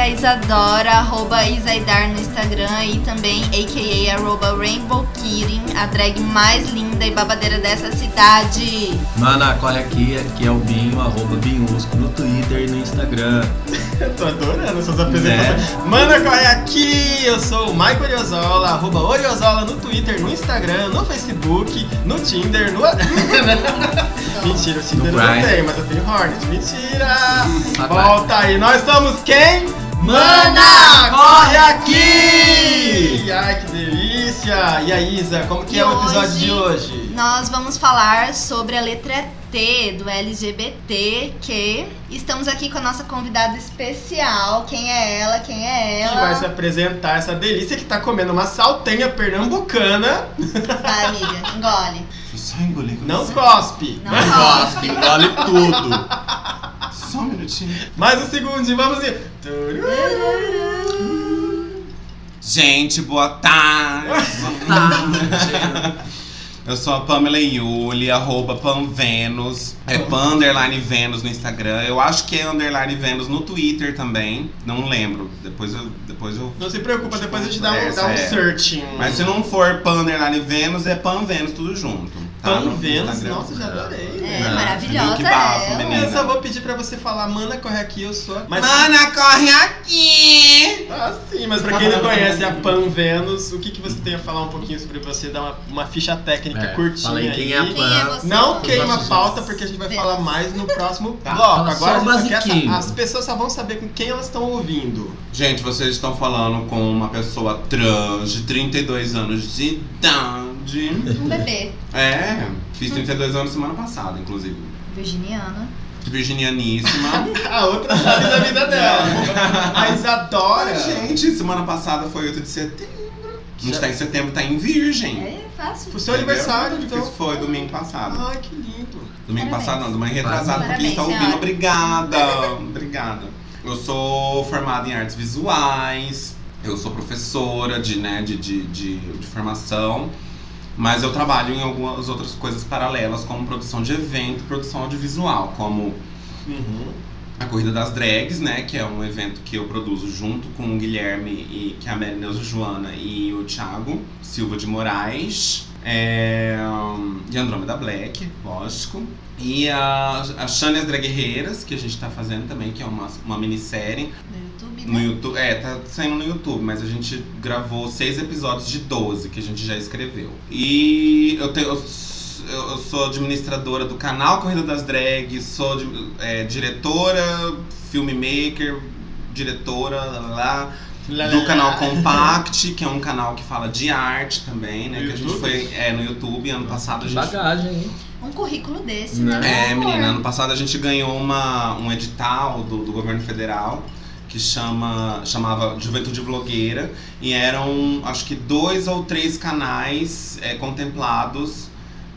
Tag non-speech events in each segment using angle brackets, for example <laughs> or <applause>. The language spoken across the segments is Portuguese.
a Isadora, arroba Isaidar no Instagram e também a.k.a. arroba Rainbow Kirin, a drag mais linda e babadeira dessa cidade. Mana, corre aqui, aqui é o Binho, arroba Binhusco no Twitter e no Instagram. <laughs> Eu tô adorando essas apresentações. Mana, corre aqui! Eu sou o Michael Oriozola, arroba Oriozola no Twitter, no Instagram, no Facebook, no Tinder, no... <laughs> Mentira, o Tinder No eu não tenho, mas eu tenho Hornet. Mentira! Volta aí, nós somos quem? Mana, corre aqui! Ai, que delícia! E aí, Isa, como que E é o episódio hoje- de hoje? Nós vamos falar sobre a letra T do LGBT, que estamos aqui com a nossa convidada especial. Quem é ela? Quem é Que vai se ela? apresentar essa delícia que tá comendo uma saltenha pernambucana. Vai, amiga, engole. Só engolir com Não cospe! Não gosto. engole tudo. Só um minutinho. Mais um segundinho, vamos ir. Gente, boa tarde. Eu sou a Pamela Yuli, arroba Panvenus. É Pan underline Venus no Instagram. Eu acho que é underline Venus no Twitter também. Não lembro. Depois eu. Depois eu Não se preocupa, depois a gente dá um, Essa dá um é. searching. Mas se não for Pan underline Venus, é Pan Venus, tudo junto. Tá? Pan Vênus, nossa, já adorei. É, Não, maravilhosa link bafo, ela. menina. Eu só vou pedir pra você falar, mana, corre aqui, eu sou. a- Mas, Mana, corre aqui! Ah, sim, mas pra quem não conhece a Pan Vênus, o que, que você tem a falar um pouquinho sobre você? Dar uma, uma ficha técnica É, curtinha fala aí quem é a aí. Quem é você? Não queima a pauta, porque a gente vai Vênus. falar mais no próximo <laughs> Tá. bloco. Fala Agora a gente quer as pessoas só vão saber com quem elas estão ouvindo. Gente, vocês estão falando com uma pessoa trans de 32 anos de idade. Um bebê, É, fiz 32 anos semana passada, inclusive. virginiana. Virginianíssima. <laughs> A outra sabe da vida dela. A Isadora. Gente, semana passada foi 8 de setembro. A gente Já- tá em setembro, tá em virgem. É fácil. Foi seu Entendeu? aniversário, então. Foi domingo passado. Ai, que lindo. Domingo Parabéns. passado não, domingo retrasado, porque está ouvindo. senhora. Obrigada, obrigada. Eu sou formada em artes visuais, eu sou professora de, né, de, de, de, de formação, mas eu trabalho em algumas outras coisas paralelas, como produção de evento, produção audiovisual, como Uhum. a Corrida das Drags, né, que é um evento que eu produzo junto com o Guilherme, e, que é a Mary Neuza Joana e o Thiago Silva de Moraes. É, e Andrômeda Black, lógico. E a, a Shane as Draguerreiras, que a gente tá fazendo também, que é uma, uma minissérie No YouTube, no né? YouTube. É, tá saindo no YouTube, mas a gente gravou seis episódios de 12 que a gente já escreveu. E eu tenho. Eu, eu sou administradora do canal Corrida das Drags, sou é, diretora, filmmaker, diretora lá, lá, lá, do canal Compact, que é um canal que fala de arte também, né? No que a gente YouTube? foi é, no YouTube ano passado a gente Bagagem, hein? Um currículo desse, Né? é, menina, ano passado a gente ganhou uma, um edital do, do governo federal que chama, chamava Juventude Vlogueira e eram, acho que dois ou três canais é, contemplados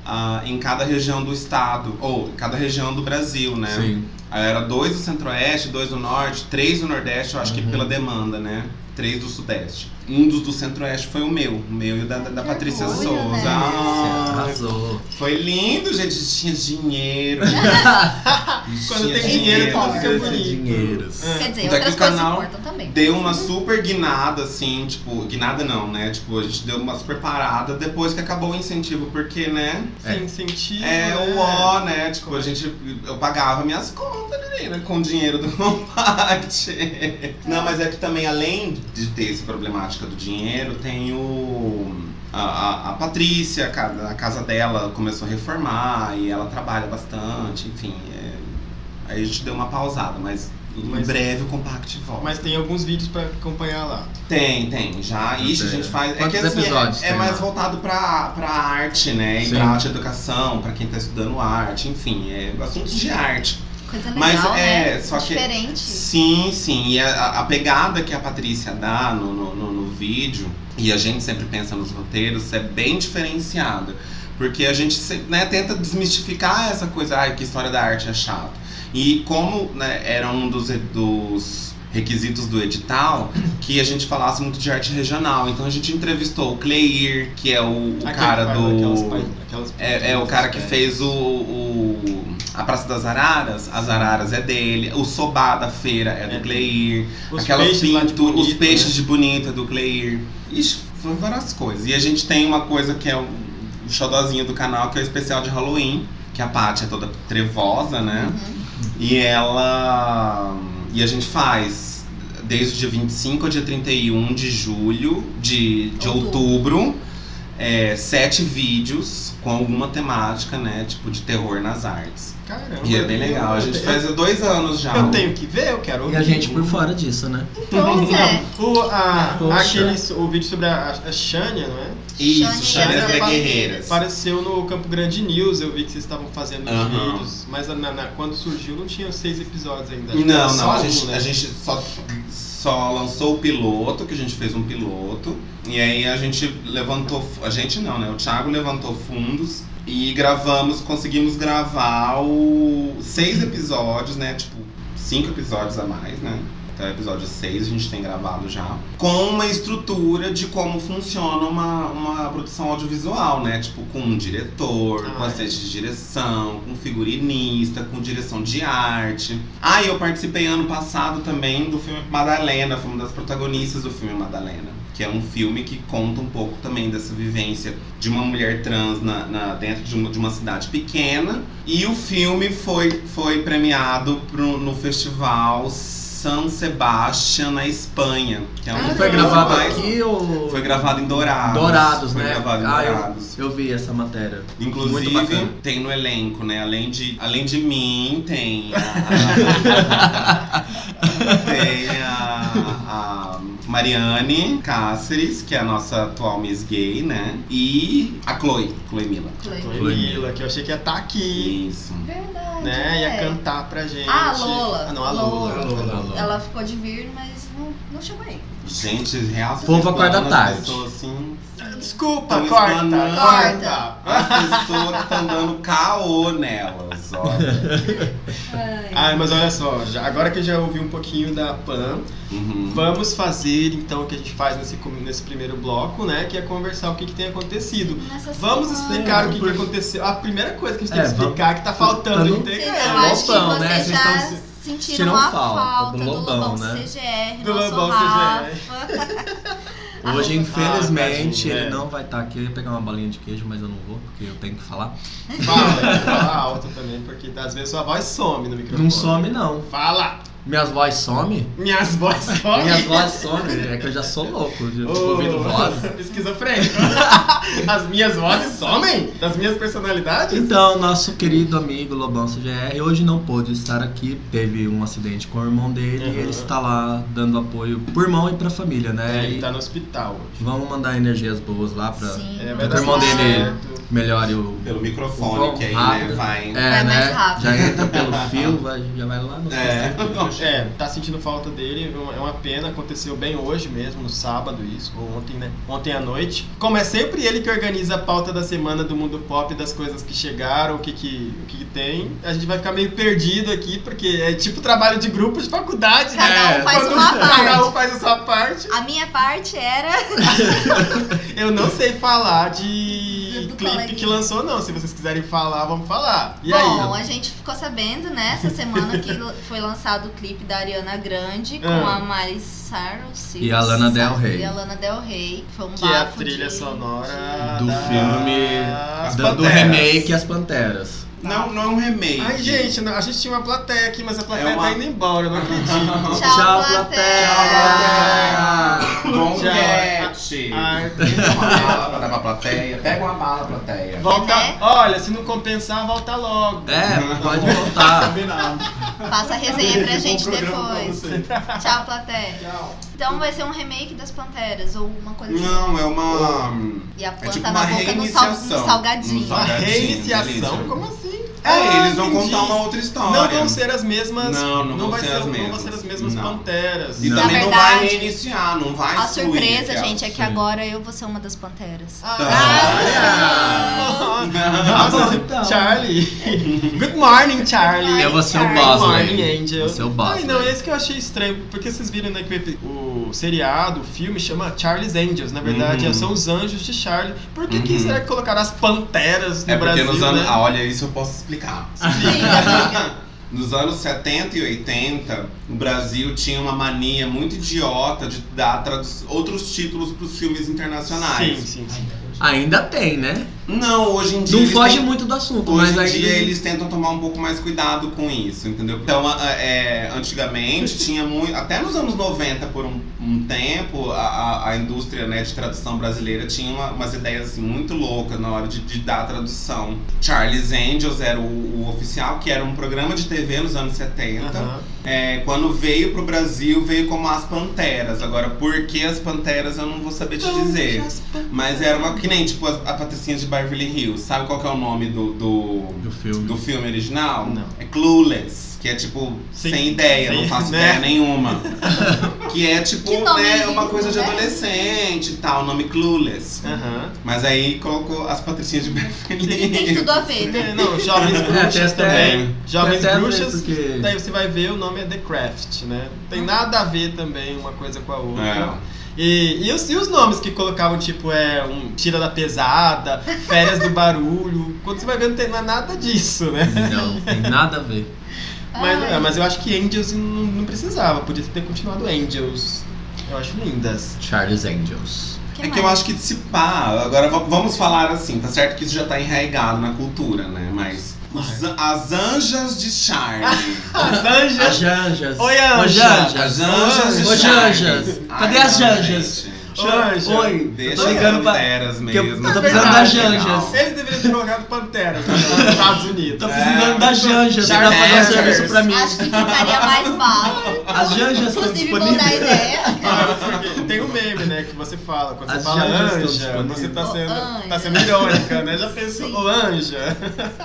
ah, em cada região do estado, ou em cada região do Brasil, né? Sim. Aí Era dois do centro-oeste, dois do norte, três do nordeste, eu acho que Uhum. pela demanda, né? Três do sudeste. Um dos do centro-oeste foi o meu, o meu e o da, da, Patrícia orgulho, Souza. né? Ai, Arrasou. foi lindo, gente. Tinha dinheiro. <laughs> Quando Tinha tem dinheiro, tudo fica bonito. É. Quer dizer, Então, outras que o coisas canal importam também. Deu uma super guinada, assim, tipo, guinada não, né? Tipo, a gente deu uma super parada depois que acabou o incentivo, porque, né? Sem sentido. É né? o ó, né? Tipo, a gente. Eu pagava minhas contas, menina, com o dinheiro do <laughs> Compact. Não, mas é que também, além de ter essa do dinheiro, tem o. A, a, a Patrícia, a ca- a casa dela começou a reformar e ela trabalha bastante, enfim. é- Aí a gente deu uma pausada, mas em Mas- breve o Compact volta. Mas tem alguns vídeos pra acompanhar lá. Tem, tem. Já. Ixi, a gente faz. É que Quantos assim, episódios é, é mais lá? voltado pra, pra arte, né? E Sim. pra arte educação, pra quem tá estudando arte, enfim, é assuntos de arte. Coisa legal, Mas é, né? só que- Diferente. Sim, sim. E a, a pegada que a Patrícia dá no, no, no- no vídeo, e a gente sempre pensa nos roteiros, é bem diferenciada. Porque a gente né, tenta desmistificar essa coisa, que história da arte é chato. E como né, era um dos, dos requisitos do edital que a gente falasse muito de arte regional. Então a gente entrevistou o Cleir, que é o, o cara do. aquelas aquelas É, é o cara que é. fez o, o- a Praça das Araras, as Araras é dele, o Sobá da feira é do É. Cleir, Os aquelas peixes bonito, os peixes né? de bonito é do Cleir. Ixi, foram várias coisas. E a gente tem uma coisa que é o, o xodozinho do canal, que é o especial de Halloween, que a Paty é toda trevosa, né? E ela. E a gente faz desde o dia 25 ao dia 31 de julho, de, de Outubro. outubro, é, sete vídeos com alguma temática, né? Tipo de terror nas artes. Caramba. E é bem legal. A gente faz há dois anos já. Eu tenho que ver, eu quero E a ouvir. gente por fora disso, né? Pois é. O, a, aquele, o vídeo sobre a, a Xânia, não é? Isso, e as Guerreiras. Apareceu no Campo Grande News, eu vi que vocês estavam fazendo os Aham. vídeos, mas na- na- quando surgiu não tinha seis episódios ainda. Não, não, só a gente, né? a gente só, só lançou o piloto, que a gente fez um piloto, e aí a gente levantou, a gente não, né? O Thiago levantou fundos e gravamos, conseguimos gravar o seis episódios, né? Tipo, cinco episódios a mais, né? Até o episódio 6 a gente tem gravado já. Com uma estrutura de como funciona uma, uma produção audiovisual, né? Tipo, com um diretor, Ah, com é. assistente de direção, com figurinista, com direção de arte. Ah, e eu participei ano passado também do filme Madalena, fui uma das protagonistas do filme Madalena. Que é um filme que conta um pouco também dessa vivência de uma mulher trans na, na- dentro de uma, de uma cidade pequena. E o filme foi, foi premiado pro- no festival San Sebastián, na Espanha. Que é um Ah, Foi gravado mais- aqui ou. Foi gravado em Dourados. Dourados, foi né? gravado em Ah, eu- Dourados. Eu vi essa matéria. Inclusive, tem no elenco, né? Além de, além de mim, tem a, <laughs> tem a, a Mariane Cáceres, que é a nossa atual Miss Gay, né? E a Chloe, Chloe Mila. Chloe. Chloe Mila, que eu achei que ia estar aqui, Isso. Verdade. né? Ia é. cantar pra gente. Ah, a Lola. Ah, não, a Lola. Lola. Lola, Lola. Ela ficou de vir, mas não, não chegou aí. Gente, real. vocês Povo acorda tarde. As pessoas assim. Desculpa, Tão corta, explanando. corta. As pessoas que estão dando caô nelas, olha. Ai. Ah, mas olha só, já- agora que eu já ouvi um pouquinho da Pan, Uhum. vamos fazer então o que a gente faz nesse, nesse primeiro bloco, né? Que é conversar o que, que tem acontecido. Nessa Vamos semana. explicar o que, que aconteceu. A primeira coisa que a gente É, tem que explicar é que tá faltando tá integrante. É, Lobão, né? vocês Vocês já estão se- sentiram a falta falta do do Lobão, Lobão né? CGR, Do nosso Lobão Rafa. <laughs> Hoje, Ah, infelizmente, tadinho, ele não vai estar aqui. Eu ia pegar uma balinha de queijo, mas eu não vou, porque eu tenho que falar. Fala, fala alto também, porque às vezes sua voz some no microfone. Não some, não. Fala! Minhas vozes some? Minhas vozes somem. Minhas vozes some. É que eu já sou louco de Ô, ouvindo vozes. <laughs> Esquizofrênico. <laughs> As minhas vozes somem? Das minhas personalidades? Então, nosso querido amigo Lobão CGR hoje não pôde estar aqui. Teve um acidente com o irmão dele Uhum. e ele está lá dando apoio pro irmão e pra família, né? É, ele E tá no hospital hoje. Vamos mandar energias boas lá pra Sim. É, dar irmão tudo dele. certo. melhore o. Pelo microfone, Bom, que aí, né, vai. É, Vai mais né? rápido. Já entra pelo fio, vai, já vai lá no. É. É, tá sentindo falta dele, é uma pena, aconteceu bem hoje mesmo, no sábado isso, ou ontem, né? Ontem à noite. Como é sempre ele que organiza a pauta da semana do mundo pop, das coisas que chegaram, o que que, o que, que tem, a gente vai ficar meio perdido aqui, porque é tipo trabalho de grupo de faculdade, Cada né? um faz Quando uma Cada parte. um faz a sua parte. A minha parte era. <laughs> Eu não sei falar de Do- do clipe coleguinha. que lançou, não. Se vocês quiserem falar, vamos falar. E Bom, aí? a gente ficou sabendo, né, essa semana que <laughs> foi lançado o clipe da Ariana Grande com Ah. a Miley Cyrus. E a Lana Del Rey. E a Lana Del Rey. Foi um Que é a trilha de- sonora Do da- filme. Da- do remake As Panteras. Não, não é um remake. Ai, gente, não- a gente tinha uma plateia aqui, mas a plateia É uma- tá indo embora, eu não <laughs> acredito. Tchau, plateia. Bom Tchau. get. Ai, Pega uma bala pra dar pra plateia. Pega uma bala, plateia. volta. Né? Olha, se não compensar, volta logo. É, pode voltar. Combinado. <laughs> Passa a resenha pra gente Bom depois. Tchau, plateia. Tchau. Então vai ser um remake das Panteras ou uma coisa assim. Não, é uma. E a planta tipo na uma boca no, sal, no reiniciação. salgadinho. Uma Salgadinho, reiniciação? delícia. Como assim? É, Ah, eles vão entendi. contar uma outra história. Não vão ser as mesmas. Não, não vão vai ser ser, as Não vão mesmas. ser as mesmas Não. panteras. E Não. também Na não vai verdade, reiniciar, não vai A excluir surpresa, gente, é que agora eu vou ser uma das panteras. Ah, Tá Nossa, então. Charlie. Good morning, Charlie. Eu vou ser o boss, Good morning, né? Angel. Vou ser o boss, Ai, não, né? esse que eu achei estranho, porque vocês viram né, que o seriado, o filme, chama Charlie's Angels. Na verdade, Uhum. são os anjos de Charlie. Por que, que Uhum. será que colocaram as panteras no É porque Brasil, nos anos. né? Ah, olha, isso eu posso explicar. Sim, <laughs> Nos anos 70 e 80, o Brasil tinha uma mania muito idiota de dar outros títulos para os filmes internacionais. Sim, sim, sim. Ainda tem, né? Não, hoje em dia. Não eles foge têm- muito do assunto, Hoje mas em dia eles tentam tomar um pouco mais cuidado com isso, entendeu? Então, é, antigamente <laughs> tinha muito. Até nos anos 90, por um, um tempo, a, a- indústria né, de tradução brasileira tinha uma- umas ideias assim, muito loucas na hora de, de dar a tradução. Charles Angels era o, o oficial, que era um programa de TV nos anos 70. Aham. É, quando veio pro Brasil, veio como as Panteras. Agora, por que as Panteras eu não vou saber te dizer. Mas era uma. Que nem tipo a, a Patricinha de Beverly Hills. Sabe qual que é o nome do, do, Do filme. do filme original? Não. É Clueless. Que é tipo, Sim. sem ideia, Sim, não faço né? ideia nenhuma. <laughs> que é tipo, Que né, uma coisa de né? adolescente e tal, o nome Clueless. Mas aí colocou as Patricinhas de Beverly <laughs> tem tudo a ver, né? É, Não, Jovens É, Bruxas também. Jovens Bruxas, porque- daí você vai ver o nome é The Craft, né? Tem nada a ver também uma coisa com a outra. É. E, e, os, e os nomes que colocavam, tipo, é um Tira da Pesada, Férias do Barulho. Quando você vai ver, não tem nada disso, né? Não, tem nada a ver. <laughs> Mas, Ai. é, mas eu acho que Angels não, não precisava, podia ter continuado Angels. Eu acho lindas. Charles Angels. É que eu acho que se pá, agora va- vamos falar assim, tá certo que isso já tá enraizado na cultura, né? Mas os as anjas de Charlie. <laughs> As As anjas. Oi, Anja. Ô, Janjas. As anjas de Ô, Charlie. Janjas. Ai, Cadê as não, Janjas? gente. Anja. Oi, Deixa tô ligando as pra. panteras eu- mesmo. eu tô É precisando legal. Janjas. Eles deveriam ter colocado Pantera nos Estados Unidos. Tô precisando É. das Janjas pra fazer um serviço pra mim. Acho que ficaria mais bala. As Janjas estão Inclusive, vou dar disponíveis. ideia. Ah, porque Tem um meme, né, que você fala, quando As você fala anja, disponíveis. você tá sendo, anja. tá sendo irônica, né? Já pensou, ô anja?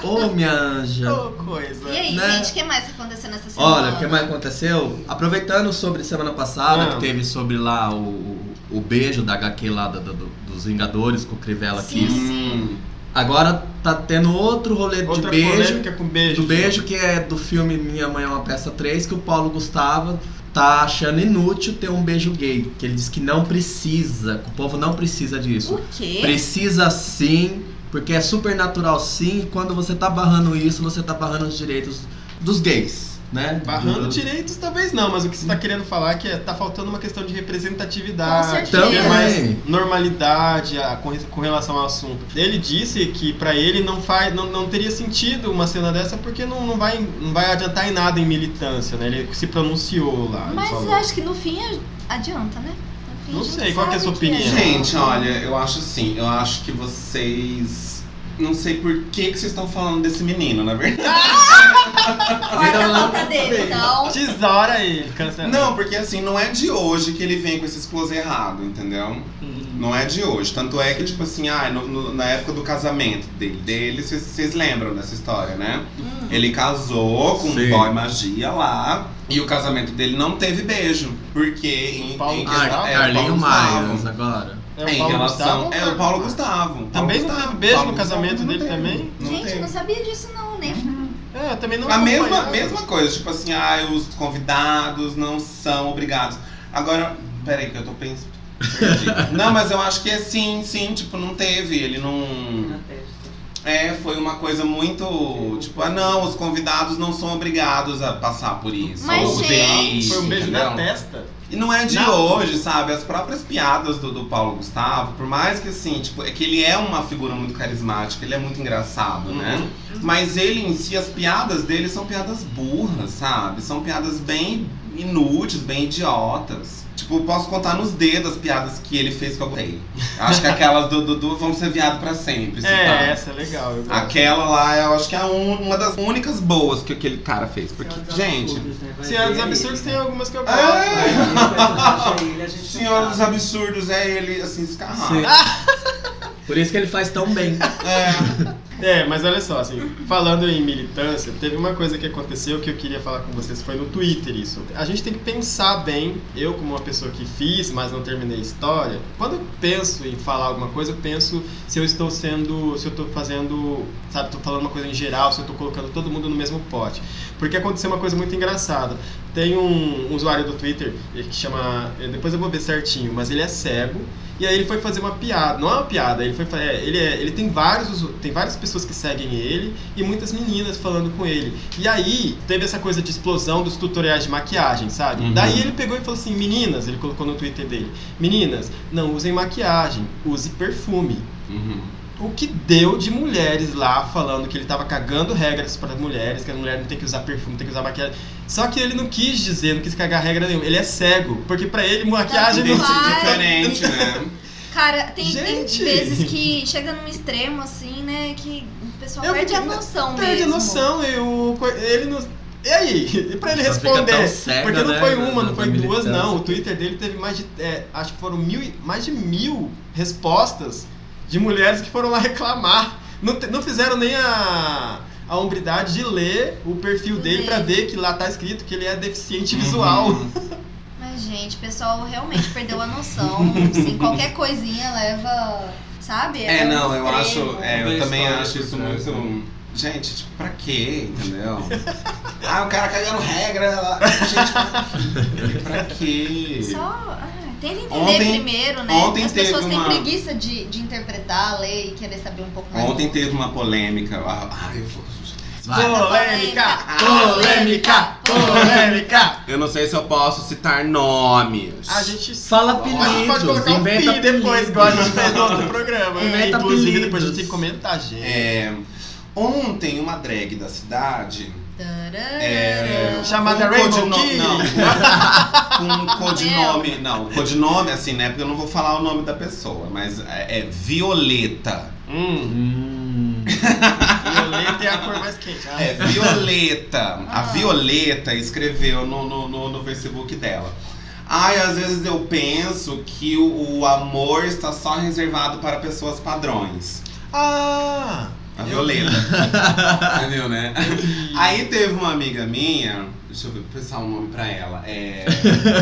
Ô, minha anja. Ô, coisa. E aí, Né? gente, o que mais aconteceu nessa semana? Olha, o que mais aconteceu? Aproveitando sobre semana passada, Ah. que teve sobre lá o, o beijo da HQ lá do- do- dos Vingadores com o Crivella Sim. aqui. Hum, Agora tá tendo outro rolê Outra de beijo. com beijo. Do beijo que é do filme Minha Mãe é uma Peça 3, que o Paulo Gustavo tá achando inútil ter um beijo gay. Que ele diz que não precisa, que o povo não precisa disso. O quê? Precisa sim, porque é super natural sim, e quando você tá barrando isso, você tá barrando os direitos dos gays, né? Barrando Do- direitos talvez não, mas o que você tá querendo falar é que é, tá faltando uma questão de representatividade, certeza. ter mais Também. normalidade a- com, com relação ao assunto. Ele disse que pra ele não faz, não, não teria sentido uma cena dessa porque não, não, vai, não vai adiantar em nada em militância, né? Ele se pronunciou lá. Mas acho que no fim adianta, né? No fim Não sei, qual que é a sua opinião? Gente, olha, eu acho assim, eu acho que vocês. Não sei por que, que vocês estão falando desse menino, na verdade. <laughs> Corta a boca dele, então. Tesoura ele, cancela. Não, porque assim, não é de hoje que ele vem com esses close errado, entendeu? Não é de hoje. Tanto é que, tipo assim, ah, no- no- na época do casamento dele, dele vocês- lembram dessa história, né? Hum. Ele casou com Sim. um boy magia lá. E o casamento dele não teve beijo. Porque em, Paulo em Ah, é, Carlinho. Maias agora. É o em Paulo relação. Gustavo? É o Paulo Gustavo. Paulo Também não Gustavo. teve beijo Paulo no casamento Gustavo dele também? Não Gente, eu não sabia disso não, né? É, eu também não A mesma, mesma coisa, tipo assim, ah, os convidados não são obrigados. Agora, peraí, que eu tô pensando. não, mas eu acho que é sim, sim, tipo, não teve. Ele não. É, foi uma coisa muito. Tipo, ah, não, os convidados não são obrigados a passar por isso. Mas, gente- Foi um beijo entendeu? na testa. E não é de Não. hoje, sabe? As próprias piadas do, do Paulo Gustavo, por mais que assim, tipo, é que ele é uma figura muito carismática, ele é muito engraçado, né? Uhum. Mas ele em si, as piadas dele são piadas burras, sabe? São piadas bem inúteis, bem idiotas. Tipo, eu posso contar nos dedos as piadas que ele fez que eu gostei. Acho que aquelas do Dudu vão ser viado pra sempre. É, essa é legal. Aquela lá, eu acho que é um- uma das únicas boas que aquele cara fez. Porque, gente, Senhora dos Absurdos tem algumas que eu gosto. É. Senhor dos Absurdos é ele, assim, escarrado. <laughs> Por isso que ele faz tão bem. É. É, mas olha só, assim, falando em militância, teve uma coisa que aconteceu que eu queria falar com vocês, foi no Twitter isso. A gente tem que pensar bem, eu como uma pessoa que fiz, mas não terminei a história, quando eu penso em falar alguma coisa, eu penso se eu estou sendo, se eu estou fazendo, sabe, estou falando uma coisa em geral, se eu estou colocando todo mundo no mesmo pote. Porque aconteceu uma coisa muito engraçada. Tem um, um usuário do Twitter que chama, depois eu vou ver certinho, mas ele é cego, e aí ele foi fazer uma piada, não é uma piada, ele foi é, ele, é, ele tem vários tem várias pessoas que seguem ele e muitas meninas falando com ele. E aí teve essa coisa de explosão dos tutoriais de maquiagem, sabe? Uhum. Daí ele pegou e falou assim: "Meninas", ele colocou no Twitter dele: "Meninas, não usem maquiagem, use perfume". Uhum. O que deu de mulheres lá falando que ele tava cagando regras para mulheres, que a mulher não tem que usar perfume, tem que usar maquiagem. Só que ele não quis dizer, não quis cagar regra nenhuma. Ele é cego, porque pra ele maquiagem Tá não tudo lá. Diferente, né? Cara, tem, tem vezes que chega num extremo assim, né? Que o pessoal Eu perde a noção Perde a mesmo. noção e o ele não. E aí? E pra ele Só responder? cega, porque não né, foi na- uma, não na foi duas, não. O Twitter dele teve mais de. é, acho que foram mil, mais de mil respostas de mulheres que foram lá reclamar. Não, te- não fizeram nem a, a hombridade de ler o perfil dele pra ver que lá tá escrito que ele é deficiente visual. Uhum. <laughs> Mas, gente, o pessoal realmente perdeu a noção. Assim, qualquer coisinha leva. Sabe? É, muito não, eu acho. É, eu também história acho isso trás, muito. Gente, tipo, pra quê? Entendeu? ah, o cara cagando regra. Gente, pra, pra quê? Só. Tenta entender Ontem- primeiro, né? ontem As pessoas teve têm uma- preguiça de, de interpretar a lei e querer saber um pouco mais. Ontem teve uma polêmica. Ah, Ai, eu vou. Polêmica! Polêmica! Polêmica! Eu não sei se eu posso citar nomes. A gente Fala A gente apelidos, pode colocar um inventa depois, igual a gente fez no outro programa. Inventa Inclusive, apelidos. depois a gente tem que comentar, gente. É, ontem, uma drag da cidade. É, Chamada Rainbow Kid. <laughs> Não, com um codinome. Não, codinome assim, né? Porque eu não vou falar o nome da pessoa, mas é, é Violeta. Hum, Hum. violeta é a cor mais quente. Ah. É, Violeta. A Ah. Violeta escreveu no, no, no, no Facebook dela. Ai, às vezes eu penso que o, o amor está só reservado para pessoas padrões. Ah! A Eu Violeta. Viu, né? <laughs> Aí teve uma amiga minha, deixa eu ver, pensar um nome pra ela. É.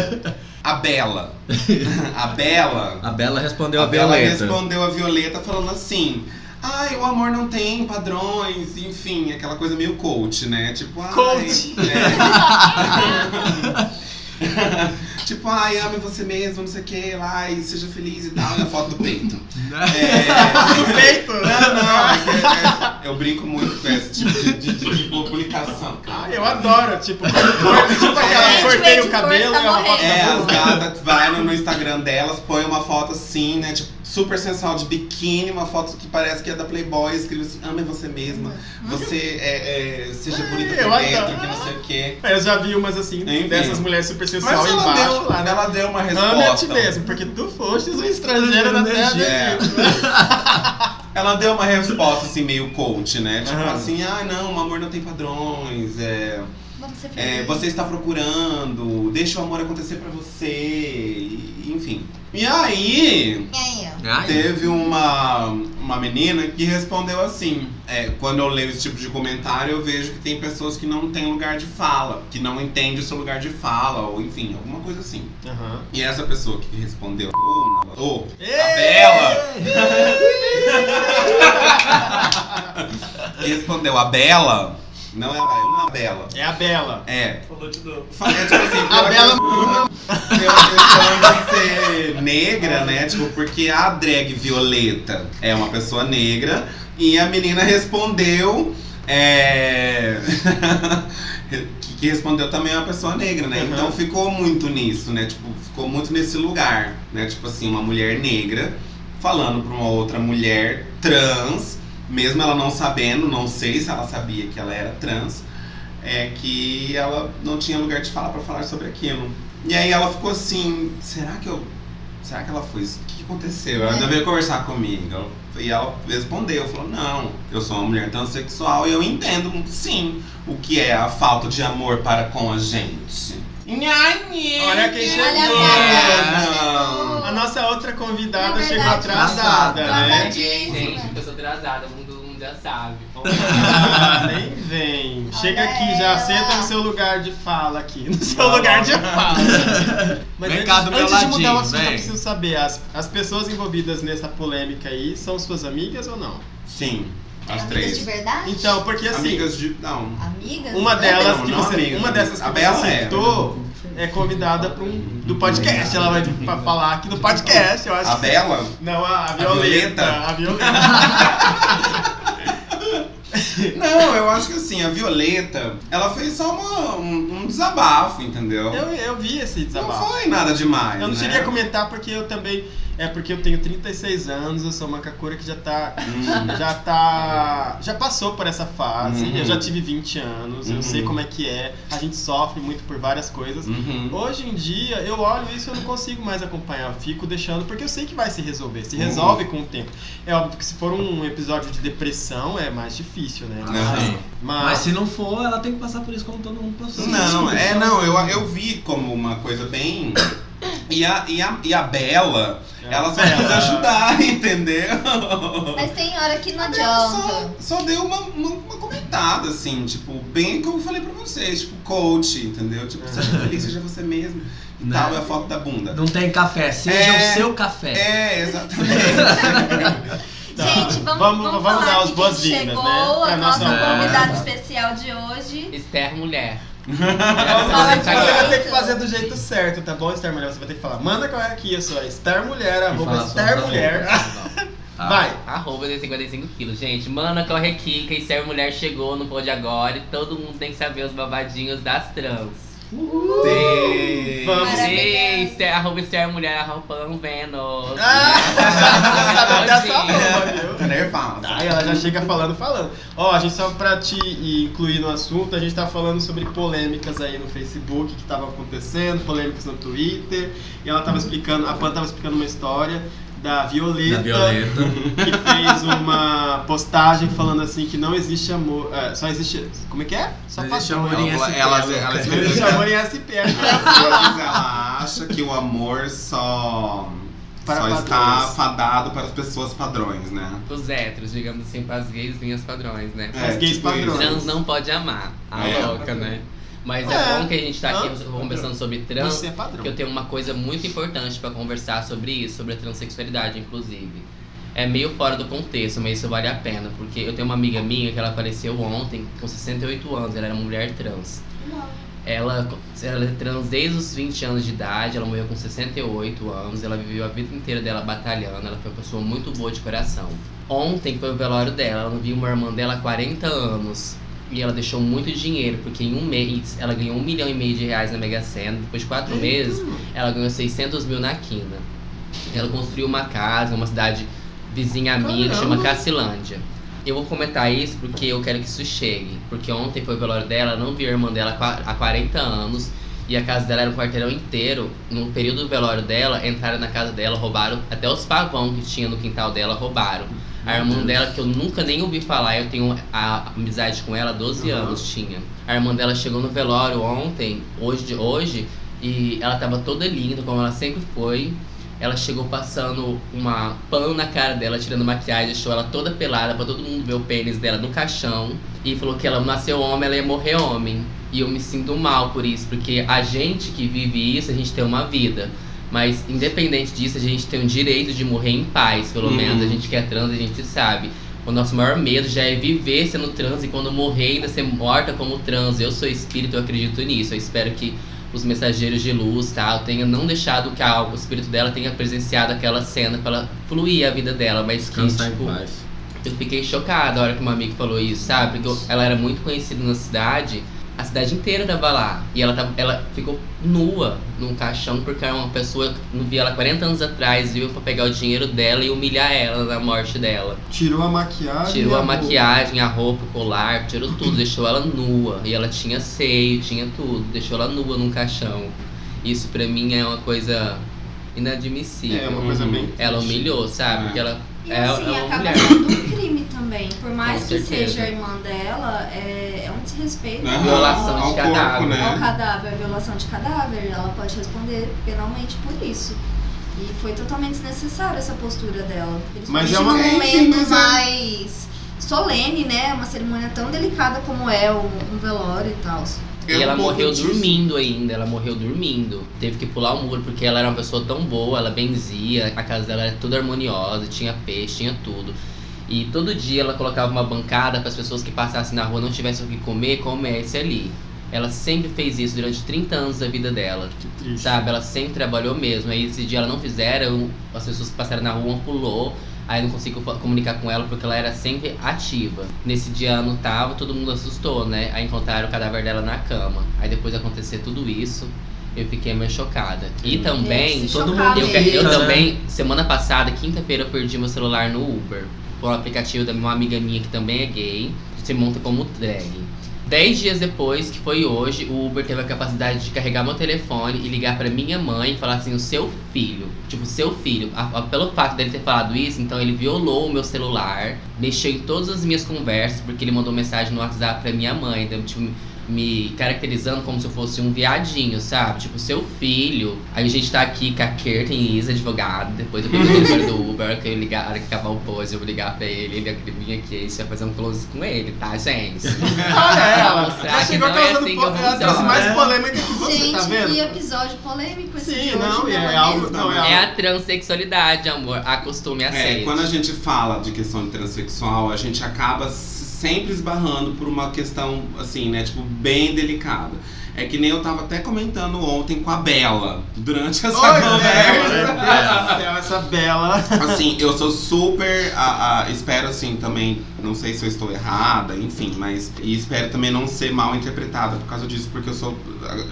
<laughs> A Bela. <laughs> A Bela. A Bela respondeu a, A Bela Violeta. respondeu a Violeta falando assim. Ai, o amor não tem padrões, enfim, aquela coisa meio coach, né? Tipo, ai. Coach. é. <laughs> tipo, ai, ame você mesmo, não sei o que, lá, e seja feliz e tal, e a foto do peito. É. <laughs> No peito! Não, não, é é, eu brinco muito com esse tipo de, de- de publicação. Ah, eu adoro, tipo, <laughs> tipo aquela É. cortei Gente, o cabelo tá e uma foto. É, as gatas vai no, no Instagram delas, põe uma foto assim, né? Tipo, super sensual de biquíni, uma foto que parece que é da Playboy, escreve assim, ame você mesma, você é, é, seja bonita eu por dentro, adoro. que não sei o quê. Eu já vi umas assim, Enfim. dessas mulheres super Mas sensual ela embaixo deu, lá, né? ela deu uma Ame a ti resposta. mesmo, porque tu fostes um estrangeiro na terra É. Ela deu uma resposta assim, meio coach, né? Tipo Aham. assim, ah não, o amor não tem padrões, é. Vamos ser É, você está procurando, deixa o amor acontecer pra você, e- enfim. E aí, E aí, teve uma, uma menina que respondeu assim: é, quando eu leio esse tipo de comentário, eu vejo que tem pessoas que não têm lugar de fala, que não entendem o seu lugar de fala, ou enfim, alguma coisa assim. Aham. E essa pessoa que respondeu, ô, oh, a Bela, que <laughs> respondeu a Bela, não é a é uma Bela. É a Bela. É, Falou de novo. Falei, tipo assim, <laughs> A Bela. pela questão de ser negra, né? Tipo, porque a drag Violeta é uma pessoa negra e a menina respondeu. É... <laughs> que, respondeu também é uma pessoa negra, né? Uhum. Então ficou muito nisso, né? Tipo, ficou muito nesse lugar, né? Tipo assim, uma mulher negra falando pra uma outra mulher trans, mesmo ela não sabendo, não sei se ela sabia que ela era trans, é que ela não tinha lugar de fala pra falar sobre aquilo. E aí ela ficou assim, será que eu. Será que ela foi isso? O que aconteceu? Ela É. veio conversar comigo. E ela respondeu, falou, não, eu sou uma mulher transexual e eu entendo sim o que é a falta de amor para com a gente. Olha quem chegou. Não. A nossa outra convidada É chegou atrasada, né? Atrasadíssima. Gente, eu sou atrasada, o mundo mundo já sabe. Ah, <laughs> nem vem. Chega Olha aqui, já ela. senta no seu lugar de fala aqui. No seu lugar de fala. Mas Vem antes, cá do meu antes de mudar o ladinho, assunto, eu vem. preciso saber: as, as pessoas envolvidas nessa polêmica aí são suas amigas ou não? Sim, as Amigas três. de verdade? Então, porque assim. Amigas de. Não. Amigas? Uma Não, delas não, que não você, amigas, uma dessas que a Bela você é. citou é convidada para um do podcast. Ela vai pra falar aqui no podcast, eu acho. A que- Bela? Não, a, a Violeta? Violeta. A Violeta. <laughs> Não, eu acho que assim, a Violeta, ela fez só uma- um, um desabafo, entendeu? eu, eu vi esse Não desabafo. foi nada demais. Eu não né? cheguei a comentar porque eu também. É porque eu tenho 36 anos, eu sou uma kakura que já tá. Hum. Já tá. Já passou por essa fase. Uhum. Eu já tive 20 anos, eu Uhum. sei como é que é. A gente sofre muito por várias coisas. Uhum. Hoje em dia, eu olho isso e eu não consigo mais acompanhar. Eu fico deixando, porque eu sei que vai se resolver. Se Uhum. resolve com o tempo. É óbvio que se for um episódio de depressão, é mais difícil, né? Aham. Mas, Mas se não for, ela tem que passar por isso como todo mundo passou. Não, é, não, eu, eu vi como uma coisa bem. <coughs> E a, e a, e a Bela, É, ela só quis ajudar, <laughs> entendeu? Mas tem hora que não A Bela Só, adianta. só deu uma, uma, uma comentada, assim, tipo, bem que eu falei pra vocês, tipo, coach, entendeu? Tipo, seja feliz, seja você mesmo. E Né? tal, é a foto da bunda. Não tem café, seja É. o seu café. É, exatamente. Tá. <laughs> Gente, vamos, Vamos- vamos, vamos falar dar as boas-vindas, né? Pra a nossa nossa- convidada É. especial de hoje. Esther Mulher. Você, Você vai ter que fazer do jeito certo, tá bom, Star Mulher? Você vai ter que falar, manda qual é aqui, eu sou a Star Mulher, E arroba Star os Mulher. Tá. <laughs> Vai. Arroba de 55 quilos. Gente, mana, corre aqui, que Esther Mulher chegou no Pode Agora e todo mundo tem que saber os babadinhos das trans. Tem. Vamos. Ei, Esther, arroba Esther Mulher, arroba Vênus. Ah, já <laughs> sabe dessa Todinha. arroba, viu? Tá nervosa. Tá, e ela já chega falando, falando. Ó, a gente só pra te incluir no assunto, a gente tá falando sobre polêmicas aí no Facebook que estavam acontecendo, polêmicas no Twitter, e ela tava explicando, a Pan tava explicando uma história da Violeta, Da Violeta. que fez uma postagem falando assim que não existe amor, é, só existe, como é que é? Só Não existe amor em Ela, SP, ela, louca. ela, Não existe amor em SP. Ela, ela acha que o amor só, Para só está fadado para as pessoas padrões, né? Os héteros, digamos assim, para as gays e as padrões, né? As gays tipo padrões. Trans não pode amar. A É. louca, né? Mas É. é bom que a gente tá aqui Hã? conversando sobre trans, Você é padrão. que eu tenho uma coisa muito importante pra conversar sobre isso, sobre a transexualidade, inclusive. É meio fora do contexto, mas isso vale a pena, porque eu tenho uma amiga minha que ela apareceu ontem com 68 anos, ela era mulher trans. Ela, ela é trans desde os 20 anos de idade, ela morreu com 68 anos, ela viveu a vida inteira dela batalhando, ela foi uma pessoa muito boa de coração. Ontem foi o velório dela, ela não viu uma irmã dela há 40 anos. E ela deixou muito dinheiro, porque em um mês ela ganhou um milhão e meio de reais na Mega Sena. Depois de quatro meses, ela ganhou 600 mil na quina. Ela construiu uma casa, uma cidade vizinha a minha, que chama. Cacilândia. Eu vou comentar isso porque eu quero que isso chegue. Porque ontem foi o velório dela, não vi a irmã dela há 40 anos. E a casa dela era um quarteirão inteiro. No período do velório dela, entraram na casa dela, roubaram até os pavão que tinha no quintal dela, roubaram. A irmã dela, que eu nunca nem ouvi falar, eu tenho a amizade com ela há 12 Uhum. anos, tinha. A irmã dela chegou no velório ontem, hoje de hoje, e ela tava toda linda, como ela sempre foi. Ela chegou passando uma pano na cara dela, tirando maquiagem, deixou ela toda pelada pra todo mundo ver o pênis dela no caixão. E falou que ela nasceu homem, ela ia morrer homem. E eu me sinto mal por isso, porque a gente que vive isso, a gente tem uma vida. Mas independente disso, a gente tem o direito de morrer em paz, pelo Uhum. menos. A gente que é trans, a gente sabe. O nosso maior medo já é viver sendo trans e quando morrer ainda ser morta como trans. Eu sou espírito, eu acredito nisso. Eu espero que os mensageiros de luz, tal, tenham não deixado que a, o espírito dela tenha presenciado aquela cena pra ela fluir a vida dela, mas que, Descansar em tipo, paz. eu fiquei chocada a hora que uma amiga falou isso, sabe? Porque eu- ela era muito conhecida na cidade, a cidade inteira tava lá. E ela, tava, ela ficou nua num caixão porque era uma pessoa que não via ela 40 anos atrás, viu pra pegar o dinheiro dela e humilhar ela na morte dela. Tirou a maquiagem. Tirou a roupa. maquiagem, a roupa, o colar, tirou tudo, deixou ela nua. E ela tinha seio, tinha tudo, deixou ela nua num caixão. Isso pra mim é uma coisa inadmissível. É uma coisa bem. Ela humilhou, sabe? É. Porque ela E é, assim, é uma acaba mulher. sendo um crime também. Por mais Com que certeza. seja a irmã dela, é, é um desrespeito Aham, Violação de ao cadáver. corpo, ao né? cadáver, é violação de cadáver. Ela pode responder penalmente por isso. E foi totalmente desnecessária essa postura dela. Mas Mas é uma- Enfim, momento mas é- mais solene, né? Uma cerimônia tão delicada como é um, um velório e tal. E É um ela morreu disso. dormindo ainda, ela morreu dormindo. Teve que pular o muro porque ela era uma pessoa tão boa, ela benzia, a casa dela era toda harmoniosa, tinha peixe, tinha tudo. E todo dia ela colocava uma bancada para as pessoas que passassem na rua não tivessem o que comer, comesse ali. Ela sempre fez isso durante 30 anos da vida dela. Que triste. Sabe, ela sempre trabalhou mesmo. Aí esse dia ela não fizeram, as pessoas que passaram na rua pulou. Aí não consigo comunicar com ela porque ela era sempre ativa. Nesse dia ela não tava, todo mundo assustou, né? Aí encontraram o cadáver dela na cama. Aí depois de acontecer tudo isso, eu fiquei meio chocada. E também, Deve se todo mundo eu, eu também, semana passada, quinta-feira, eu perdi meu celular no Uber. Por um aplicativo da uma amiga minha que também é gay, se monta como drag. Dez dias depois, que foi hoje, o Uber teve a capacidade de carregar meu telefone e ligar pra minha mãe e falar assim, o seu filho. Tipo, seu filho. A- a- pelo fato dele ter falado isso, então ele violou o meu celular, mexeu em todas as minhas conversas, porque ele mandou mensagem no WhatsApp pra minha mãe, então, tipo, me caracterizando como se eu fosse um viadinho, sabe? Tipo, seu filho. Aí a gente tá aqui com a Kirsten Isa, advogado. Depois eu peguei o número do Uber, que eu ligar, que acabar o pose, eu vou ligar pra ele. Ele vai vir aqui, a gente vai fazer um close com ele, tá, gente? <laughs> Olha ela, já que chegou não é causando assim que po- eu ela trouxe mais É. polêmica que você, Gente, tá vendo? que episódio polêmico esse Sim, hoje, não, e é é algo- não, é É a transexualidade, amor. Acostume a É, ser. quando a gente fala de questão de transexual, a gente acaba sempre esbarrando por uma questão, assim, né, tipo, bem delicada. É que nem eu tava até comentando ontem com a Bela, durante essa Oi, conversa. Céu, essa bela. Assim, eu sou super. a- a- espero assim também. Não sei se eu estou errada, enfim, mas. E espero também não ser mal interpretada por causa disso, porque eu sou.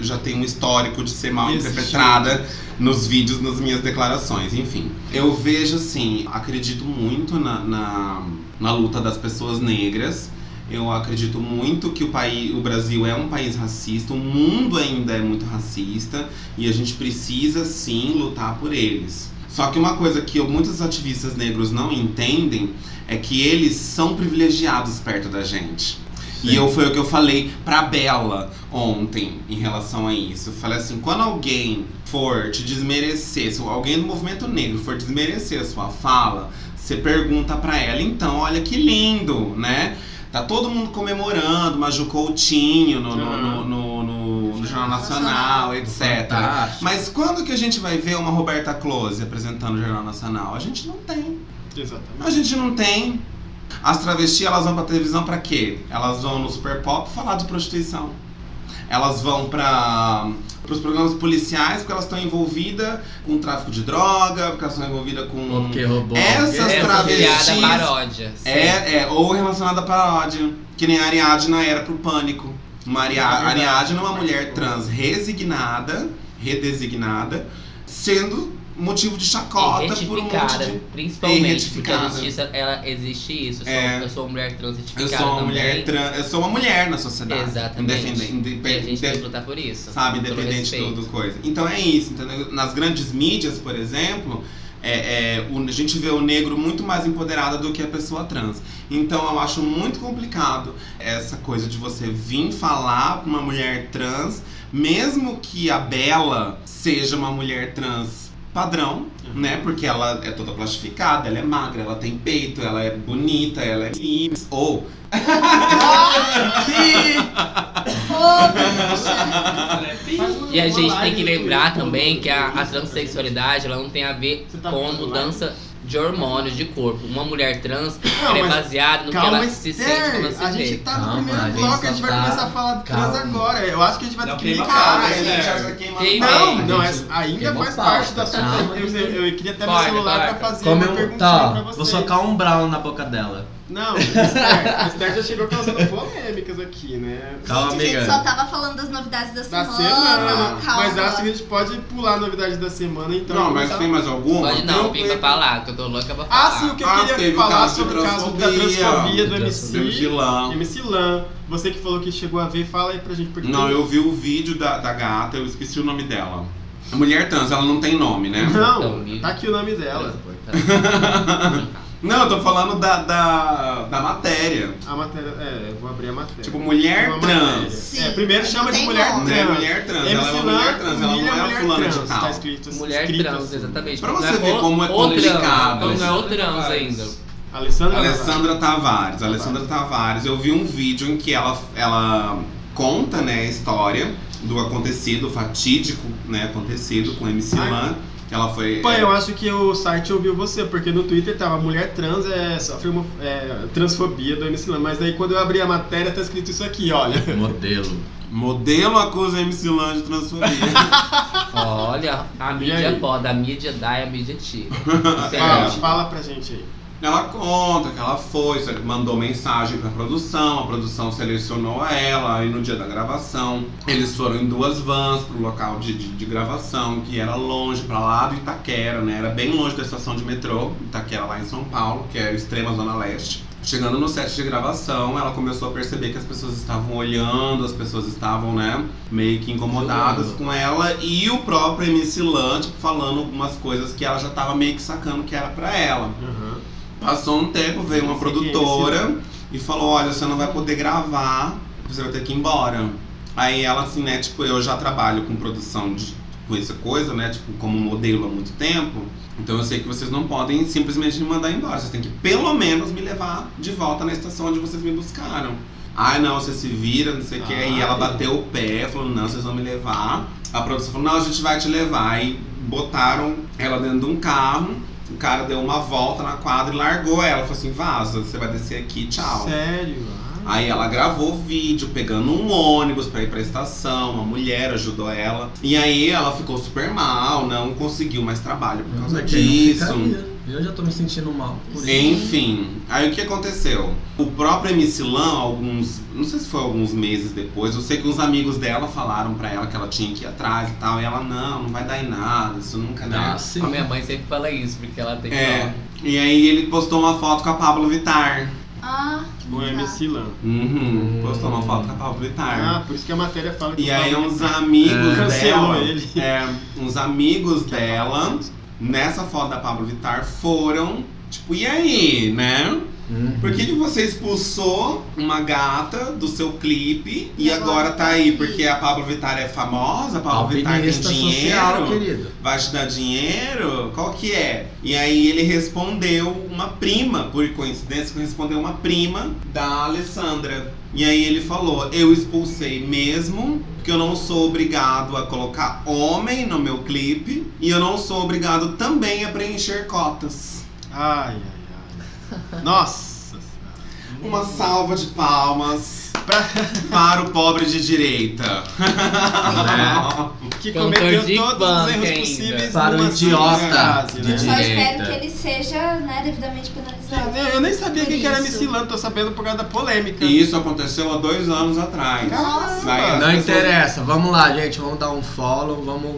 Já tenho um histórico de ser mal Existe. interpretada nos vídeos, nas minhas declarações, enfim. Eu vejo assim, acredito muito na, na, na luta das pessoas negras. Eu acredito muito que o país, o Brasil é um país racista, o mundo ainda é muito racista e a gente precisa sim lutar por eles. Só que uma coisa que muitos ativistas negros não entendem é que eles são privilegiados perto da gente. E eu, foi o que eu falei pra Bela ontem em relação a isso. Eu falei assim, quando alguém for te desmerecer, se alguém do movimento negro for desmerecer a sua fala, você pergunta pra ela, então, olha que lindo, né? Tá todo mundo comemorando, Maju Coutinho no, no, no, no- no- no Jornal Nacional, etc. Fantástico. Mas quando que a gente vai ver uma Roberta Close apresentando o Jornal Nacional? A gente não tem. Exatamente. A gente não tem. As travestis, elas vão pra televisão pra quê? Elas vão no Super Pop falar de prostituição. Elas vão para os programas policiais porque elas estão envolvidas com tráfico de droga, porque elas estão envolvidas com. Porque roubou. Essas. Essa travestis- paródia. É, é, ou relacionada à paródia. Que nem a Ariadna era pro pânico. Uma Ari- É. Ariadna é uma mulher trans resignada, redesignada, sendo motivo de chacota por um monte de. principalmente, porque a justiça, ela existe isso. Eu sou, É. eu sou uma mulher trans Eu sou uma também. mulher trans, eu sou uma mulher na sociedade. Exatamente. Independente, E a gente tem que lutar por isso. sabe, independente de tudo coisa. Então é isso, entendeu? Nas grandes mídias, por exemplo, é, é, o- a gente vê o negro muito mais empoderado do que a pessoa trans. Então eu acho muito complicado essa coisa de você vir falar pra uma mulher trans, mesmo que a Bela seja uma mulher trans padrão, né? Porque ela é toda plastificada, ela é magra, ela tem peito, ela é bonita, ela é livre. Ou E a gente tem que lembrar também que a, a transexualidade ela não tem a ver tá com mudança de hormônios de corpo. Uma mulher trans Não, é baseada no que ela se sente quando ela se a gente tá Calma, no a primeiro gente bloco, a só gente vai tá- começar a falar de trans Calma. agora. Eu acho que a gente vai ter que ligar. né? né? Não, A não, gente ainda queimou faz parte da sua. Eu, eu, eu queria até meu celular pra fazer Come uma um. perguntinha Tá, pra você. vou socar um brown na boca dela. Não, Esther, a Esther já chegou causando polêmicas aqui, né? Calma, gente, a gente amiga. só tava falando das novidades da Da semana. semana. Calma. Mas acho que a gente pode pular a novidade da semana, então. Não, mas tem mais alguma? Pode não, Tem vim pra falar, que eu tô louca pra Ah, falar. sim, o que eu Ah, queria o falar sobre o caso da transfobia. do MC. MC Lan. MC Lan. Você que falou que chegou a ver, fala aí pra gente. Porque Não, eu vi o vídeo da, da gata, eu esqueci o nome dela. A mulher trans, ela não tem nome, né? Não, Então, tá aqui o nome dela. <laughs> Não, eu tô falando da, da, da matéria. A matéria. É, eu vou abrir a matéria. Tipo, mulher Uma matéria. trans. É, primeiro chama de tem mulher. Né? trans. Mulher trans, ela é MC uma Lan mulher trans, ela não é a mulher fulana trans, de tal. Tá escrito, Mulher escrito trans, assim. exatamente. Pra Não você é ver o- como é o complicado. Não é o trans ainda. Alessandra. Alessandra Tavares. Alessandra Tavares. Eu vi um vídeo em que ela, ela conta, né, a história do acontecido, fatídico, né, acontecido com MC Ai. Lan. Ela foi. Pô, é, eu acho que o site ouviu você, porque no Twitter tava mulher trans é, sofre uma é, transfobia do MC Lan, mas daí quando eu abri a matéria tá escrito isso aqui, olha. <laughs> Modelo. Modelo acusa a MC Lan de transfobia. <laughs> Olha, a mídia aí? pode, a mídia dá e a mídia tira. <laughs> Fala, fala pra gente aí. Ela conta que ela foi, mandou mensagem pra produção, a produção selecionou ela e no dia da gravação eles foram em duas vans pro local de, de, de gravação, que era longe, pra lá do Itaquera, né? Era bem longe da estação de metrô, Itaquera lá em São Paulo, que é a extrema zona leste. Chegando no set de gravação, ela começou a perceber que as pessoas estavam olhando, as pessoas estavam, né, meio que incomodadas com ela e o próprio MC Lan, tipo, falando algumas coisas que ela já tava meio que sacando que era pra ela. Uhum. Passou um tempo, veio uma sim, produtora e falou: Olha, você não vai poder gravar, você vai ter que ir embora. Aí ela, assim, né, tipo, eu já trabalho com produção de, com essa coisa, né, tipo, como modelo há muito tempo. Então eu sei que vocês não podem simplesmente me mandar embora. Vocês têm que pelo menos me levar de volta na estação onde vocês me buscaram. Ai, não, você se vira, não sei o que. E ela Ai. bateu o pé, falou: Não, vocês vão me levar. A produção falou: Não, a gente vai te levar. Aí botaram ela dentro de um carro. O cara deu uma volta na quadra e largou ela. Falou assim: vaza, você vai descer aqui, tchau. Sério? Aí ela gravou vídeo pegando um ônibus pra ir pra estação, uma mulher ajudou ela. E aí ela ficou super mal, não conseguiu mais trabalho por causa Mas quem não disso. Eu já tô me sentindo mal. por isso. Enfim, aí o que aconteceu? O próprio MC Lan, alguns, não sei se foi alguns meses depois, eu sei que uns amigos dela falaram pra ela que ela tinha que ir atrás e tal, e ela, não, não vai dar em nada, isso nunca dá. Ah, sim. A minha mãe sempre fala isso, porque ela tem É, e aí ele postou uma foto com a Pablo Vittar. Ah, O tá. MC Lan. Uhum, postou uma foto com a Pablo Vittar. Ah, por isso que a matéria fala que E aí uns amigos É. Cancelou dela, ele. é, uns amigos <laughs> dela, nessa foto da Pablo Vittar, foram, tipo, e aí, né? Uhum. Por que, que você expulsou uma gata do seu clipe e E agora agora tá tá aí? Porque a Pablo Vittar é famosa, a Pablo Vittar tem social, dinheiro, querido. vai te dar dinheiro? Qual que é? E aí ele respondeu uma prima, por coincidência, respondeu uma prima da Alessandra. E aí ele falou: Eu expulsei mesmo, porque eu não sou obrigado a colocar homem no meu clipe e eu não sou obrigado também a preencher cotas. Ai, ai, ai. <laughs> Nossa. Uma salva de palmas Pra- para o pobre de direita. que Cantor cometeu todos os erros ainda. possíveis Para o numa idiota frase, de né? Eu só espero que ele seja né, devidamente penalizado. Eu, eu nem sabia quem que era. MC Lan, tô sabendo por causa da polêmica. E isso aconteceu há dois anos atrás. Não pessoas- interessa, vamos lá, gente, vamos dar um follow, vamos.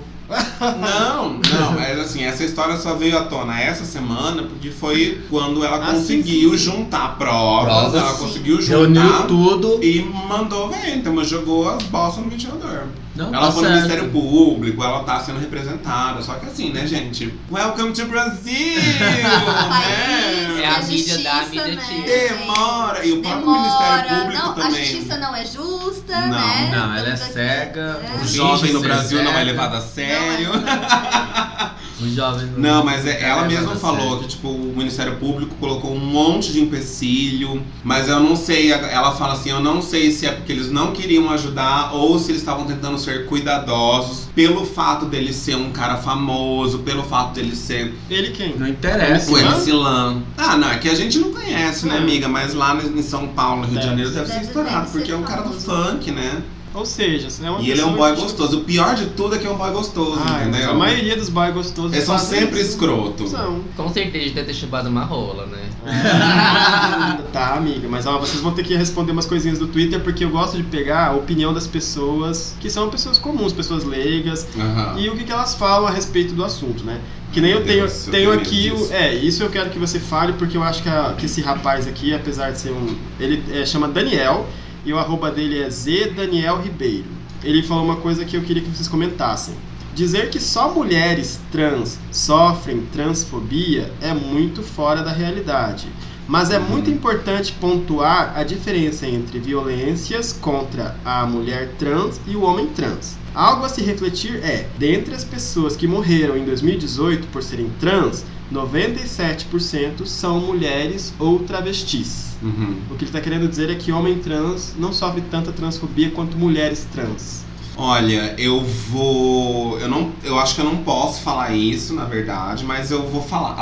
Não, não, mas assim, essa história só veio à tona essa semana porque foi quando ela Ah, sim, conseguiu sim, juntar provas, Provas, ela conseguiu Reuniu juntar tudo. e mandou ver, então mas jogou as bolsas no ventilador. Não, Ela tá foi no certo. Ministério Público, ela tá sendo representada, só que assim, né, gente? Welcome to Brasil! Né? <laughs> É a a mídia justiça, da, a mídia né? tira. Demora! E o próprio Demora, Ministério Público não, a também. justiça não é justa, Não, né? não, ela é cega, É. O jovem no ser Brasil não é levado a sério. Não é. Os jovens Não, mas é- ela mesma falou que tipo, o Ministério Público colocou um monte de empecilho, mas eu não sei, ela fala assim, eu não sei se é porque eles não queriam ajudar ou se eles estavam tentando ser cuidadosos pelo fato dele ser um cara famoso, pelo fato dele ser Ele quem? Não interessa. o Lan? MC Lan. Ah, não, é que a gente não conhece, né, Não. amiga? Mas lá em São Paulo, no Rio de Deve. Janeiro, deve ser Deve- estourado, deve porque ser é um cara do funk, né? Ou seja, é uma E ele é um boy que- gostoso. O pior de tudo é que é um boy gostoso, Ah, entendeu? a maioria dos boys gostosos Eles são sempre isso. escroto. São. Com certeza deve ter chupado uma rola, né? <laughs> tá, amiga, mas ó, vocês vão ter que responder umas coisinhas do Twitter porque eu gosto de pegar a opinião das pessoas que são pessoas comuns, pessoas leigas, Aham. e o que, que elas falam a respeito do assunto, né? Que nem Meu eu tenho, Deus, eu tenho aqui. disso. é, isso eu quero que você fale porque eu acho que, a- que esse rapaz aqui, apesar de ser um. Ele é, chama Daniel e o arroba dele é Z Daniel Ribeiro. Ele falou uma coisa que eu queria que vocês comentassem. Dizer que só mulheres trans sofrem transfobia é muito fora da realidade. Mas é muito importante pontuar a diferença entre violências contra a mulher trans e o homem trans. Algo a se refletir é, dentre as pessoas que morreram em 2018 por serem trans, 97% são mulheres ou travestis. Uhum. O que ele está querendo dizer é que homem trans não sofre tanta transfobia quanto mulheres trans. Olha, eu vou. Eu não. Eu acho que eu não posso falar isso, na verdade, mas eu vou falar.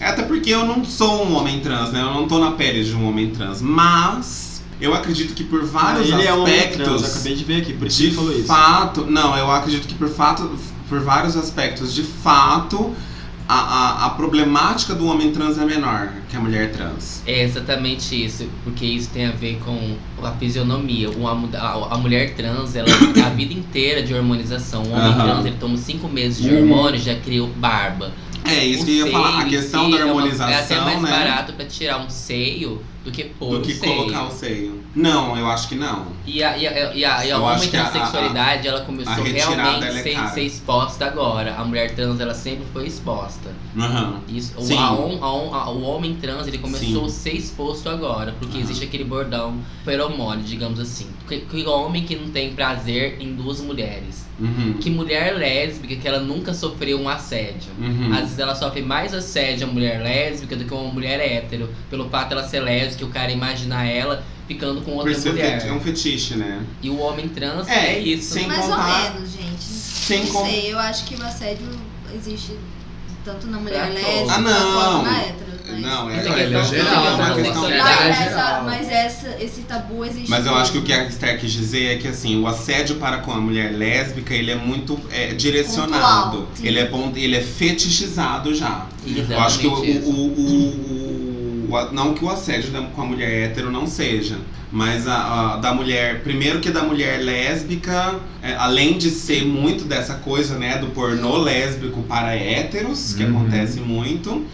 É <laughs> Até porque eu não sou um homem trans, né? Eu não tô na pele de um homem trans. Mas eu acredito que por vários ele é aspectos. trans, eu acabei de ver aqui, por isso de ele falou isso. fato, não, eu acredito que por fato, por vários aspectos, de fato, a, a, a problemática do homem trans é menor que a mulher trans. É exatamente isso, porque isso tem a ver com a fisionomia. Mu- a, a mulher trans, ela tem <coughs> a vida inteira de hormonização. O homem Aham. trans, ele toma cinco meses de Uhum. hormônio e já criou barba. É isso O que eu ia falar, a questão da é uma- É até mais né? barato pra tirar um seio do que pôr Do que seio. colocar o seio. Não, eu acho que não. E a, e a, e a, e a homem que a- transexualidade, ela começou a retirada, realmente ela é ser, cara. ser exposta agora. A mulher trans, ela sempre foi exposta. Aham. Isso, o, Sim. a a a- homem trans, ele começou Sim. a ser exposto agora. Porque Aham. existe aquele bordão feromônio, digamos assim. Que, que homem que não tem prazer em duas mulheres. Uhum. Que mulher lésbica que ela nunca sofreu um assédio. Uhum. Às vezes ela sofre mais assédio a mulher lésbica do que uma mulher hétero. Pelo fato dela ser lésbica, o cara imaginar ela ficando com outra Por ser mulher. é um fetiche, né? E o homem trans É, é, isso. sem Mais contar- ou menos, gente. Sem não con- sei, eu acho que o assédio existe tanto na mulher Pra lésbica. Ah, quanto na hétero. Mas- Não, é, é, é é geral, é é uma questão questão de Mas, essa, geral. mas essa, esse tabu existe. Mas eu acho que o que a Esther quis dizer é que assim, o assédio para com a mulher lésbica, ele é muito é, direcionado. Pontual, ele, é, ele é fetichizado já. Exatamente Eu acho que o, o, o- o- não que o assédio da- com a mulher hétero não seja, mas a, a- da mulher, primeiro que da mulher lésbica, é, além de ser muito dessa coisa, né, do pornô lésbico para héteros, que Uhum. acontece muito,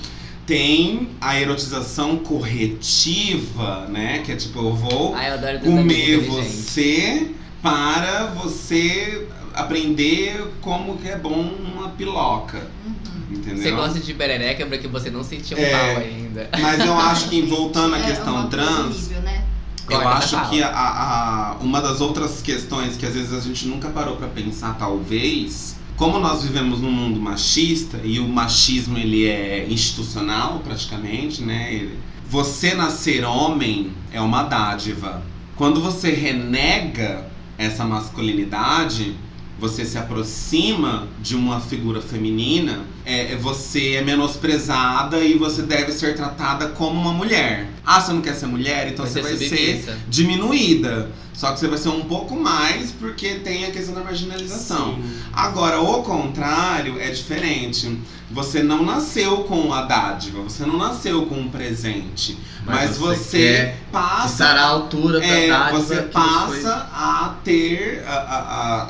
tem a erotização corretiva, né, que é tipo, eu vou Ai, eu adoro comer você para você aprender como que é bom uma piloca, Uhum. entendeu? Você gosta de perereca porque você não sentiu É. mal ainda. Mas eu acho que <laughs> voltando à É questão uma coisa trans, nível, né? eu Corta acho que a, a- uma das outras questões que às vezes a gente nunca parou pra pensar, talvez, como nós vivemos num mundo machista e o machismo ele é institucional praticamente, né? Você nascer homem é uma dádiva. Quando você renega essa masculinidade, você se aproxima de uma figura feminina, é, você é menosprezada e você deve ser tratada como uma mulher. Ah, você não quer ser mulher? Então você vai ser submissa. diminuída. Só que você vai ser um pouco mais porque tem a questão da marginalização. Sim. Agora, o contrário é diferente. Você não nasceu com a dádiva, você não nasceu com um presente. Mas, Mas você, você passa. Estar à altura da é, dádiva você passa a ter a, a- a-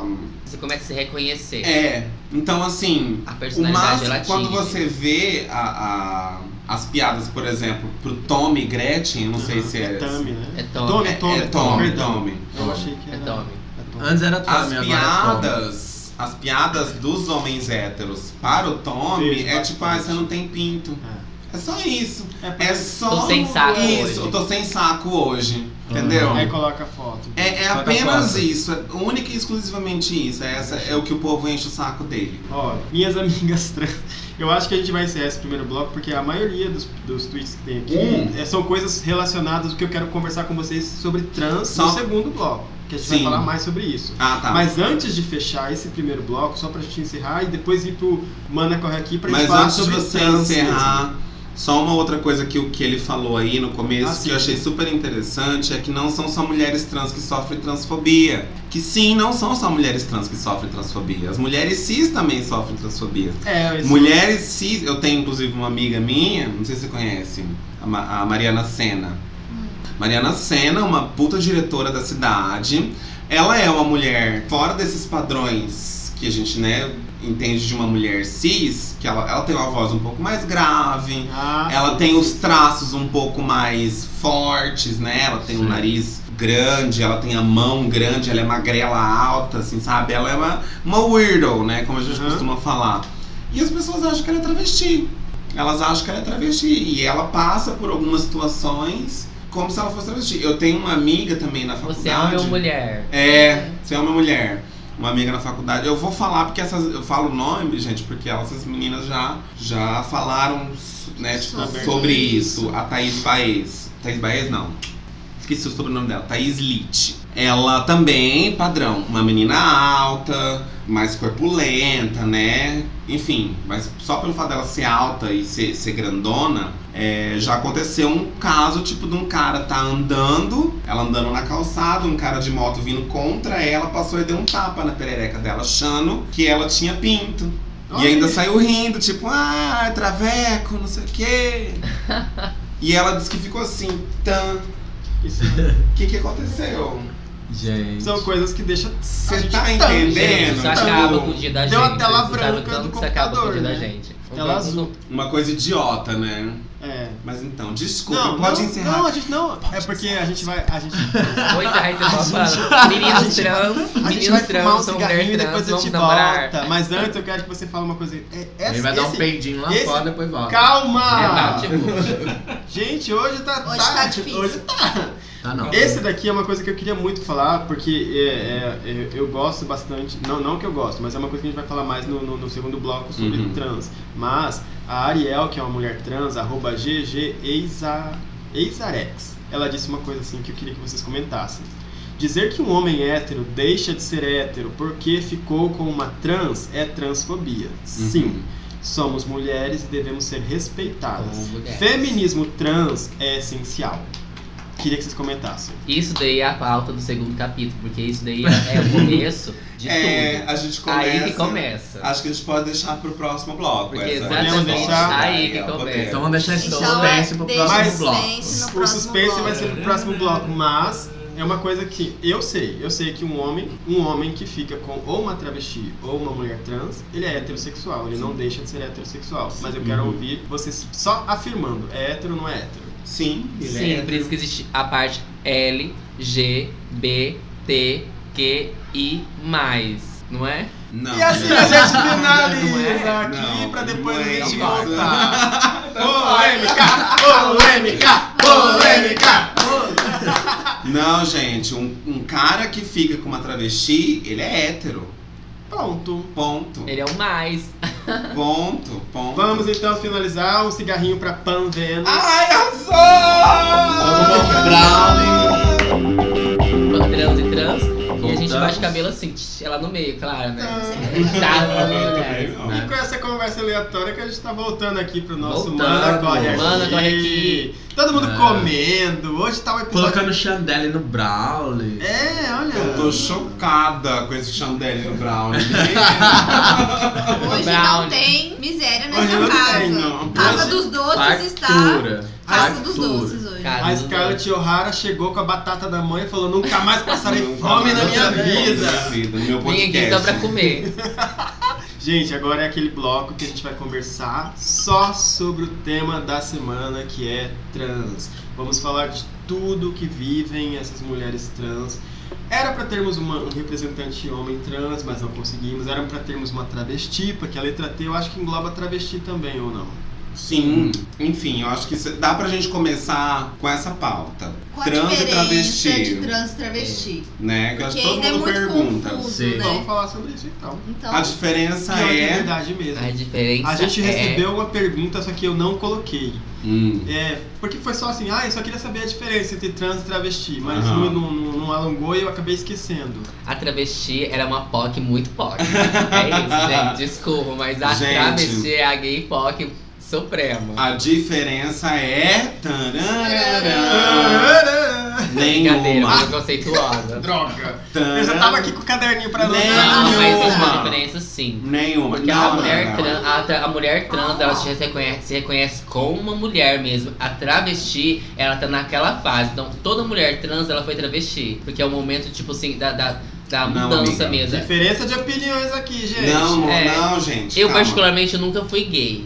a- Você começa a se reconhecer. É. Então, assim, A o personalidade máximo, ela quando você vê a, a- as piadas, por exemplo, pro Tommy e Gretchen, eu não sei Uhum. se é. É Tami, né? É Tommy. Tommy, É, Tommy, é Tommy, perdão. Tommy. Eu achei que É era... Tommy. é Tommy. Antes era As Tommy, é Tommy. piadas, as piadas dos homens héteros para o Tommy Sim, é tipo, ah, você não tem pinto. É só isso. É, É só Tô sem saco isso. hoje. Eu tô sem saco hoje. Entendeu? Aí coloca a foto. É, é Coloca apenas foto. isso, é única e exclusivamente isso. É, essa, é o que o povo enche o saco dele. Ó, minhas <laughs> amigas trans. Eu acho que a gente vai encerrar esse primeiro bloco porque a maioria dos, dos tweets que tem aqui Hum. é, são coisas relacionadas ao que eu quero conversar com vocês sobre trans Só- no segundo bloco. Que a gente Sim. vai falar mais sobre isso. Ah, tá. Mas antes de fechar esse primeiro bloco, só pra gente encerrar e depois ir pro Mana Corre Aqui pra Mas gente falar antes de sobre você trans encerrar, só uma outra coisa que, o que ele falou aí no começo Ah, que eu achei super interessante é que não são só mulheres trans que sofrem transfobia. Que sim, não são só mulheres trans que sofrem transfobia. As mulheres cis também sofrem transfobia. É, esse- Mulheres cis, eu tenho inclusive uma amiga minha, não sei se você conhece, a, Ma- a Mariana Senna. Mariana Senna, uma puta diretora da cidade. Ela é uma mulher fora desses padrões que a gente, né, entende de uma mulher cis, que ela, ela tem uma voz um pouco mais grave, Ah, ela tem os traços um pouco mais fortes, né? Ela tem um Sim. nariz grande, ela tem a mão grande, ela é magrela alta, assim, sabe? Ela é uma, uma weirdo, né? Como a gente Uhum. costuma falar. E as pessoas acham que ela é travesti. Elas acham que ela é travesti. E ela passa por algumas situações como se ela fosse travesti. Eu tenho uma amiga também na faculdade. Você é ou mulher? É, você é uma mulher. Uma amiga na faculdade. Eu vou falar porque essas. Eu falo o nome, gente, porque essas meninas já, já falaram né, tipo, Sobre sobre, isso. isso. A Thaís Baez. Thaís Baez não. Esqueci o sobrenome dela. Thaís Litt. Ela também, padrão, uma menina alta, mais corpulenta, né? Enfim, mas só pelo fato dela ser alta e ser, ser grandona, é, já aconteceu um caso, tipo, de um cara tá andando, ela andando na calçada, um cara de moto vindo contra ela, passou e deu um tapa na perereca dela, achando que ela tinha pinto. E Olha. ainda saiu rindo, tipo, ah, traveco, não sei o quê. <laughs> e ela disse que ficou assim, tan. O <laughs> que que aconteceu? Gente. são coisas que deixam. a Você gente tá entendendo? Isso acaba com o dia da Deu gente. a tela branca do que isso acaba com o computador, né? gente. Tela azul. Uma coisa idiota, né? É. Mas então, desculpa, Não, pode não, encerrar. Não, a gente não. é porque a gente vai. A gente, é, você pode falar. Meninos a gente trans, meninos um trans, são e mulher depois trans, eu vamos te namorar. volta. Mas antes eu quero que você fale uma coisa. É, essa- Ele vai dar um esse- peidinho lá esse- fora, depois volta. Calma! É, tá, tipo, <laughs> Gente, hoje tá. Hoje tá difícil. Hoje tá. Tá não. Esse daqui é uma coisa que eu queria muito falar, porque é, é, é, eu gosto bastante. Não, não que eu gosto, mas é uma coisa que a gente vai falar mais no, no- no segundo bloco sobre Uhum. trans. Mas a Ariel, que é uma mulher trans, arroba GG Eiza- Eizarex, ela disse uma coisa assim que eu queria que vocês comentassem. Dizer que um homem hétero deixa de ser hétero porque ficou com uma trans é transfobia. Sim, somos mulheres e devemos ser respeitadas. Feminismo trans é essencial. Queria que vocês comentassem. Isso daí é a pauta do segundo capítulo, porque isso daí é o <laughs> começo de É, tudo. a gente começa. Aí que começa. Acho que a gente pode deixar pro próximo bloco. Porque essa exatamente Podemos deixar? aí que começa. Então vamos deixar esse Então, suspense pro deixa próximo Mas- bloco. O suspense bloco. vai ser pro próximo bloco, mas é uma coisa que eu sei. Eu sei que um homem, um homem que fica com ou uma travesti ou uma mulher trans, ele é heterossexual, ele não deixa de ser heterossexual. Mas eu quero Uhum. ouvir vocês só afirmando, é hétero ou não é hétero? Sim, ele Sim, é por isso que existe a parte L, G, B, T, Q, I, mais, não é? Não. E assim não. a gente finaliza Não é? aqui Não, pra depois não a é gente voltar. polêmica! Polêmica! Polêmica! Não, gente, um, um cara que fica com uma travesti, ele é hétero. Pronto. Ponto. Ele é o mais. <laughs> Ponto. Ponto. Vamos então finalizar um cigarrinho pra Pan Vênus. Ai, arrasou! Trans e trans. E a gente bate cabelo assim, ela no meio, claro, né? Ah. Tá no meio, né? E com essa conversa aleatória que a gente tá voltando aqui pro nosso Voltando. Mana Corre Aqui. Mana Corre Aqui. Todo mundo É. comendo. Hoje tá o episódio. Colocando chandelle no Brawley. É, olha. Eu tô chocada com esse chandelle no brownie. <laughs> Hoje Brownie. não tem miséria Hoje nessa não casa. tem, não. Casa Hoje- dos doces está. Casa dos doces hoje. Cara, A Scarlett O'Hara chegou com a batata da mãe e falou: Nunca mais passarei fome na minha vida. vida, no meu Vim aqui só pra comer. <laughs> Gente, agora é aquele bloco que a gente vai conversar só sobre o tema da semana que é trans. Vamos falar de tudo que vivem essas mulheres trans. Era pra termos uma- um representante homem trans, mas não conseguimos. Era pra termos uma travesti, porque a letra T eu acho que engloba travesti também, ou não? Sim, enfim, eu acho que cê- dá pra gente começar com essa pauta. Qual a trans e diferença travesti. de trans e travesti? Né? Que eu acho que todo ainda é mundo muito pergunta. confuso, Sim. Vamos né? falar sobre isso então. Então, A diferença é é. verdade mesmo. A diferença A gente é... recebeu uma pergunta, só que eu não coloquei. Hum, É, porque foi só assim, ah, eu só queria saber a diferença entre trans e travesti, mas não, não- não alongou e eu acabei esquecendo. A travesti era uma POC muito POC. <laughs> É isso, gente. Desculpa, mas a Gente. travesti é a gay POC suprema. a diferença é. Nenhuma. mas conceituosa. Droga! Eu já tava aqui com o caderninho pra. Não, mas existe Nenhuma. uma diferença sim. Nenhuma. Porque não, a mulher, não, não. Trans, a, tra- a mulher trans, ela se reconhece, se reconhece como uma mulher mesmo. A travesti, ela tá naquela fase. Então, toda mulher trans, ela foi travesti. Porque é o momento, tipo assim, da, da, da Não, mudança amiga. mesmo. Diferença de opiniões aqui, gente. Não, É. não, gente. Eu, calma. particularmente, nunca fui gay.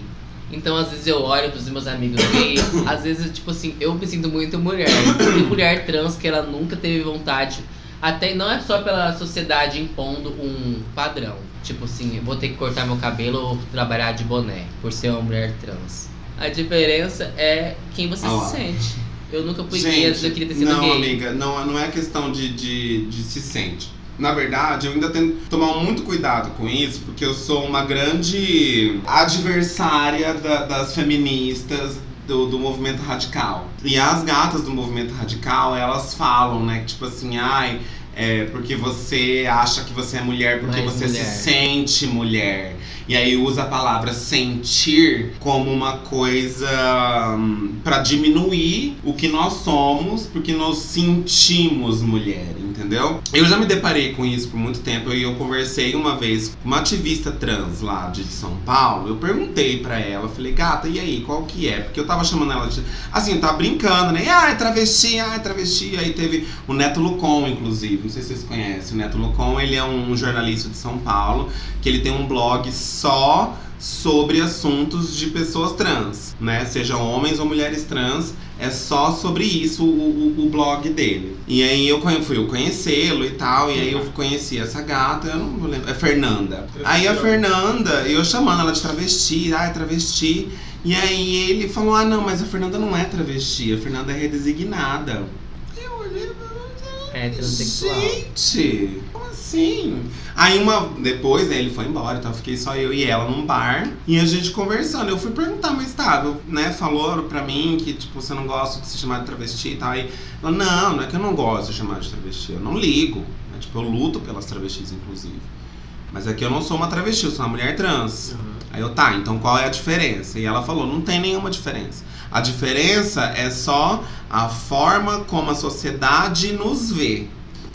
Então, às vezes, eu olho pros meus amigos gays, <coughs> às vezes, tipo assim, eu me sinto muito mulher. Tem mulher trans que ela nunca teve vontade. Até não é só pela sociedade impondo um padrão. Tipo assim, vou ter que cortar meu cabelo ou trabalhar de boné, por ser uma mulher trans. A diferença é quem você Ah lá. se sente. Eu nunca fui gay, eu queria ter sido não, gay. amiga, não, não é questão de, de, de se sente. Na verdade, eu ainda tenho que tomar muito cuidado com isso, porque eu sou uma grande adversária da- das feministas do, do movimento radical. E as gatas do movimento radical, elas falam, né, que tipo assim, ai, é porque você acha que você é mulher porque Mais você mulher. se sente mulher. E aí usa a palavra sentir como uma coisa hum, pra diminuir o que nós somos, porque nós sentimos mulher, entendeu? Eu já me deparei com isso por muito tempo e eu conversei uma vez com uma ativista trans lá de São Paulo. Eu perguntei pra ela, falei, gata, e aí, qual que é? Porque eu tava chamando ela de. Assim, eu tava brincando, né? Ah, é travesti, ah, é travesti. Aí teve o Neto Lucon, inclusive. Não sei se vocês conhecem. O Neto Lucon, ele é um jornalista de São Paulo, que ele tem um blog só sobre assuntos de pessoas trans, né? Sejam homens ou mulheres trans. É só sobre isso o, o- o blog dele. E aí eu fui eu conhecê-lo e tal. E aí eu conheci essa gata, eu não vou lembrar. É Fernanda. Aí a Fernanda, eu chamando ela de travesti, ai, travesti. E aí ele falou: Ah, não, mas a Fernanda não é travesti, a Fernanda é redesignada. Eu olhei pra É transexual. Gente, assim? Aí uma. Depois, né, ele foi embora, então eu fiquei só eu e ela num bar. E a gente conversando. Eu fui perguntar, mas tá, né, falou pra mim que, tipo, você não gosta de se chamar de travesti e tal. Aí ela, não, não é que eu não gosto de chamar de travesti, eu não ligo. né, Tipo, eu luto pelas travestis, inclusive. Mas é que eu não sou uma travesti, eu sou uma mulher trans. Aí eu, tá, então qual é a diferença? E ela falou, não tem nenhuma diferença. A diferença é só a forma como a sociedade nos vê.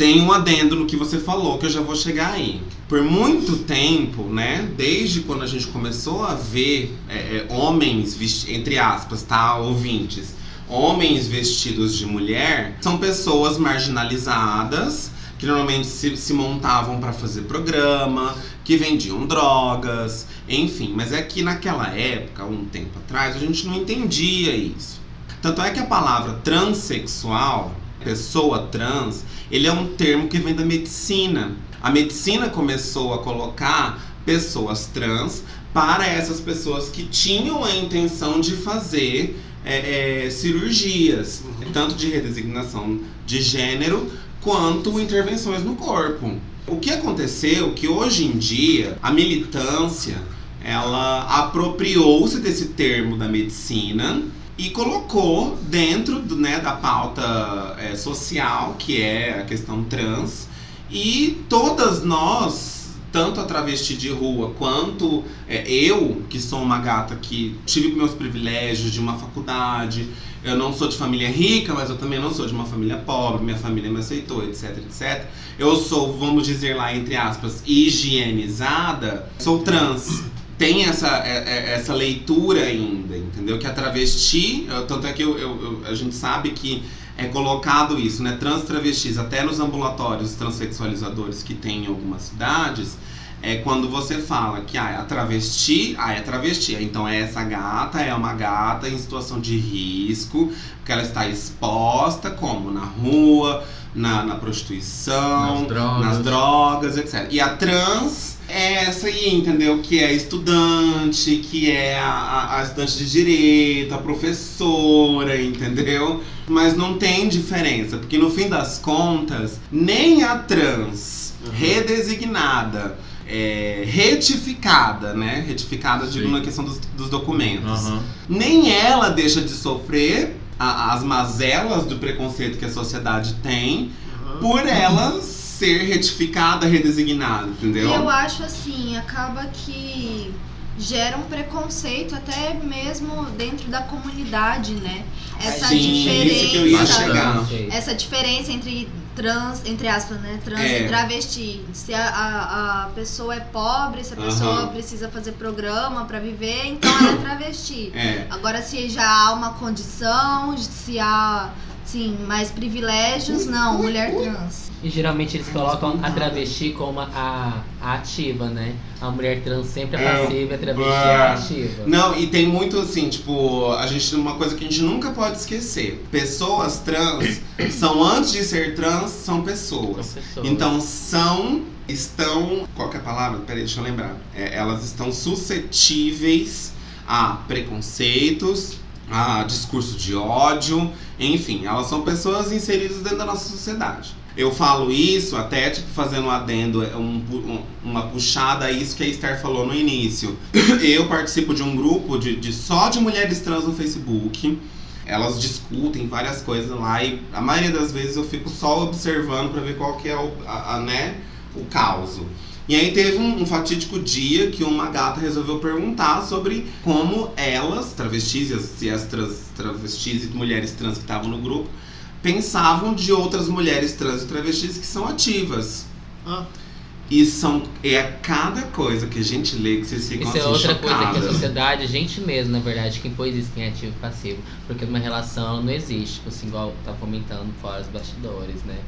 Tem um adendo no que você falou, que eu já vou chegar aí. Por muito tempo, né, desde quando a gente começou a ver é, é, homens, entre aspas, tá, ouvintes, homens vestidos de mulher, são pessoas marginalizadas, que normalmente se, se montavam para fazer programa, que vendiam drogas, enfim. Mas é que naquela época, um tempo atrás, a gente não entendia isso. Tanto é que a palavra transexual, pessoa trans, ele é um termo que vem da medicina. A medicina começou a colocar pessoas trans para essas pessoas que tinham a intenção de fazer é, é, cirurgias, tanto de redesignação de gênero quanto intervenções no corpo. O que aconteceu é que hoje em dia a militância ela apropriou-se desse termo da medicina e colocou dentro do, né, da pauta é, social, que é a questão trans, e todas nós, tanto a travesti de rua quanto é, eu, que sou uma gata que tive meus privilégios de uma faculdade, eu não sou de família rica, mas eu também não sou de uma família pobre, minha família me aceitou, etc, etc. Eu sou, vamos dizer lá, entre aspas, higienizada, sou trans. Tem essa, é- é- essa leitura ainda, entendeu? Que a travesti, tanto é que eu- eu- a gente sabe que é colocado isso, né? Trans travestis, até nos ambulatórios transexualizadores que tem em algumas cidades, é quando você fala que ah, a travesti, ah, é travesti. Então essa gata é uma gata em situação de risco, porque ela está exposta como na rua, na, na prostituição, Nas drogas. nas drogas, etc. E a trans é essa aí, entendeu? Que é estudante, que é a, a- estudante de direito, a professora, entendeu? Mas não tem diferença, porque no fim das contas, nem a trans redesignada, é, retificada, né? Retificada, digo, na questão dos, dos documentos Aham. nem ela deixa de sofrer a- as mazelas do preconceito que a sociedade tem por ela ser retificada, redesignada, E entendeu? eu acho assim, acaba que gera um preconceito até mesmo dentro da comunidade, né? Essa Sim, isso que eu ia diferença. chegar. Essa diferença entre trans, entre aspas, né? Trans É. e travesti. Se a, a, a pessoa é pobre, se a pessoa precisa fazer programa pra viver, então ela é travesti. É. Agora, se já há uma condição, se há, sim, mais privilégios, não, mulher trans. E geralmente eles colocam a travesti como a, a ativa, né? A mulher trans sempre é É. passiva e a travesti é ativa. Não, e tem muito assim, tipo, a gente uma coisa que a gente nunca pode esquecer. Pessoas trans <coughs> são antes de ser trans, são pessoas. São pessoas. Então são, estão, qual que é a palavra? Peraí, deixa eu lembrar. É, elas estão suscetíveis a preconceitos, a discurso de ódio, enfim, elas são pessoas inseridas dentro da nossa sociedade. Eu falo isso até, tipo, fazendo um adendo, é um, um- uma puxada a isso que a Esther falou no início. Eu participo de um grupo de, de só de mulheres trans no Facebook. Elas discutem várias coisas lá e a maioria das vezes eu fico só observando pra ver qual que é o, a, a, né, o caos. E aí teve um, um fatídico dia que uma gata resolveu perguntar sobre como elas, travestis e as, e as trans- travestis e mulheres trans que estavam no grupo, pensavam de outras mulheres trans e travestis que são ativas. Ah. E são, é cada coisa que a gente lê que vocês ficam Isso é assim, outra coisa que a sociedade, a gente mesmo, na verdade, que impôs isso, quem é ativo e passivo. Porque numa relação ela não existe, tipo assim, igual tá comentando fora os bastidores, né?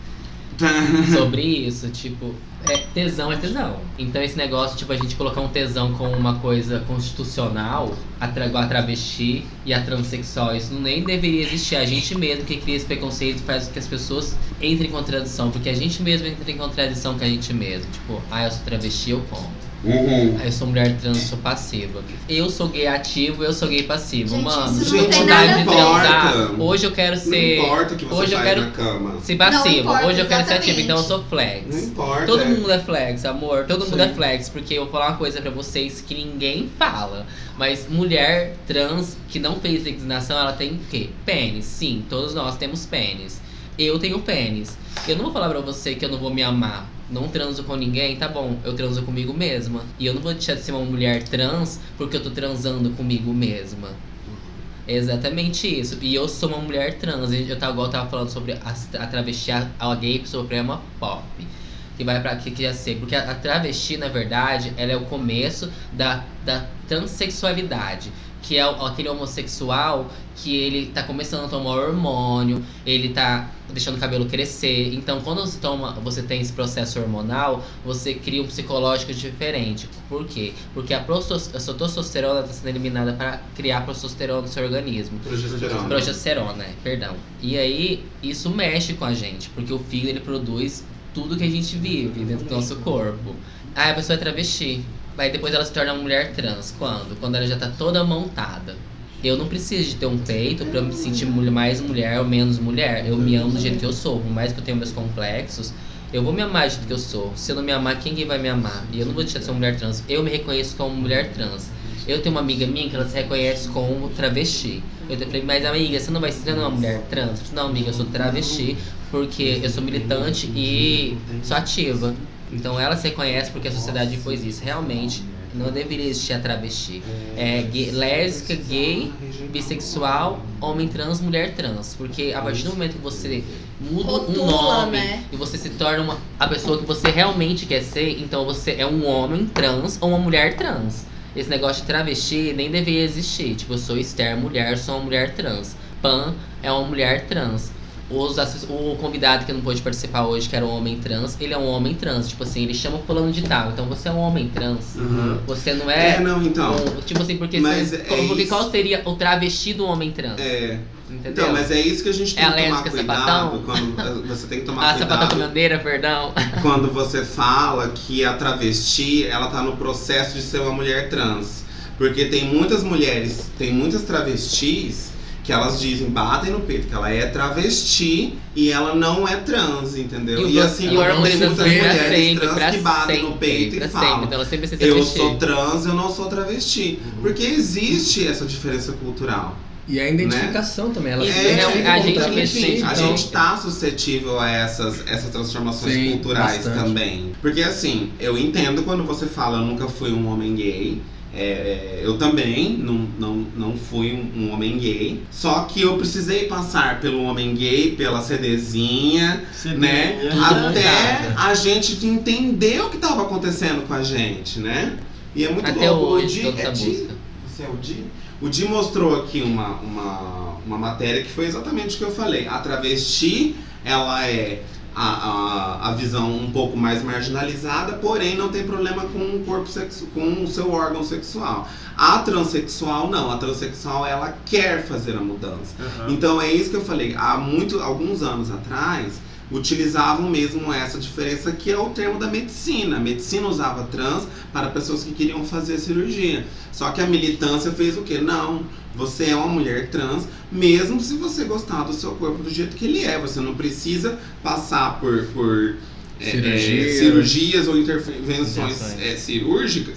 <laughs> Sobre isso, tipo, é, tesão é tesão. Então esse negócio, tipo, a gente colocar um tesão como uma coisa constitucional, a, tra a travesti e a transexual, isso nem deveria existir. A gente mesmo que cria esse preconceito faz com que as pessoas entrem em contradição, porque a gente mesmo entra em contradição com a gente mesmo. Tipo, ah, eu sou travesti, eu conto. Uhum. Eu sou mulher trans, eu sou passiva. Eu sou gay ativo, eu sou gay passivo. Gente, Mano, não tem vontade de transar. Importa. Hoje eu quero Não ser. importa o que você hoje eu quero- na cama. ser passivo. importa, Hoje eu quero ser ativo, exatamente. então eu sou Não flex. importa. Todo é. mundo é flex, amor. Todo mundo Sim. é flex. Porque eu vou falar uma coisa pra vocês que ninguém fala. Mas mulher trans que não fez designação, ela tem o quê? Pênis. Sim, todos nós temos pênis. Eu tenho pênis. Eu não vou falar pra você que eu não vou me amar. Não transo com ninguém, tá bom, eu transo comigo mesma. E eu não vou deixar de ser uma mulher trans porque eu tô transando comigo mesma. É exatamente isso. E eu sou uma mulher trans. Eu tava, igual eu tava falando sobre a, a travesti, a, a gay suprema pop. Que vai pra que, que ia ser. Porque a, a travesti, na verdade, ela é o começo da, da transexualidade. Que é aquele homossexual que ele tá começando a tomar hormônio, ele tá deixando o cabelo crescer. Então, quando você toma, você tem esse processo hormonal, você cria um psicológico diferente. Por quê? Porque a, a sua testosterona está sendo eliminada para criar progesterona no seu organismo. Progesterona. Progesterona, é, perdão. E aí, isso mexe com a gente, porque o fígado ele produz tudo que a gente vive dentro do nosso corpo. Aí a pessoa é travesti. Aí depois ela se torna uma mulher trans. Quando? Quando ela já tá toda montada. Eu não preciso de ter um peito pra eu me sentir mais mulher ou menos mulher. Eu me amo do jeito que eu sou. Por mais que eu tenha meus complexos, eu vou me amar do jeito que eu sou. Se eu não me amar, quem que vai me amar? E eu não vou deixar de ser uma mulher trans. Eu me reconheço como mulher trans. Eu tenho uma amiga minha que ela se reconhece como travesti. Eu falei, mas amiga, você não vai ser uma mulher trans? Eu falei, não, amiga, eu sou travesti porque eu sou militante e sou ativa. Então ela se reconhece porque a sociedade impôs isso. Realmente, não deveria existir a travesti. É gay, lésbica, gay, bissexual, homem trans, mulher trans. Porque a partir do momento que você muda um Rotula, nome né? e você se torna uma, a pessoa que você realmente quer ser, então você é um homem trans ou uma mulher trans. Esse negócio de travesti nem deveria existir. Tipo, eu sou Esther, mulher, sou uma mulher trans. Pan é uma mulher trans. Os, o convidado que não pôde participar hoje, que era um homem trans, ele é um homem trans. Tipo assim, ele chama fulano de tal. Então você é um homem trans. Uhum. Você não É, é. não, então. um- tipo assim, porque, Mas você- é como- porque isso. qual seria o travesti do homem trans? É. Entendeu? Então, mas é isso que a gente tem É que tomar cuidado sapatão? quando eh, você tem que tomar <laughs> ah, sapatão com cuidado bandeira, perdão. <laughs> quando você fala que a travesti, ela tá no processo de ser uma mulher trans. Porque tem muitas mulheres, tem muitas travestis que elas dizem, batem no peito que ela é travesti e ela não é trans, entendeu? E, pro- assim, e o muitas mulheres sempre, trans que batem sempre, no peito e sempre. falam. Então ela sempre se Eu travesti. sou trans, eu não sou travesti. Porque existe essa diferença cultural. E a identificação também. Ela é, identifica a gente mesmo, Enfim, a então- gente tá suscetível a essas, essas transformações Sim, culturais bastante. também. Porque assim, eu entendo quando você fala eu nunca fui um homem gay. É, eu também não, não, não fui um, um homem gay. Só que eu precisei passar pelo homem gay, pela CDzinha, né? Uhum. Até a gente entender o que tava acontecendo com a gente, né? E é muito Até louco. O hoje, Di- é essa Di-. Você é o Di? O Di mostrou aqui uma, uma, uma matéria que foi exatamente o que eu falei. A travesti, ela é a, a, a visão um pouco mais marginalizada, porém não tem problema com o corpo sexu com o seu órgão sexual. A transexual não, a transexual ela quer fazer a mudança. Uhum. Então é isso que eu falei. Há muito, alguns anos atrás, utilizavam mesmo essa diferença que é o termo da medicina. A medicina usava trans para pessoas que queriam fazer cirurgia. Só que a militância fez o quê? Não, você é uma mulher trans, mesmo se você gostar do seu corpo do jeito que ele é. Você não precisa passar por, por é, Cirurgias. é, cirurgias ou intervenções é, cirúrgicas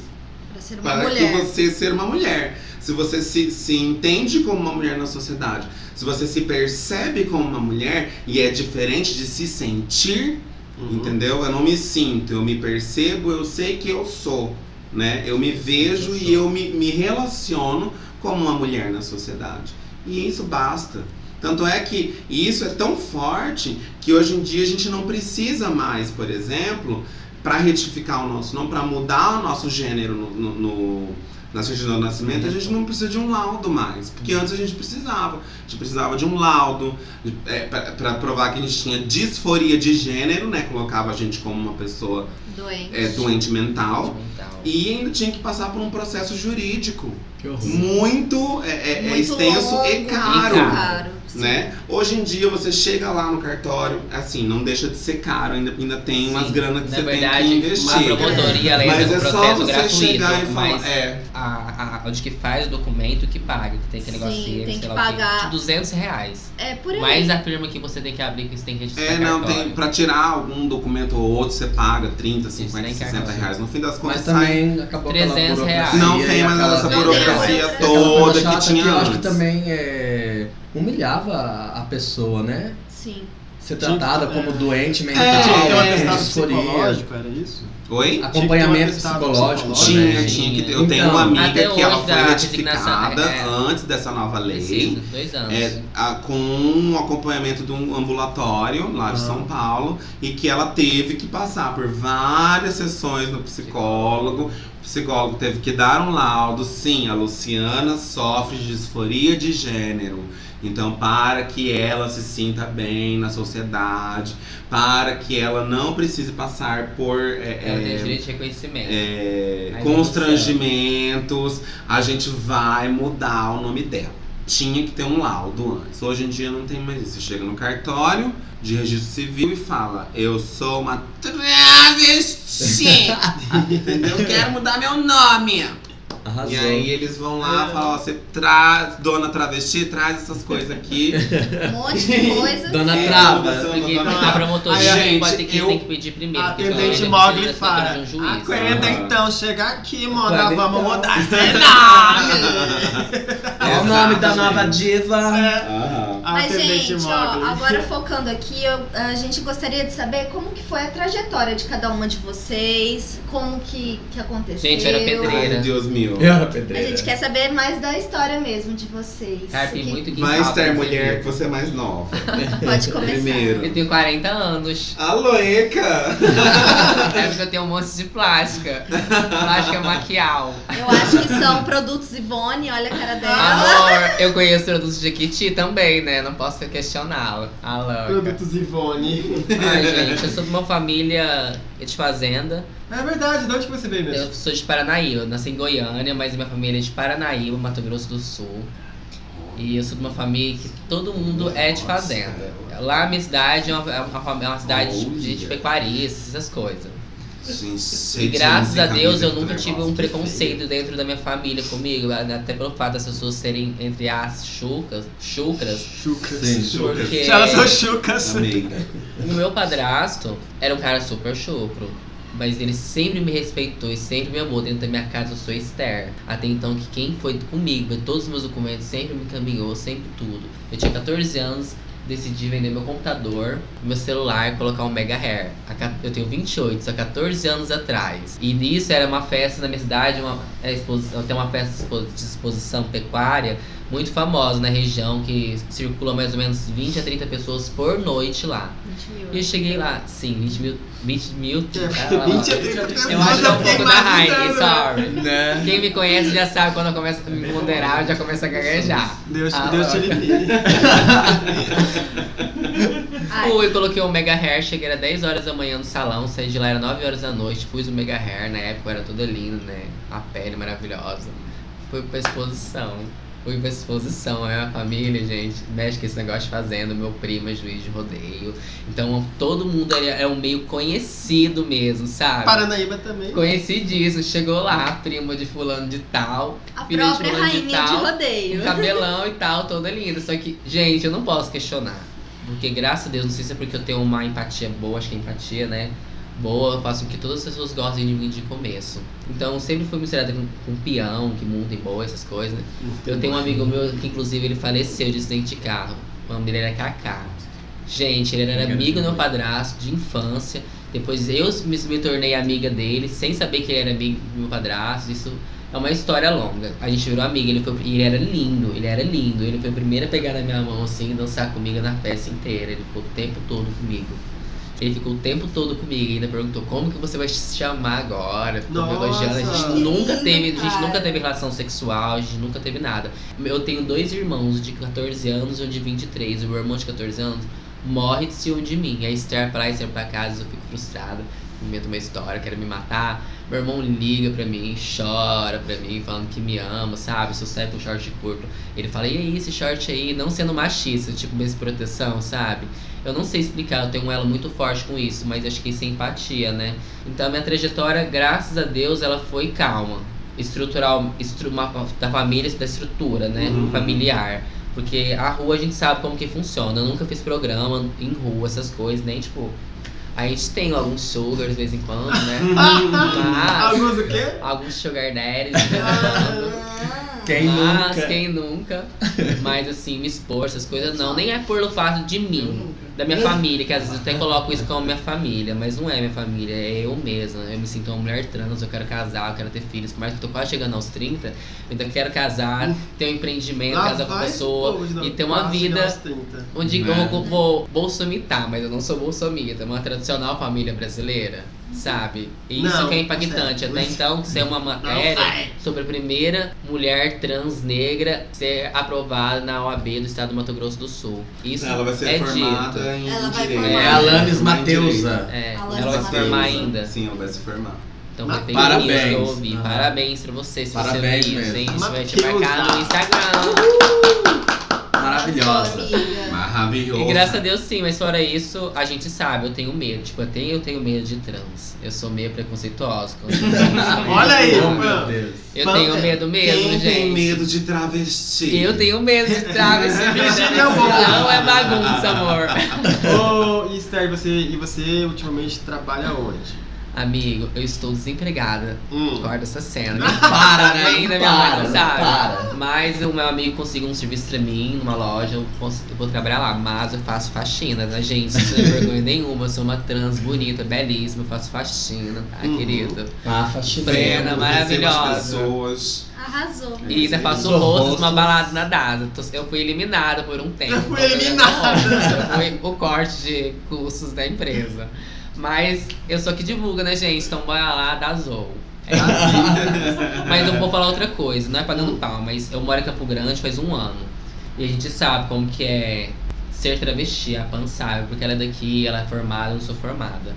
Pra ser uma para mulher. que você ser uma mulher. Se você se, se entende como uma mulher na sociedade, se você se percebe como uma mulher e é diferente de se sentir, Uhum. entendeu? Eu não me sinto, eu me percebo, eu sei que eu sou, né? Eu me vejo e eu me, me relaciono como uma mulher na sociedade. E isso basta. Tanto é que isso é tão forte que hoje em dia a gente não precisa mais, por exemplo, para retificar o nosso nome, para mudar o nosso gênero no, no, no- na certidão de nascimento, a gente não precisa de um laudo mais. Porque antes a gente precisava. A gente precisava de um laudo é, para provar que a gente tinha disforia de gênero, né? Colocava a gente como uma pessoa Doente. é, doente mental. E ainda tinha que passar por um processo jurídico muito, é, é- é Muito extenso longo, e caro. E caro. Né? Hoje em dia você chega lá no cartório, assim, não deixa de ser caro, ainda, ainda tem umas Sim. granas que você verdade, tem que investir. uma promotoria ela Mas é só você gratuito, chegar e falar. mas É, a, a, onde que faz o documento que paga, que tem aquele Sim, negocinho, tem sei que lá o quê, pagar. de 200 reais. É por aí. Mas afirma que você tem que abrir, que você tem que registrar é, não, cartório. tem. Pra tirar algum documento ou outro, você paga 30, Isso 50, tem 60 cartório. reais. No fim das contas, Mas sai. também acabou aquela 300 reais. burocracia Não tem mais aquela- essa burocracia mais. aquela toda que tinha eu acho antes. que também é, humilhava a pessoa, né? Sim. Ser tratada é. como doente mental, É, Tinha que ter um é, psicológico, era isso? Oi? Acompanhamento psicológico. psicológico. Tinha, tinha que ter. Eu Então, tenho uma amiga que ela foi da retificada resignação, é. antes dessa nova lei. Precisa, dois anos. É, a- com um acompanhamento de um ambulatório lá de Ah. São Paulo e que ela teve que passar por várias sessões no psicólogo. O psicólogo teve que dar um laudo. Sim, a Luciana sofre de disforia de gênero. Então, para que ela se sinta bem na sociedade, para que ela não precise passar por é, Ela tem é, direito de reconhecimento. é, constrangimentos, a gente vai mudar o nome dela. Tinha que ter um laudo antes. Hoje em dia não tem mais isso. Você chega no cartório de registro civil e fala: Eu sou uma travesti. <laughs> Entendeu? Quero mudar meu nome. Arrasou. E aí eles vão lá e falam: ó, Você traz, dona travesti, traz essas <laughs> coisas aqui. Um monte de <laughs> coisa. Dona É, Trava. Porque promotoria Aí, tem, gente, tem, que, eu- tem que pedir primeiro. Atendente Mogli fala. um. Aguenta Ah. então, chega aqui. Aguenta Vamos então. esse nome. Qual o nome da nova diva? Aham. A Mas, gente, ó, agora <laughs> focando aqui, eu- a gente gostaria de saber como que foi a trajetória de cada uma de vocês, como que, que aconteceu. Gente, era pedreira. Ai, Deus meu. Eu era A pedreira. gente quer saber mais da história mesmo de vocês. Cara, tem Que- muito que Mas ter inclusive. mulher que você é mais nova. <laughs> Pode começar. Primeiro. Eu tenho 40 anos. Alô, Eca! É porque eu tenho um monte de plástica. Plástica maquial. Eu acho que são produtos Ivone, olha a cara dela. Amor, eu conheço produtos de Kitty também, né? Não posso louca. Produtos Ivone. Ai, gente, eu sou de uma família de fazenda. É verdade, de onde que você veio mesmo? Eu sou de Paranaíba, nasci em Goiânia, mas minha família é de Paranaíba, Mato Grosso do Sul. E eu sou de uma família que todo mundo é de fazenda. Lá a minha cidade é uma, é uma, é uma cidade de, de, de pecuaristas, essas coisas. Gente, E graças a Deus eu nunca tive um preconceito dentro da minha família comigo, até pelo fato das pessoas serem, entre as chucras, chucras Chucas. Sim. porque <laughs> Elas são chucas. O meu padrasto era um cara super chucro. Mas ele sempre me respeitou e sempre me amou. Dentro da minha casa eu sou Esther. Até então que quem foi comigo, todos os meus documentos, sempre me caminhou, sempre tudo. Eu tinha 14 anos, decidi vender meu computador, meu celular e colocar um Mega Hair. Eu tenho 28, isso há 14 anos atrás. E nisso era uma festa na minha cidade, uma, é, tem uma festa de exposição pecuária muito famosa na região, que circula mais ou menos 20 a 30 pessoas por noite lá. 20 mil. E eu cheguei lá, sim, 20 mil. 20 mil. É, ah, lá, 20 a lá. 30 pessoas. Eu acho que é um pouco da Heineken, sorry. Né? Quem me conhece já sabe quando eu começo a me moderar, eu já começo a gaguejar. Deus, Ah, Deus te livre. <laughs> Fui, coloquei o Mega Hair, cheguei às 10 horas da manhã no salão, saí de lá, era 9 horas da noite, pus o Mega Hair, na época era toda linda, né? A pele maravilhosa. Fui pra exposição. Fui pra exposição, a minha família, gente, mexe com esse negócio de fazenda, meu primo é juiz de rodeio. Então todo mundo é, é um meio conhecido mesmo, sabe? Paranaíba também. Conhecidíssimo, chegou lá, prima de fulano de tal, A filha de própria fulano de rainha de tal, rodeio. um cabelão e tal, toda linda. Só que, gente, eu não posso questionar. Porque, graças a Deus, não sei se é porque eu tenho uma empatia boa, acho que é empatia, né? Boa, eu faço com que todas as pessoas gostem de mim de começo. Então, sempre fui misturada com, com peão, que monta em boa, essas coisas, né? Eu tenho um amigo meu que, inclusive, ele faleceu de acidente de carro. O nome dele era Kaká. Gente, ele era amigo do meu padrasto de infância. Depois eu me, me tornei amiga dele, sem saber que ele era amigo do meu padrasto. Isso é uma história longa. A gente virou amiga, ele, foi, ele era lindo, ele era lindo. Ele foi o primeiro a pegar na minha mão assim e dançar comigo na festa inteira. Ele ficou o tempo todo comigo. Ele ficou o tempo todo comigo e ainda perguntou como que você vai se chamar agora. Ficou me elogiando. A gente Que nunca lindo, teve, a gente cara. nunca teve relação sexual, a gente nunca teve nada. Eu tenho dois irmãos de 14 anos e um de 23. O meu irmão de 14 anos morre de ciúme de mim. Aí Esther pra lá e Esther pra casa, eu fico frustrada. Invento uma história, quero me matar. Meu irmão liga pra mim, chora pra mim, falando que me ama, sabe? Se eu sair com short curto. Ele fala, e aí, esse short aí, não sendo machista, tipo, de proteção, sabe? Eu não sei explicar, eu tenho um elo muito forte com isso, mas acho que isso é empatia, né? Então minha trajetória, graças a Deus, ela foi calma. Estrutural, estru, uma, da família, da estrutura, né? Uhum. Familiar. Porque a rua a gente sabe como que funciona. Eu nunca fiz programa em rua, essas coisas, nem tipo. A gente tem alguns sugars de vez em quando, né? <laughs> Mas. Alguns o quê? Alguns sugar daddies de vez em quando. Quem Mas nunca? quem nunca? <laughs> Mas assim, me expor, essas coisas não. Nem é pelo fato de mim, da minha família, que às vezes eu até coloco isso como minha família, mas não é minha família, é eu mesma. Eu me sinto uma mulher trans, eu quero casar, eu quero ter filhos. Por mais que eu tô quase chegando aos 30, eu ainda quero casar, ter um empreendimento, Lá casar com a pessoa e ter uma vida aos 30. onde Né? eu vou bolsomitar, mas eu não sou bolsomita, é uma tradicional família brasileira, sabe? Isso Não, que é impactante. Até então, ser uma matéria sobre a primeira mulher trans negra ser aprovada na OAB do estado do Mato Grosso do Sul. Isso Ela vai ser é formada dito. em Ela vai direito. formar. É a Alanis Mateusa. É, Alanis ela vai se formar ainda. Sim, ela vai se formar. Então Ma- vai ter parabéns. isso que eu ouvi. Ah. Parabéns pra você, se Parabéns você ouvir isso, hein? Gente vai te marcar no Instagram. Maravilhosa. Maravilhosa. E graças a Deus sim, mas fora isso, a gente sabe, eu tenho medo. Tipo, eu tenho, eu tenho medo de trans. Eu sou meio preconceituosa. <laughs> Olha aí, Oh, meu Deus. Eu tenho medo mesmo, Quem gente. tem medo de travesti? Eu tenho medo de travesti. <laughs> Né? não, é bagunça, amor. <laughs> Ô, Esther, você, e você ultimamente trabalha onde? Amigo, eu estou desempregada. Hum. Guarda essa cena. Para, né? <laughs> Bem da minha Para, mãe, sabe? para. Mas o meu amigo conseguiu um serviço pra mim numa loja, eu, eu vou trabalhar lá. Mas eu faço faxina, né, gente? Sem <laughs> vergonha nenhuma. Eu sou uma trans bonita, belíssima. Eu faço faxina, tá, Uhum. querida? Ah. Plena, Recebo as maravilhosa. pessoas. Arrasou. E ainda faço rostos numa balada na DASA. Eu fui eliminada por um tempo. Eu fui eliminada. Foi o corte de custos da empresa. Mas eu sou que divulga, né, gente? Então bora lá, da Zou. É assim. <laughs> mas eu vou falar outra coisa, não é pagando pau, mas eu moro em Campo Grande faz um ano. E a gente sabe como que é ser travesti, a Pan sabe, porque ela é daqui, ela é formada, eu não sou formada.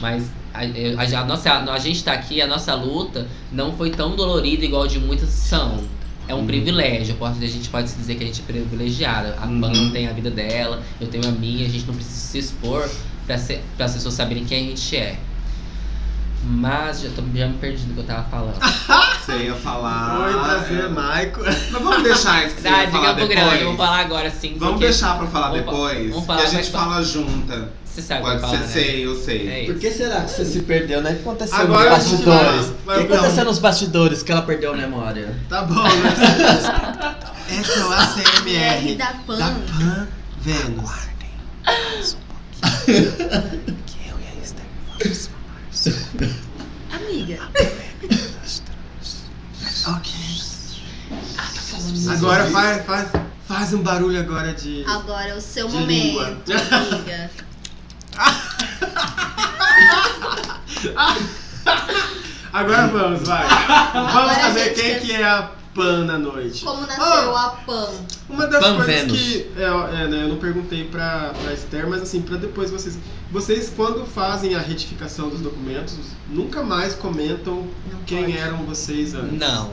Mas a, a, a nossa, a gente tá aqui, a nossa luta não foi tão dolorida igual de muitas são. É um Uhum. privilégio, posso, a gente pode se dizer que a gente é privilegiada. A Uhum. Pan tem a vida dela, eu tenho a minha, a gente não precisa se expor para as pessoas saberem quem a gente é. Mas já, tô, já me perdi do que eu tava falando. <laughs> Você ia falar. Oi, prazer, é. Maico. Mas vamos deixar isso que você Ah, ia falar depois. Grande, eu vou falar agora sim. Vamos porque deixar pra falar Vamos depois. vamos que falar, a gente fala junta. Você sabe que Pode eu ser, né? sei, eu sei. É Por que será que você se perdeu, né? O que aconteceu Agora nos bastidores? O que aconteceu nos bastidores que ela perdeu a memória? Tá bom, né? <laughs> Essa é o R ACMR da da Pan. <laughs> Pan Vênus. Amiga. Ok. Agora faz, faz, faz um barulho agora de. Agora é o seu De momento, língua. amiga. <laughs> Agora vamos, vai. Vamos Agora a saber quem quer- que é a Pan na noite. Como nasceu Ah. a Pan? Uma das Pan coisas Vênus. que é, é, né, eu não perguntei pra, pra Esther, mas assim, pra depois vocês. Vocês, quando fazem a retificação dos documentos, nunca mais comentam Não quem pode. eram vocês antes. Não.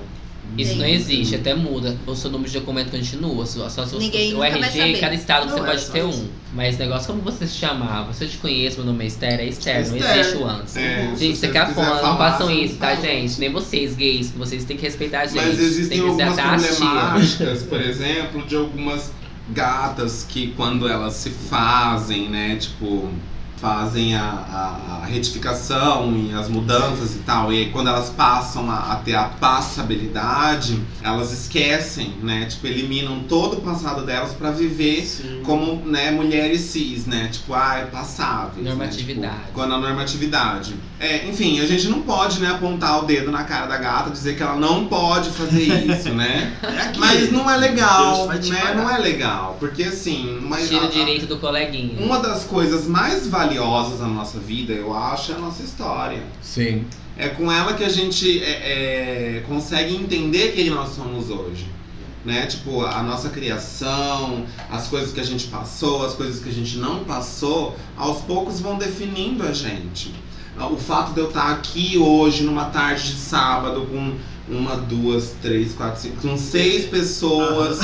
Isso não Tem. existe, até muda. O seu número de documento continua. Só, só, Ninguém o RG, cada estado você Não é pode só ter um. Mas negócio como você se chamar, você te conhece, meu nome é Esther, é Esther, não existe o antes. É, gente, você você quer fã, não falar, façam você isso, tá, gente? Nem vocês, gays, vocês têm que respeitar a gente. Mas existem tem que algumas problemáticas, por <laughs> exemplo, de algumas gatas que quando elas se fazem, né, tipo, fazem a, a- a retificação e as mudanças e tal, e aí quando elas passam a, a ter a passabilidade, elas esquecem, né, tipo, eliminam todo o passado delas pra viver Sim. como, né, mulheres cis, né? Tipo, ah, é passáveis. né? Normatividade. Tipo, quando a normatividade. É, enfim, a gente não pode, né, apontar o dedo na cara da gata, dizer que ela não pode fazer <laughs> isso, né? É aqui. Mas não é legal, né? pagar. Não é legal. Porque assim, mas Tira o direito do coleguinha. uma das coisas mais valiosas da nossa vida, eu acho, é a nossa história. Sim. É com ela que a gente é, é, consegue entender quem nós somos hoje. Né? Tipo, a nossa criação, as coisas que a gente passou, as coisas que a gente não passou, aos poucos vão definindo a gente. O fato de eu estar aqui hoje, numa tarde de sábado, com uma, duas, três, quatro, cinco, com seis pessoas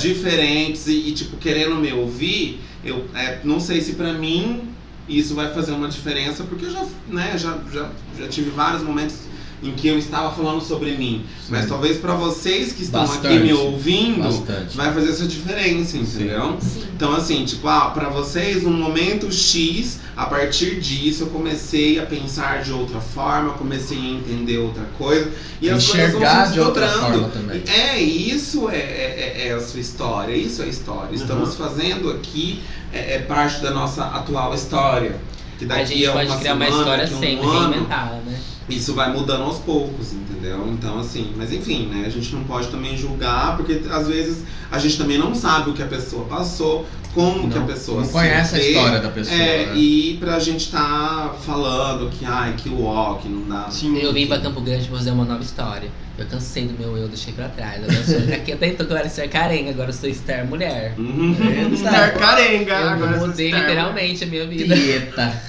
diferentes e, e, tipo, querendo me ouvir, eu é, não sei se pra mim isso vai fazer uma diferença, porque eu já, né, já, já, já tive vários momentos em que eu estava falando sobre mim. Mas talvez pra vocês que estão aqui Bastante. me ouvindo, Bastante. vai fazer essa diferença, entendeu? Sim. Então, assim, tipo, ah, pra vocês, um momento X, a partir disso eu comecei a pensar de outra forma, comecei a entender outra coisa. E as coisas vão Enxergar se de outra desdobrando. forma também. É, isso é, é, é- é a sua história, isso é a história. Estamos fazendo aqui é, é parte da nossa atual história. Que A daqui gente a pode uma criar uma semana, história daqui a um sempre ano, reinventada, né? Isso vai mudando aos poucos, entendeu? Então, assim, mas enfim, né? A gente não pode também julgar, porque às vezes a gente também não sabe o que a pessoa passou, como que a Não- pessoa não se conhece a vê. história da pessoa. É, né? e pra gente tá falando que, ai, que ó, que não dá. Sim. Eu vim pra Campo Grande pra fazer uma nova história. Eu cansei do meu eu, deixei pra trás. Agora eu sou, <laughs> aqui até então eu era ser carenga, agora eu sou Esther mulher. Uhum. Estar carenga. Eu agora mudei literalmente a minha vida. Tieta.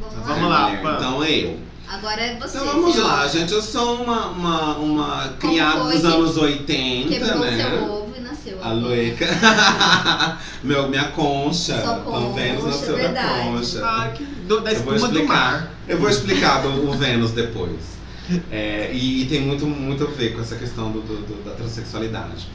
Vamos, Vamos lá. lá, mulher. Pan. Então eu. Agora é você. Então vamos lá, gente. Eu sou uma, uma, uma criada dos anos 80, Quebrou né? seu ovo e nasceu. A Lueca. <laughs> Meu, minha concha. Sua Então, Vênus concha, nasceu da verdade. concha. Ah, que do, da Eu vou espuma do explicar. mar. Eu vou explicar do, o Vênus depois. É, e, e tem muito, muito a ver com essa questão do, do- do- da transexualidade.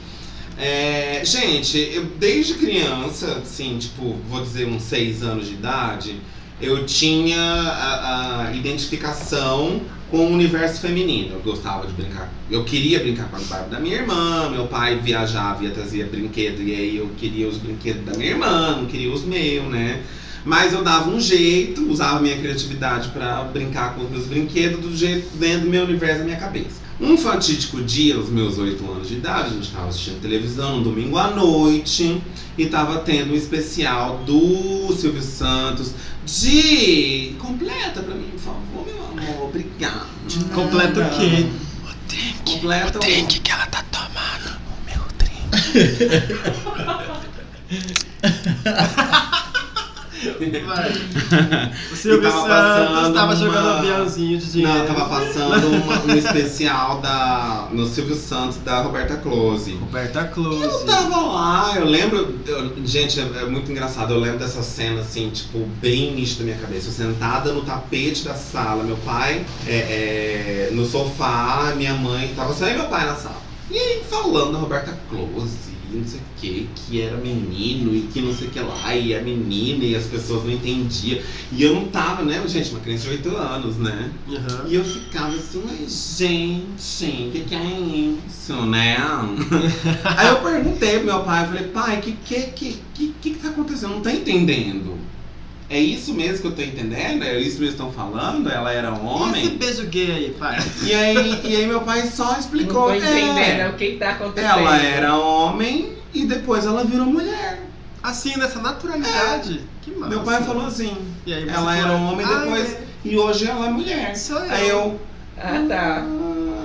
É, gente, eu desde criança, assim, tipo, vou dizer uns seis anos de idade, eu tinha a, a identificação com o universo feminino. Eu gostava de brincar, eu queria brincar com as Barbie da minha irmã, meu pai viajava e trazia brinquedo, e aí eu queria os brinquedos da minha irmã, não queria os meus, né? Mas eu dava um jeito, usava minha criatividade pra brincar com os meus brinquedos do jeito dentro do meu universo, da minha cabeça. Um fatídico dia, aos meus oito anos de idade, a gente estava assistindo televisão no domingo à noite e tava tendo um especial do Silvio Santos de. Completa pra mim, por favor, meu amor, obrigado. Completo o quê? Completa o. que ela tá tomando? O meu <laughs> Vai. O Silvio tava Santos passando tava jogando uma- aviãozinho de dinheiro. Não, tava passando uma- um especial da, no Silvio Santos da Roberta Close. Roberta Eu Close. tava lá, eu lembro. eu- gente, é, é muito engraçado. Eu lembro dessa cena, assim, tipo, bem nítida na minha cabeça. Eu sentada no tapete da sala, meu pai é, é, no sofá, minha mãe. Tava só eu e meu pai na sala. E aí falando da Roberta Close, e não sei o que, que era menino e que não sei o que lá, e a menina, e as pessoas não entendiam. E eu não tava, né, gente, uma criança de 8 anos, né? Uhum. E eu ficava assim, mas gente, o que, que é isso, né? <laughs> Aí eu perguntei pro meu pai, eu falei, pai, o que, que, que, que, que tá acontecendo? Eu não tô entendendo. É isso mesmo que eu tô entendendo? É isso mesmo que estão falando? Ela era E esse homem? beijo gay aí, pai? E aí, e aí meu pai só Não explicou. tô entendendo é, o que tá acontecendo. ela era homem e depois ela virou mulher. Assim, nessa naturalidade. Que massa. Meu pai falou assim. E aí você Ela era falou, homem "Ah, depois. é, E hoje ela é mulher. Sou eu. Aí eu. Ah, tá.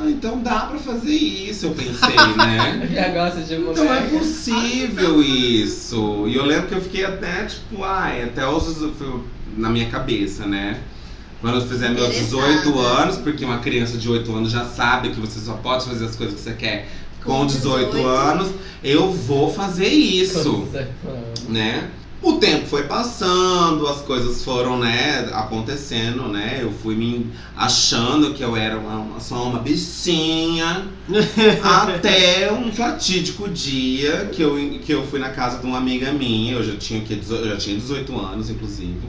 Então dá pra fazer isso, eu pensei, né? <laughs> Já gosta de mulher. Então é possível isso. E eu lembro que eu fiquei até, tipo, ai, até hoje fui na minha cabeça, né? Quando eu fizer meus 18 anos, porque uma criança de 8 anos já sabe que você só pode fazer as coisas que você quer com 18 anos, eu vou fazer isso, né? O tempo foi passando, as coisas foram, né, acontecendo, né? Eu fui me achando que eu era uma, uma- só uma bichinha. <laughs> até um fatídico dia que eu, que eu fui na casa de uma amiga minha. Eu já tinha, que, eu já tinha 18 anos, inclusive.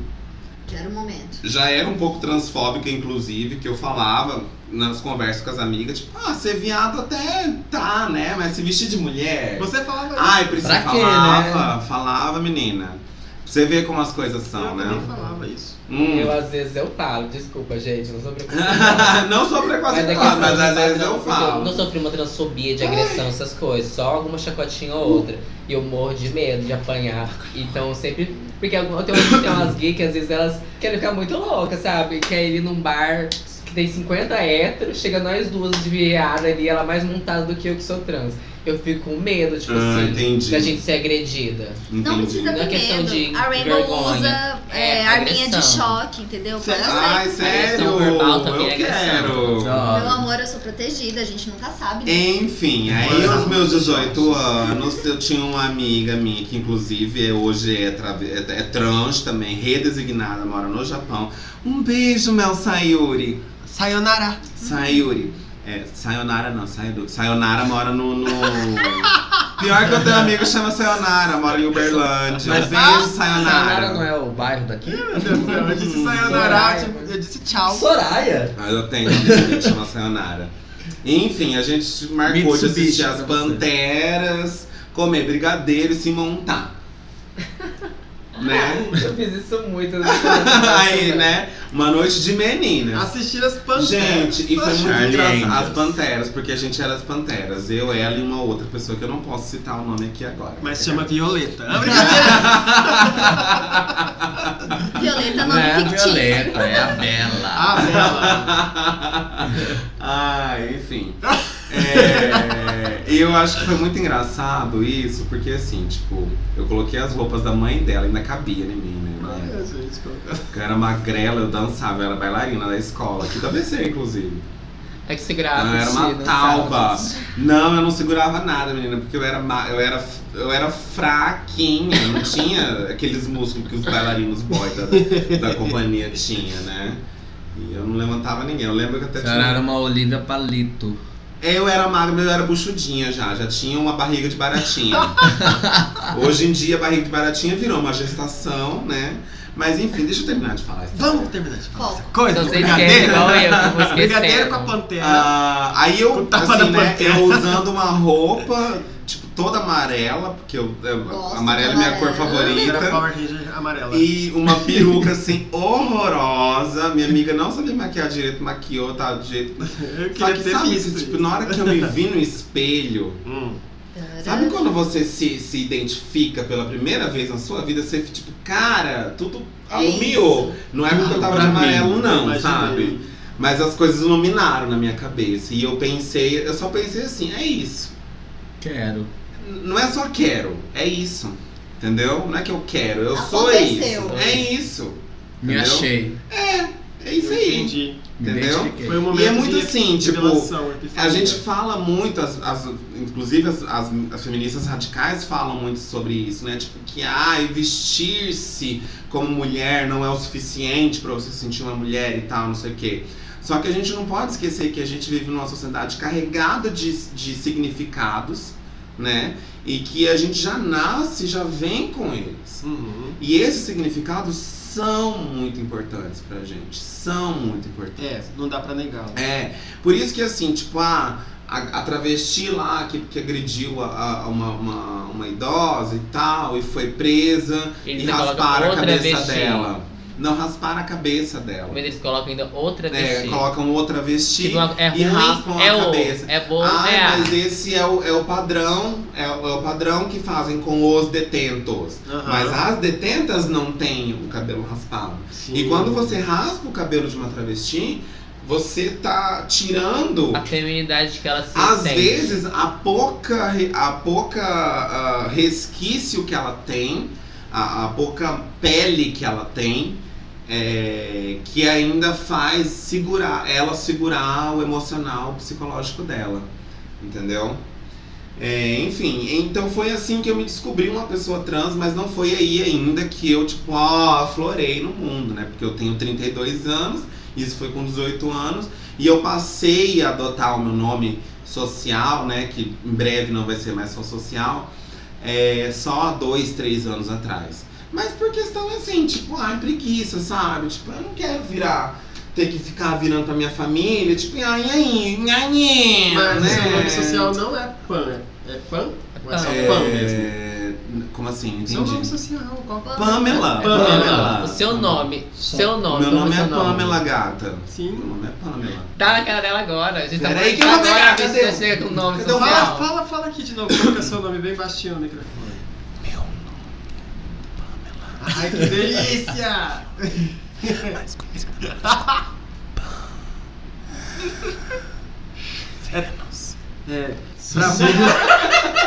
Que era o momento. Já era um pouco transfóbica, inclusive, que eu falava nas conversas com as amigas, tipo, ah, ser viado até tá, né? Mas se vestir de mulher. Você falava isso. Ai, Priscila Pra quê, falava, falava, menina. Pra você ver como as coisas eu são, também né? falava isso. Hum. Eu às vezes eu falo, desculpa, gente, não sou <laughs> preconceituosa. não sou Mas é preconceituosa, mas às vezes eu falo. não sofri uma transfobia de agressão, essas coisas, só alguma chacotinha ou outra. E eu morro de medo de apanhar. Então sempre. Porque eu tenho, umas gays que às vezes elas querem ficar muito loucas, sabe? Quer ir num bar que tem 50 héteros, chega nós duas de viada ali, ela mais montada do que eu que sou trans. Eu fico com medo, tipo Ah, assim, entendi. da gente ser agredida. Não Entendi. precisa Não é ter questão medo. de a Rainbow vergonha. usa é, É, arminha de choque, entendeu? Ser. Ai, sério? Agressão verbal também eu é agressão. quero. Meu amor, eu sou protegida, a gente nunca sabe, né? Enfim, aí aos meus 18 anos eu tinha uma amiga minha que inclusive é- hoje é, é, é trans também, redesignada, mora no Japão. Um beijo, Mel Sayuri. Sayonara. Sayuri. É, Sayonara não, Sayuri. Sayonara mora no, no... <laughs> Pior que eu tenho um amigo que chama Sayonara, mora em Uberlândia. Um beijo, Sayonara não Sayonara. é o bairro daqui? Meu Deus do céu, eu disse sayonara, Soraya. tipo, eu disse tchau. Soraya? Mas eu tenho uma amiga que chama Sayonara. Enfim, a gente marcou de Mitsubishi assistir as. Panteras, comer brigadeiro e se montar. Né? <laughs> Eu fiz isso muito. <laughs> Aí, né? Uma noite de meninas. Assistir as panteras. Gente, e foi muito engraçado. As Panteras, porque a gente era as Panteras. Eu, ela e uma outra pessoa que eu não posso citar o nome aqui agora. Mas chama Violeta. <laughs> Violeta Não é a nome fictício. Violeta, é a Bela. Ah, Bela. ah, enfim. É, eu acho que foi muito engraçado isso, porque assim, tipo, eu coloquei as roupas da mãe dela, ainda cabia em mim, né? Ai, gente, coloca- Eu era magrela, eu dançava, eu era bailarina da escola, aqui da BC, inclusive. É que se Eu grava. era uma tauba. Não, eu não segurava nada, menina, porque eu era, eu era, eu era fraquinha, eu não tinha aqueles músculos que os bailarinos boy da, da companhia tinha, né? E eu não levantava ninguém. Eu lembro que até A senhora era tinha. uma Olivia Palito. Eu era magra, mas eu era buchudinha já, já tinha uma barriga de baratinha. <laughs> Hoje em dia a barriga de baratinha virou uma gestação, né? Mas enfim, deixa eu terminar de falar isso. Vamos terminar de falar essa coisa. Então vou <laughs> Brigadeiro esquecendo. com a pantera. Ah, aí eu, assim, né, eu usando uma roupa, toda amarela, porque eu, eu- Gosto amarela é minha cor amarela. Favorita. Amarela. E uma peruca, assim, horrorosa. Minha amiga não sabia maquiar direito, maquiou, tá, do jeito... <laughs> Eu Só que, ter sabe, visto. tipo, na hora que eu me <laughs> vi no espelho... Hum. Sabe quando você se, se identifica pela primeira vez na sua vida, você fica tipo, cara, tudo É alumiou. Não é porque eu tava de amarelo, não, sabe? Mas as coisas iluminaram na minha cabeça. E eu pensei, eu só pensei assim, é isso. Quero. Não é só quero, é isso. Entendeu? Não é que eu quero, eu sou Aconteceu. isso. É isso. Me Entendeu? achei. É isso Eu aí. entendi. Entendeu? Foi um momento E é muito de assim, tipo, epifania. A gente fala muito, as, as- inclusive as, as- as feministas radicais falam muito sobre isso, né? Tipo, que ai, vestir-se como mulher não é o suficiente pra você se sentir uma mulher e tal, não sei o quê. Só que a gente não pode esquecer que a gente vive numa sociedade carregada de, de significados, né? E que a gente já nasce, já vem com eles. Uhum. E esses significados são muito importantes pra gente. São muito importantes. É, não dá pra negar. É, por isso que assim, tipo, a, a, a travesti lá que, que agrediu a, a uma, uma, uma idosa e tal, e foi presa, Eles e rasparam a cabeça vestinha. dela. Não rasparam a cabeça dela. Mas eles colocam ainda outra É, vestinha. colocam outra vestir Tipo, é e raspam é a o, cabeça. é bom, Ah, é a. mas esse é o, é o padrão, é, o- é o padrão que fazem com os detentos. Aham. Mas as detentas não têm o cabelo raspado. Sim. E quando você raspa o cabelo de uma travesti, você tá tirando A feminidade que ela se às sente. vezes a pouca a pouca ah, resquício que ela tem, a, a pouca pele que ela tem, é, que ainda faz segurar ela segurar o emocional, o psicológico dela, entendeu? É, enfim, então foi assim que eu me descobri uma pessoa trans, mas não foi aí ainda que eu, tipo, ó, aflorei no mundo, né? Porque eu tenho 32 anos, isso foi com 18 anos, e eu passei a adotar o meu nome social, né? Que em breve não vai ser mais só social, é, só há dois, três anos atrás. Mas por questão assim, tipo, ai, preguiça, sabe? Tipo, eu não quero virar, ter que ficar virando pra minha família, tipo, ai, ai, ai, Mas né? seu nome social não é Pan, é, é Pan? Ou é só É, Pan mesmo? Como assim? Seu nome Entendi. social, qual? Pamela. Pamela. O seu nome. Seu nome. Meu nome é? Pamela, gata. Meu Sim. nome é Pamela. Tá na cara dela agora. A gente tá Peraí falando que eu vou agora, pegar, a gente cadê? já chega com o nome Cadê o social. Fala, fala, fala aqui de novo, coloca seu nome bem baixinho no microfone. Ai, que delícia! É, pra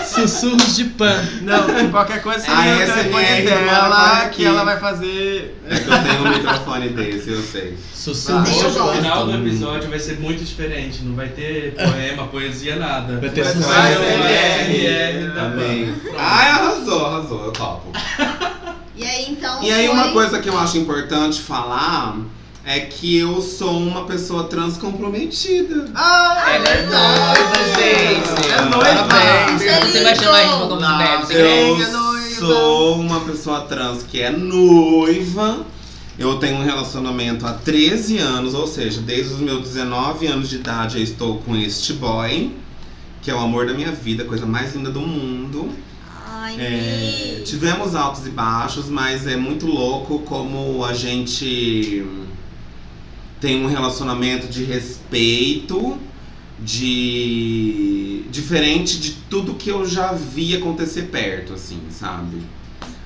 Sussurros de pan. Não, qualquer coisa você Ah, liga o essa telefone MR dela que ela vai fazer. É que eu tenho um microfone desse, eu sei. Sussurros Eu Hoje o final do episódio vai ser muito diferente. Não vai ter poema, poesia, nada. Vai ter sussurros. Vai uma ser. Pronto. Ai, arrasou, arrasou, eu topo. E aí, uma coisa que eu acho importante falar é que eu sou uma pessoa trans comprometida. Ah, Ela é noiva, gente. É noiva. É Você vai chamar a como bebe, você eu- noiva. sou uma pessoa trans que é noiva. Eu tenho um relacionamento há 13 anos, ou seja, desde os meus 19 anos de idade eu estou com este boy, que é o amor da minha vida, a coisa mais linda do mundo. É, tivemos altos e baixos, mas é muito louco como a gente tem um relacionamento de respeito, de diferente de tudo que eu já vi acontecer perto, assim, sabe?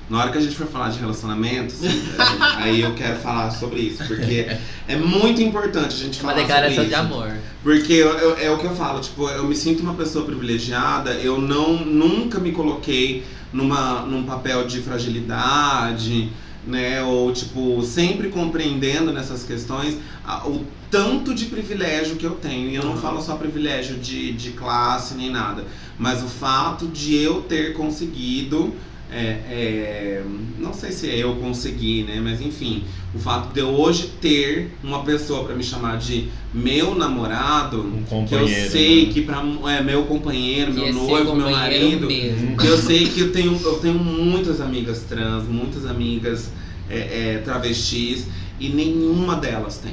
Na hora que a gente for falar de relacionamento, assim, <laughs> aí eu quero falar sobre isso, porque é muito importante a gente Uma falar declaração sobre de amor. Porque eu- eu- é o que eu falo, tipo, eu me sinto uma pessoa privilegiada, eu não nunca me coloquei numa, num papel de fragilidade, né? Ou tipo, sempre compreendendo nessas questões a- o tanto de privilégio que eu tenho. E eu não Uhum. falo só privilégio de, de classe nem nada, mas o fato de eu ter conseguido. É, é, não sei se é eu consegui, né? Mas enfim, o fato de eu hoje ter uma pessoa pra me chamar de meu namorado, Um que eu sei né? que pra, é meu companheiro, Que meu é noivo, meu companheiro marido, mesmo. eu sei que eu tenho, eu tenho muitas amigas trans, muitas amigas é, é, travestis e nenhuma delas tem.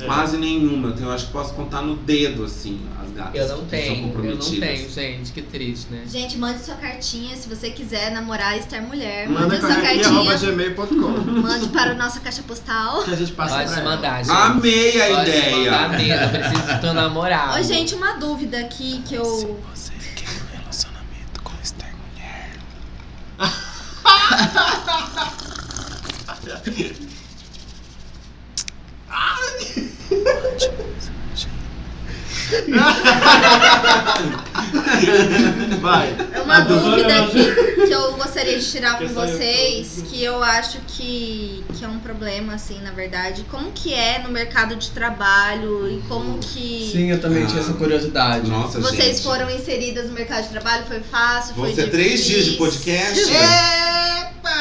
É. Quase nenhuma. Eu, tenho, eu acho que posso contar no dedo, assim, Eu não que são tenho, eu não tenho, gente. Que triste, né? Gente, mande sua cartinha se você quiser namorar e estar mulher. Manda Mande sua cartinha. gmail.com Mande para a nossa caixa postal. que a gente passa Pode pra se ela. mandar, gente. Amei a Pode ideia! mandar mesmo, preciso do teu namorado. Ô, gente, uma dúvida aqui que eu. Você quer um relacionamento com estar mulher? <laughs> Vai. É uma dúvida- que, que eu gostaria de tirar com vocês, que eu acho que, que é um problema, assim, na verdade. Como que é no mercado de trabalho e como que Sim, eu também tinha essa curiosidade. Nossa, vocês gente. foram inseridas no mercado de trabalho? Foi fácil? Vão foi ser três dias de difícil? podcast? Epa!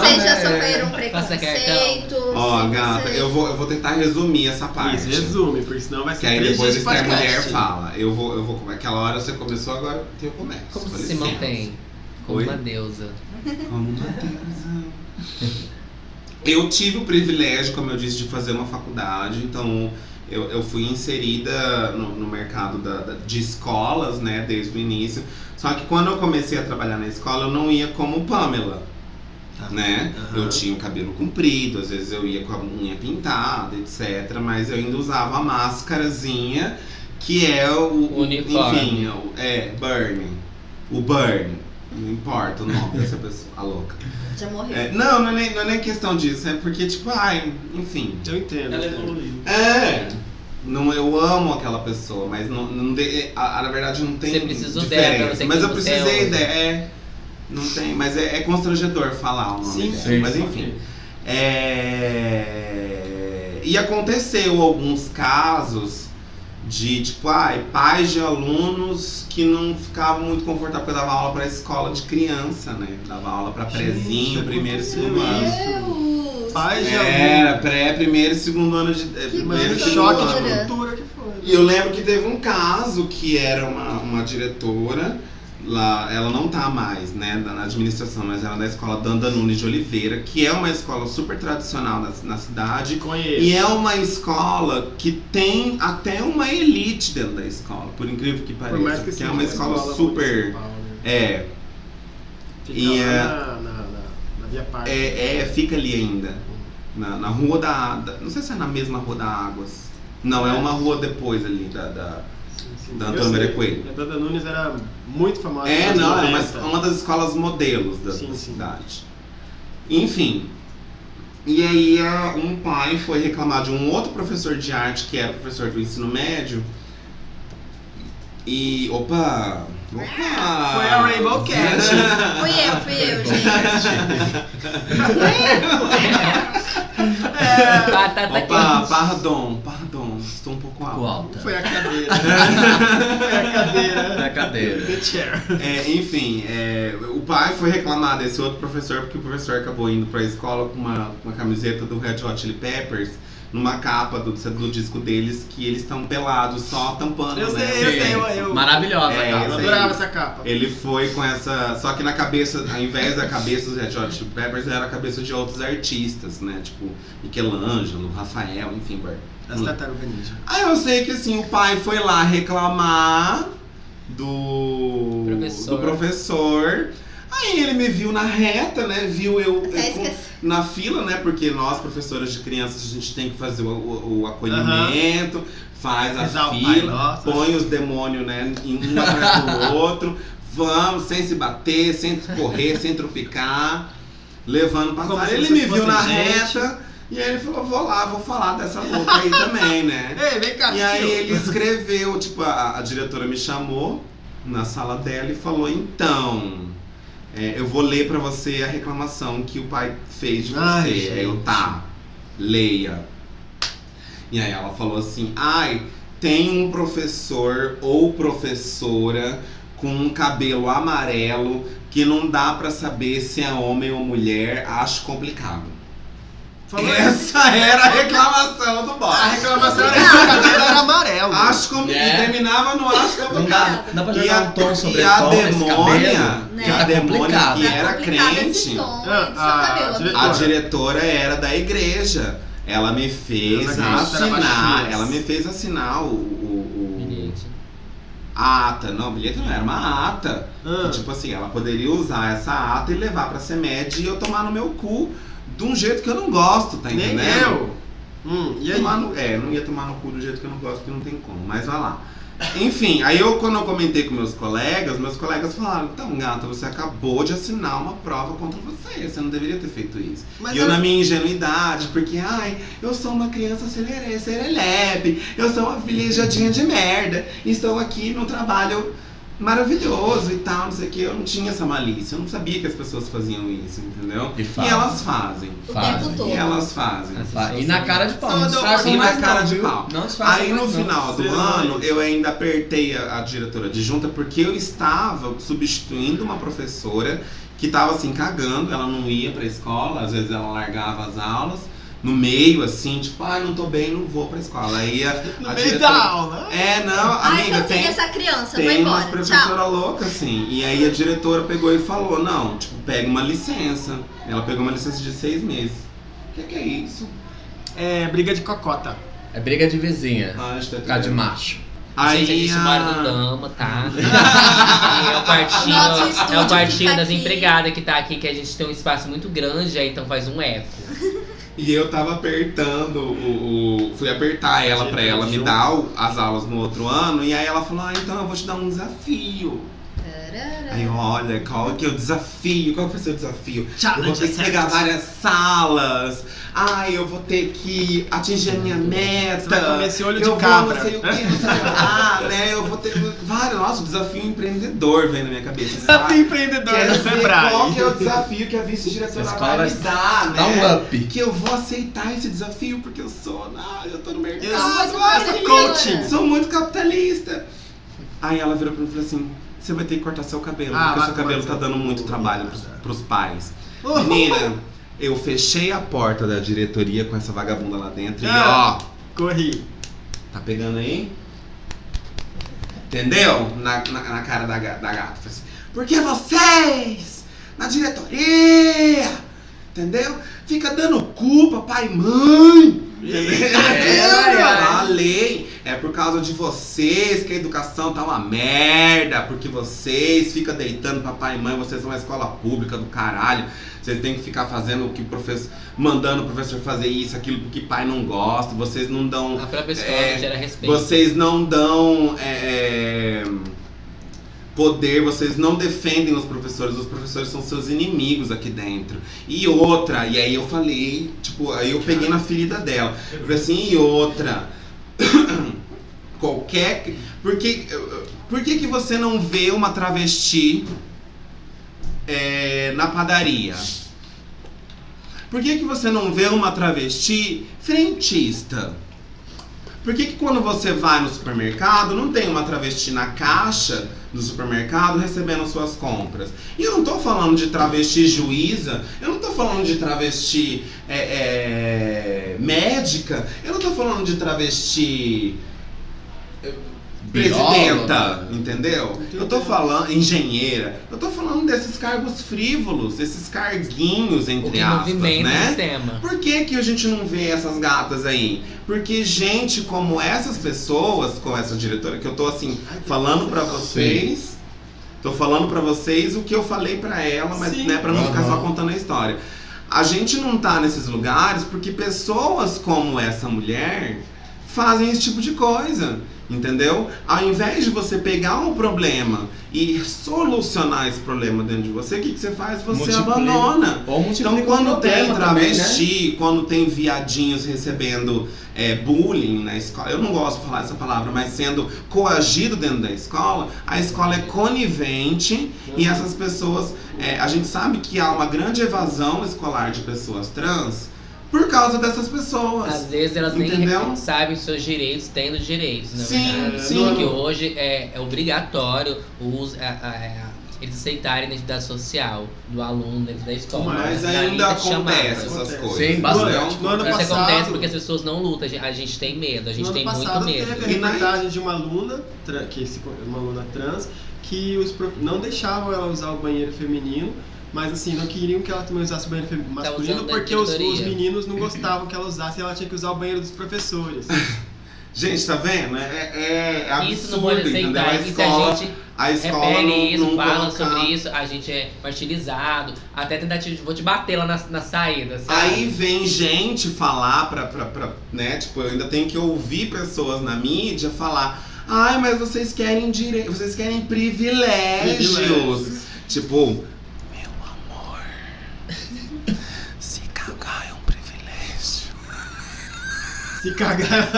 Vocês já né? sofreram preconceito? Ó, gata, eu vou, eu vou tentar resumir essa parte. Isso, resume, porque senão vai ser Que aí três depois de podcast. Mulher fala. Eu vou, eu vou. Aquela hora você começou, agora eu começo. Como se licença. mantém? Como Oi? uma deusa. Como uma deusa. Eu tive o privilégio, como eu disse, de fazer uma faculdade, então eu, eu fui inserida no, no mercado da- da- de escolas, né, desde o início. Só que quando eu comecei a trabalhar na escola, eu não ia como Pamela, né? Aham. Eu tinha o cabelo comprido, às vezes eu ia com a unha pintada, etc. Mas eu ainda usava a máscarazinha, que é o. O uniforme. Enfim, é é, Burn. O Burn. Não importa o nome dessa pessoa, <laughs> a louca. Já morreu. É, não, não é, nem, não é nem questão disso, é porque, tipo, ai, enfim. Eu entendo. Ela evoluiu. É. Não, eu amo aquela pessoa, mas não, não de- a, a- na verdade não tem Você precisou dela pra diferença. você Mas eu precisei é dela, é. Não tem, mas é, é constrangedor falar o nome Sim, dela. sim. Mas enfim. É, E aconteceu alguns casos de, tipo, ai, pais de alunos que não ficavam muito confortáveis porque eu dava aula pra escola de criança, né? Dava aula pra prezinho, Gente, primeiro e segundo ano. Deus! Pais de Era, aluno. pré, primeiro e segundo ano de. primeiro e Mano, Que segundo choque ano. de cultura que foi. E eu lembro que teve um caso que era uma, uma diretora, lá, ela não tá mais, né, da- na administração, mas era da escola Danda Nunes de Oliveira, que é uma escola super tradicional na, na cidade. Conheço. E é uma escola que tem até uma elite dentro da escola, por incrível que pareça. Por mais que, que seja é uma escola muito super. municipal, né? É, Fica E lá é- na, na, na, Via Parque. é, é, fica ali ainda. Na, na rua da, da- Não sei se é na mesma rua da Águas. Não, é uma rua depois ali da. da- Sim, sim. Da Eu. Maria Coelho. A Dada Nunes era muito famosa. É, não, é 90. uma, uma das escolas modelos da, Sim, da sim. cidade. Enfim. E aí um pai foi reclamar de um outro professor de arte, que era professor do ensino médio. E. Opa! Opa! Foi a Rainbow Cat. <laughs> Fui eu, fui eu, gente. Batata <laughs> Opa, quente. pardon, pardon. Estou um pouco alto. alta. <laughs> Foi a cadeira. Foi a cadeira. Na cadeira. The chair. É, enfim, é, o pai foi reclamar desse outro professor porque o professor acabou indo pra escola com uma, uma camiseta do Red Hot Chili Peppers numa capa do, do disco deles que eles estão pelados, só tampando, Eu né? sei, eu sei, eu, eu, Maravilhosa É, a eu capa. sei. adorava essa capa. Ele foi com essa. Só que na cabeça, ao invés da cabeça dos Red Hot Chili Peppers, era a cabeça de outros artistas, né? Tipo Michelangelo, Rafael, enfim. bar- As tartarugas ninja. Aí eu sei que assim, o pai foi lá reclamar do Professor. do professor. Aí ele me viu na reta, né? Viu eu, eu com- na fila, né? Porque nós, professoras de crianças, a gente tem que fazer o, o- o acolhimento, faz a Pai fila, põe os demônios, né? em Um atrás do outro. Vamos, sem se bater, sem correr, sem tropicar, levando Como passar. Ele me viu na gente. reta. E aí ele falou, vou lá, vou falar dessa louca aí também, né? <laughs> Ei, vem cá, E aí tio. ele escreveu, tipo, a, a diretora me chamou na sala dela e falou, então, é, eu vou ler pra você a reclamação que o pai fez de você. Ai, aí eu, tá, leia. E aí ela falou assim, ai, tem um professor ou professora com um cabelo amarelo que não dá pra saber se é homem ou mulher, acho complicado. Falou isso. Essa era a reclamação do boss. A reclamação era que o cabelo era amarelo. Acho como É. e terminava no acho Não complicado. dá, dá pra E jogar a, um tom sobre e a tom demônia, cabelo? Né? que a Tá demônia complicado. que Tá era complicado esse crente, tom Ah, a cabelo. diretora. a diretora era da igreja. Ela me fez Ela era assinar, ela me fez assinar o, o, o- Bilhete. a ata. Não, bilhete não era uma ata. Ah. Que, tipo assim, ela poderia usar essa ata e levar pra CEMED e eu tomar no meu cu de um jeito que eu não gosto, tá Nem entendendo? eu. Hum, e aí? No- é, não ia tomar no cu do jeito que eu não gosto, porque não tem como, mas vai lá. Enfim, aí eu quando eu comentei com meus colegas, meus colegas falaram, então gata, você acabou de assinar uma prova contra você, você não deveria ter feito isso. Mas e eu eu- na minha ingenuidade, porque ai, eu sou uma criança serelepe, eu sou uma filejadinha de merda, estou aqui num trabalho maravilhoso e tal, não sei o que, eu não tinha essa malícia, eu não sabia que as pessoas faziam isso, entendeu? E E fazem. elas fazem. O Fazem. tempo todo. E elas fazem. E na cara de pau. Não disfarçam E mais na cara não, de pau. Não Aí no não. final do ano eu ainda apertei a, a diretora de junta porque eu estava substituindo uma professora que estava assim cagando, ela não ia pra escola, às vezes ela largava as aulas no meio assim, tipo, ai, não tô bem, não vou pra escola. Aí a, <laughs> No a meio diretora- da aula. É, não, Ai, amiga, não tem tem essa criança, vai tem umas embora. Tchau. professora louca, assim. E aí a diretora pegou e falou, não, tipo, pega uma licença. Ela pegou uma licença de seis meses. O que, que é isso? É briga de cocota. É briga de vizinha. Ah, acho que Por causa de macho. Aí gente, a gente a- mora no Dama, tá? <laughs> É o quartinho, é o quartinho das aqui. empregadas que tá aqui, que a gente tem um espaço muito grande, aí então faz um eco. E eu tava apertando o. o- fui apertar ela pra ela me dar as aulas no outro ano. E aí ela falou: Ah, então eu vou te dar um desafio. Aí, olha, qual que é o desafio? Qual que vai ser o desafio? Challenge eu vou ter que pegar várias salas. Ai, eu vou ter que atingir a minha meta. Você vai comer esse olho de eu cabra. Vou, não sei o que, não sei lá, né? Eu vou ter vários. Nossa, o desafio empreendedor vem na minha cabeça. Desafio empreendedor ver Sebrae. qual que é o desafio que a vice-diretora vai me escola dar, né? Dá um up. Que eu vou aceitar esse desafio porque eu sou, ah, eu tô no mercado. Eu Ah, sou essa olha, coaching. Sou muito capitalista. Aí ela virou pra mim e falou assim: você vai ter que cortar seu cabelo, Ah, porque vai seu cabelo tá dando muito trabalho pros, pros pais. Menina, eu fechei a porta da diretoria com essa vagabunda lá dentro Ah. e ó, Corri. tá pegando aí? Entendeu? Na, na, na cara da, da gata. Assim, porque vocês, na diretoria, entendeu? Fica dando culpa, pai e mãe. Ai. Falei, é por causa de vocês que a educação tá uma merda, porque vocês ficam deitando papai e mãe, vocês são uma escola pública do caralho. Vocês têm que ficar fazendo o que o professor. mandando o professor fazer isso, aquilo porque pai não gosta, vocês não dão A própria escola É, gera respeito. vocês não dão é, poder, vocês não defendem os professores, os professores são seus inimigos aqui dentro. E outra, e aí eu falei, tipo, aí eu peguei na ferida dela. Eu falei assim, e outra. <coughs> Qualquer. Por que, por que, que você não vê uma travesti é, na padaria? Por que, que você não vê uma travesti frentista? Por que, que quando você vai no supermercado não tem uma travesti na caixa do supermercado recebendo suas compras? E eu não tô falando de travesti juíza, eu não tô falando de travesti é, é, médica, eu não tô falando de travesti presidenta, entendeu? Eu tô falando engenheira, eu tô falando desses cargos frívolos, esses carguinhos o entre que aspas, movimenta o né? sistema. Por que, que a gente não vê essas gatas aí? Porque gente como essas pessoas, com essa diretora, que eu tô assim, falando pra vocês, tô falando pra vocês o que eu falei pra ela, mas Sim. né, pra não ficar só contando a história. A gente não tá nesses lugares porque pessoas como essa mulher fazem esse tipo de coisa. Entendeu? Ao invés de você pegar um problema e solucionar esse problema dentro de você, o que, que você faz? Você Multiplica. abandona. Então, quando tem problema também, né? travesti, quando tem viadinhos recebendo é, bullying na escola, eu não gosto de falar essa palavra, mas sendo coagido dentro da escola, a escola é conivente e essas pessoas. é, a gente sabe que há uma grande evasão escolar de pessoas trans por causa dessas pessoas. Às vezes elas Entendeu? nem sabem os seus direitos, tendo direitos, na Sim, verdade. sim. Porque hoje é, é obrigatório o uso, a- a- a- eles aceitarem a identidade social do aluno dentro da escola. Mas ainda acontece essas Acontece. coisas. Sim, bastante. entendeu? No ano Isso passado- acontece porque as pessoas não lutam, a gente- tem medo, a gente tem muito medo. teve a E reportagem de uma aluna, que se- uma aluna trans, que os prof- não deixavam ela usar o banheiro feminino, mas assim, não queriam que ela também usasse o banheiro fe- masculino da porque os, os meninos não <laughs> gostavam que ela usasse e ela tinha que usar o banheiro dos professores. <laughs> Gente, tá vendo? É, é, é absurdo, Isso não pode entendeu? aceitar. A se escola, a gente a escola repele não, isso, não fala colocar- sobre isso, a gente é martirizado, até tentar te, vou te bater lá na, na saída, sabe? Aí vem gente falar pra, pra, pra, né, tipo, eu ainda tenho que ouvir pessoas na mídia falar Ai, mas vocês querem direito, vocês querem privilégios. Privilégios. Tipo, meu amor, se cagar é um privilégio. Se cagar,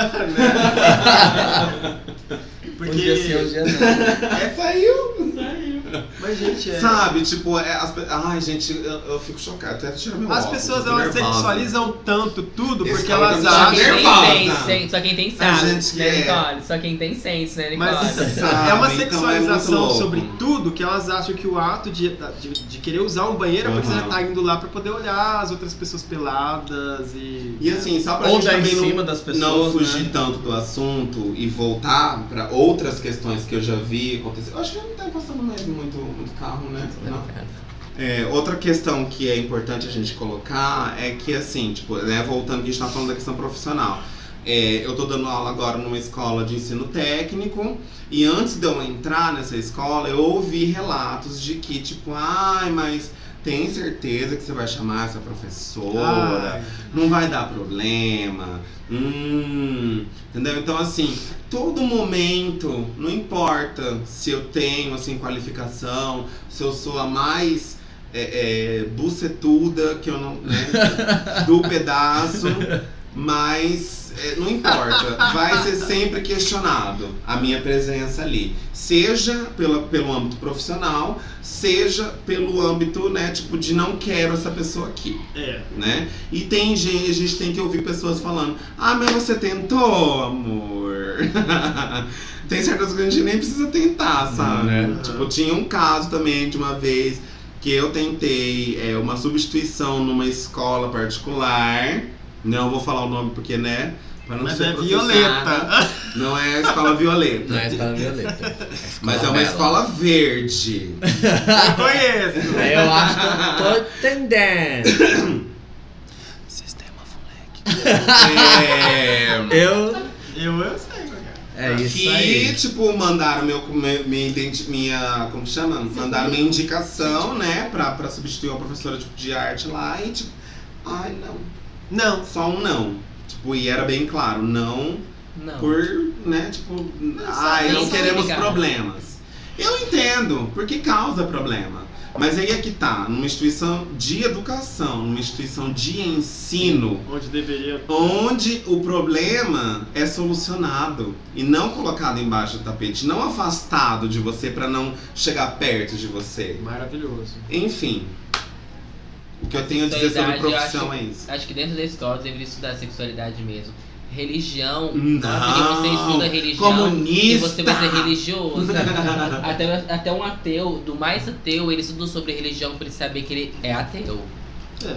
<laughs> <laughs> Porque. Podia ser um dia não. <laughs> É, saiu. Mas, gente, é. Sabe, tipo, é, as, ai, gente, eu, eu fico chocado, até tirar meu As óculos, pessoas elas nervosa. sexualizam tanto tudo Esse porque elas tá Só me quem acham. tem senso, só quem tem gente né. Nicole? Só quem tem senso, né, Nicole? Mas Sabe, é uma então é sexualização muito louco. sobre tudo que elas acham que o ato de, de, de querer usar um banheiro é porque você já tá indo lá pra poder olhar as outras pessoas peladas e. E assim, só pra Ou gente dar em também não- cima das pessoas, não fugir né? tanto do assunto e voltar pra outras questões que eu já vi acontecer. Eu acho que não tá passando mais muito, muito carro, né? Não. É, outra questão que é importante a gente colocar é que, assim, tipo, né, voltando que a gente tá falando da questão profissional. É, eu tô dando aula agora numa escola de ensino técnico e antes de eu entrar nessa escola eu ouvi relatos de que, tipo, ai, mas tem certeza que você vai chamar essa professora? Ai. Não vai dar problema? Hum, entendeu? Então, assim, todo momento, não importa se eu tenho, assim, qualificação, se eu sou a mais é, é, bucetuda que eu não, né, do pedaço, <laughs> mas não importa, vai ser sempre questionado a minha presença ali. Seja pela, pelo âmbito profissional, seja pelo âmbito, né, tipo, de não quero essa pessoa aqui É. né? E tem gente, a gente tem que ouvir pessoas falando: Ah, mas você tentou, amor. <laughs> tem certas coisas que a gente nem precisa tentar, sabe? Né? Tipo, tinha um caso também de uma vez que eu tentei é, uma substituição numa escola particular. Não vou falar o nome porque, né? Pra não Mas ser é violeta. Não é a escola violeta. Não é escola violeta. <laughs> Mas é uma escola verde. Eu conheço. Aí eu acho que eu tô entendendo. <coughs> Sistema É. Eu. Eu, eu sei. É isso que, aí. tipo, mandaram meu, minha, minha. Como que chama? Mandaram minha indicação, né? Pra, pra substituir uma professora tipo, de arte lá e tipo. Ai, não. Não. Só um não. Tipo, e era bem claro, não Não. por, né, tipo, ai, não queremos ligar. problemas. Eu entendo, porque causa problema. Mas aí é que tá, numa instituição de educação, numa instituição de ensino, Onde deveria. onde o problema é solucionado e não colocado embaixo do tapete, não afastado de você pra não chegar perto de você. Maravilhoso. Enfim, que eu tenho a dizer sobre profissão acho- é isso. Acho que dentro da escola deveria estudar sexualidade mesmo. Religião, Não, você estuda religião comunista. você vai ser religioso. até, até um ateu, do mais ateu, ele estudou sobre religião pra ele saber que ele é ateu. É.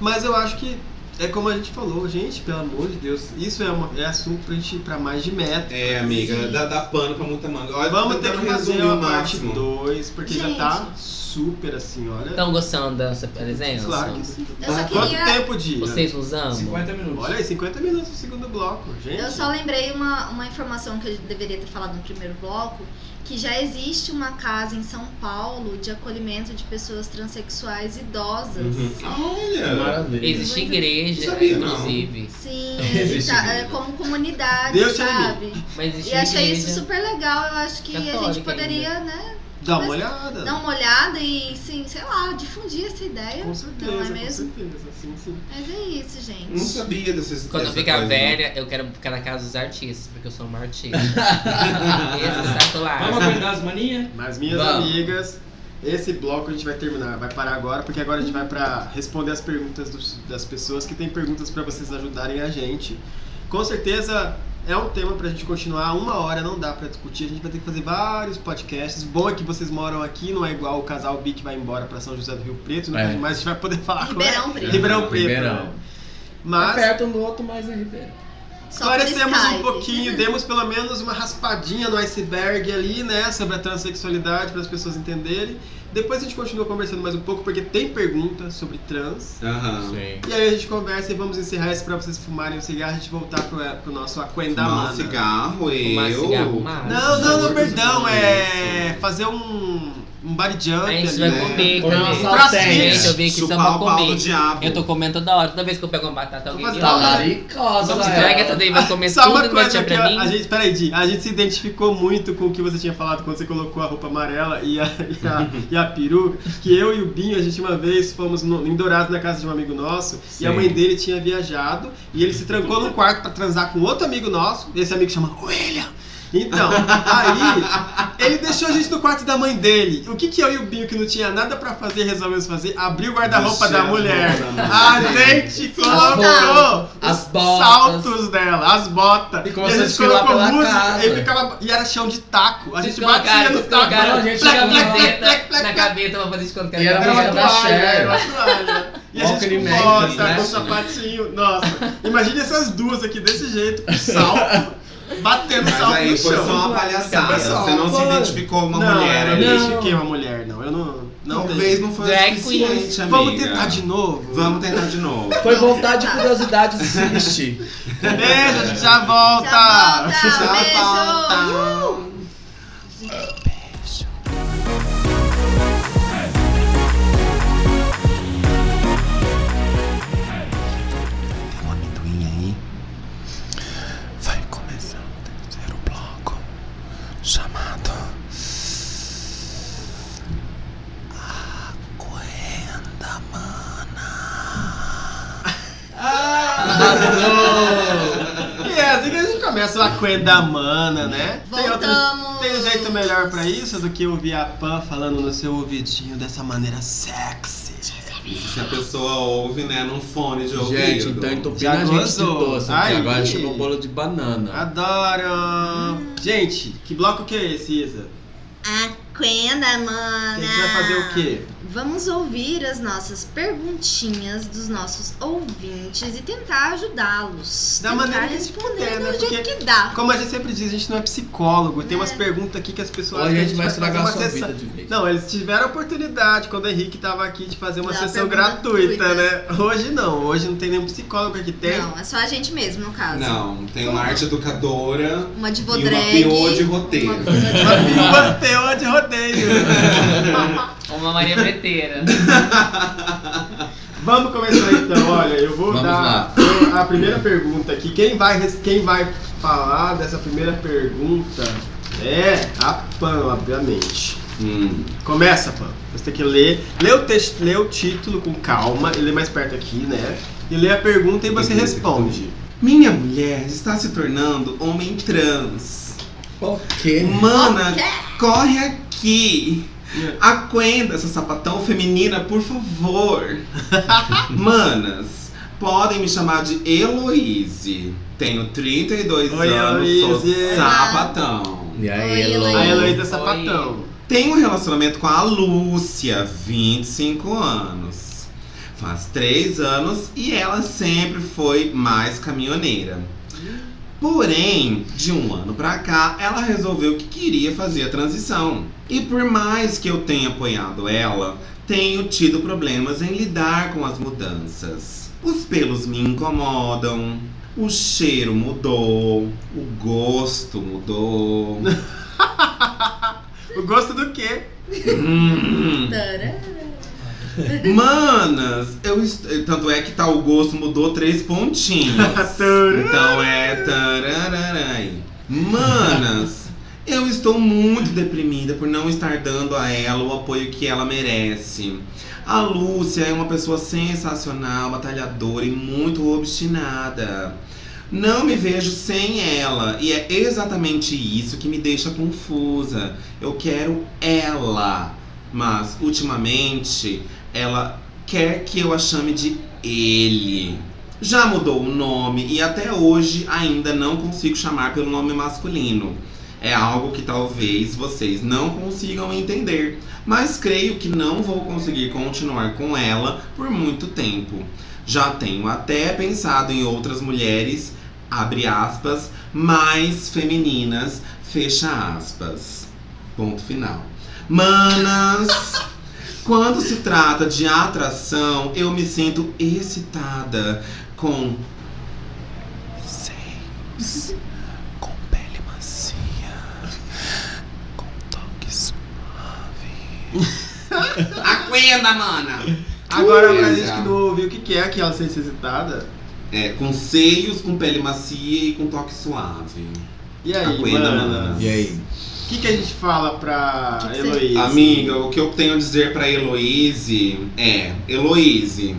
Mas eu acho que é como a gente falou, gente, pelo amor de Deus, isso é, uma, é assunto pra gente ir pra mais de meta. É, amiga, dá, dá pano pra muita manga. Olha, Vamos ter que fazer resumir uma o parte máximo. 2, porque já Gente. tá super assim, olha. Estão gostando da presença? claro que sim. Eu só Quanto queria. tempo de. Vocês nos amam? 50 minutos. Olha aí, 50 minutos no segundo bloco, gente. Eu só lembrei uma, uma informação que eu deveria ter falado no primeiro bloco, que já existe uma casa em São Paulo de acolhimento de pessoas transexuais idosas. Uhum. Olha! Maravilha. Existe igreja, Não sabia, não. inclusive. Sim, <laughs> Existe tá, igreja. é, como comunidade, Deus sabe? Mas existe E achei igreja. isso super legal. Eu acho que a gente Católica poderia, né, Dá uma olhada. dar uma olhada e, sim, sei lá, difundir essa ideia. Com certeza, Não é com mesmo? certeza. Sim, sim. Mas é isso, gente. Não sabia desses Quando eu ficar coisa, velha, eu quero ficar na casa dos artistas, porque eu sou uma artista. <laughs> Espetacular. Vamos aguentar as maninhas? Mas minhas Vamos. amigas, esse bloco a gente vai terminar, vai parar agora, porque agora a gente vai pra responder as perguntas dos- das pessoas que tem perguntas pra vocês ajudarem a gente. Com certeza é um tema pra gente continuar uma hora, não dá pra discutir, a gente vai ter que fazer vários podcasts. Bom é que vocês moram aqui, não é igual o casal B que vai embora pra São José do Rio Preto, não É. pode mais a gente vai poder falar Ribeirão com Preto. Ribeirão Preto. Ribeirão. né? É Mas perto um do outro, mas é Ribeirão. Esclarecemos um pouquinho, <laughs> demos pelo menos uma raspadinha no iceberg ali, né, sobre a transexualidade para as pessoas entenderem. Depois a gente continua conversando mais um pouco porque tem perguntas sobre trans. Aham. Sim. E aí a gente conversa e vamos encerrar isso para vocês fumarem o cigarro e a gente voltar pro, pro nosso Aquenda Fumar um cigarro, eu. Fumar cigarro, mas- Não, não, não, perdão, é isso. fazer um, um body jump A gente ali, vai né? comer Ou também. uma. Gente, eu vim aqui só Chupar pra o pau do comer. diabo. Eu tô comendo toda hora. Toda vez que eu pego uma batata, alguém me fazer dá. uma- Talaricosa, Vamos Pega ela. essa daí, vai comer Só tudo uma e vai coisa que pra a, mim. a gente, peraí, Di, a gente se identificou muito com o que você tinha falado quando você colocou a roupa amarela e a, e a, e a peruca, que eu e o Binho, a gente uma vez fomos no, em Dourados na casa de um amigo nosso e a Sim. mãe dele tinha viajado e ele se trancou num quarto pra transar com outro amigo nosso, e esse amigo chama William. Então, aí ele deixou a gente no quarto da mãe dele. O que que eu e o Binho, que não tinha nada pra fazer, resolvemos fazer? Abriu o guarda-roupa da mulher. A gente colocou As os botas. saltos dela, as botas. E E, a a gente colocou música e ficava. E era chão de taco. A gente batia no vocês taco. a gente plec, camiseta plec, plec, na cabeça pra fazer de conta que E era uma toalha, era uma toalha. E a gente com bota, né? com sapatinho. Nossa, imagine essas duas aqui desse jeito, com salto, batendo salto aí no foi chão. só uma palhaçada. Só Você não se identificou uma não, mulher eu ali. não Não. identifiquei uma mulher, não. Eu não. não Talvez não foi o suficiente, amiga. Vamos tentar de novo? Vamos tentar de novo. Foi vontade e curiosidade existe. Beijo, a gente já volta! Já volta, Tchau, beijo! volta. Uh! Arrasou! E é assim que a gente começa o Aquê da Mana, né? Tem, outro, Voltamos. tem um jeito melhor pra isso do que ouvir a Pan falando no seu ouvidinho dessa maneira sexy. Isso se a pessoa ouve, né, num fone de ouvido. Gente, então entupindo Já a gente de gozou. doce. Ai. Agora chegou o bolo de banana. Adoro! Gente, que bloco que é esse, Isa? Aquenda, Que mana. a gente vai fazer o quê? Vamos ouvir as nossas perguntinhas dos nossos ouvintes e tentar ajudá-los. Da tentar maneira que responder puder, né? do jeito que dá. Como a gente sempre diz, a gente não é psicólogo. Tem umas perguntas aqui que as pessoas. Ou a que gente vai estragar a fazer sua uma sessão- vida de vez. Não, eles tiveram a oportunidade quando o Henrique tava aqui de fazer uma Da sessão gratuita, gratuita. né? Hoje não, hoje não tem nenhum psicólogo aqui, tem. Não, é só a gente mesmo, no caso. Não, tem uma arte educadora Uma e divodrag. uma piô de roteiro. uma piô de Uma teoa de rodeio. Uma Maria <laughs> Vamos começar então, olha, eu vou Vamos dar a primeira pergunta aqui. Quem vai, quem vai falar dessa primeira pergunta é a Pan, obviamente. Hum. Começa, Pan. Você tem que ler, ler o texto, ler o título com calma, e ler mais perto aqui, né? E ler a pergunta e você responde. Minha mulher está se tornando homem trans. O quê? Mana, corre aqui. Aquenda essa sapatão feminina, por favor. <laughs> Manas, podem me chamar de Heloise. Tenho 32 Oi, anos, Heloise. sou sapatão. E aí, Oi, Elo? A Heloísa Oi. Sapatão. Tenho um relacionamento com a Lúcia, 25 anos. Faz 3 anos e ela sempre foi mais caminhoneira. Porém, de um ano pra cá, ela resolveu que queria fazer a transição. E por mais que eu tenha apoiado ela, tenho tido problemas em lidar com as mudanças. Os pelos me incomodam, o cheiro mudou, o gosto mudou. <laughs> O gosto do quê? Hum. Manas, eu est... tanto é que tá o gosto mudou três pontinhos. <laughs> então é tarararai. Manas, eu estou muito deprimida por não estar dando a ela o apoio que ela merece. A Lúcia é uma pessoa sensacional, batalhadora e muito obstinada. Não me vejo sem ela e é exatamente isso que me deixa confusa. Eu quero ela, mas ultimamente ela quer que eu a chame de ele. Já mudou o nome e até hoje ainda não consigo chamar pelo nome masculino. É algo que talvez vocês não consigam entender, mas creio que não vou conseguir continuar com ela por muito tempo. Já tenho até pensado em outras mulheres, abre aspas, mais femininas, fecha aspas. Ponto final. Manas, quando se trata de atração, eu me sinto excitada com seios, com pele macia, com toque suave. <laughs> Aguenta, mana! Agora, pra gente que não ouviu, o que que é aquela ser excitada? É, com seios, com pele macia e com toque suave. E aí, Aguenta, mana. E aí? O que, que a gente fala pra Que que você- Heloísa? Amiga, o que eu tenho a dizer pra Heloíse é: Heloíse,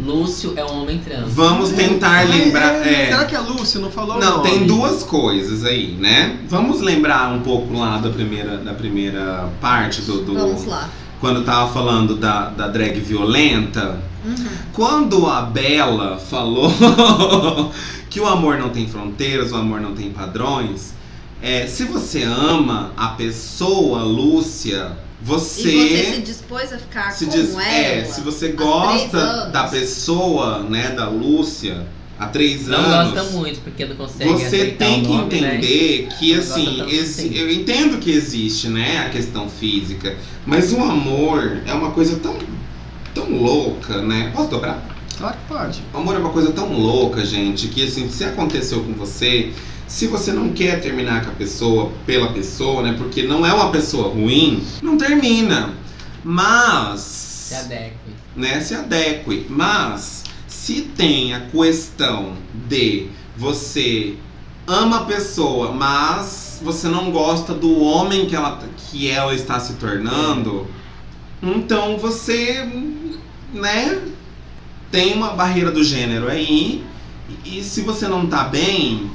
Lúcio é um homem trans. vamos tentar lembrar. É, é, Será que a Lúcia não falou Não, nome? tem duas coisas aí, né? Vamos lembrar um pouco lá da primeira, da primeira parte do. do- Vamos lá. Quando tava falando da, da drag violenta. Uhum. Quando a Bela falou <laughs> que o amor não tem fronteiras, o amor não tem padrões. É, se você ama a pessoa, Lúcia, você. E você se dispôs a ficar se com diz- ela? é, se você gosta da pessoa, né, da Lúcia, há três Não anos. gosta muito, porque não consegue Você aceitar tem o que nome, né? entender que Não assim, esse- assim. eu entendo que existe, né, a questão física, mas o amor é uma coisa tão tão louca, né? Posso dobrar? Claro que pode. O amor é uma coisa tão louca, gente, que assim, se aconteceu com você, se você não quer terminar com a pessoa pela pessoa, né? Porque não é uma pessoa ruim, não termina. Mas Se adeque. né, se adeque. Mas se tem a questão de você ama a pessoa, mas você não gosta do homem que ela, que ela está se tornando, então você, né, tem uma barreira do gênero aí E, e se você não tá bem,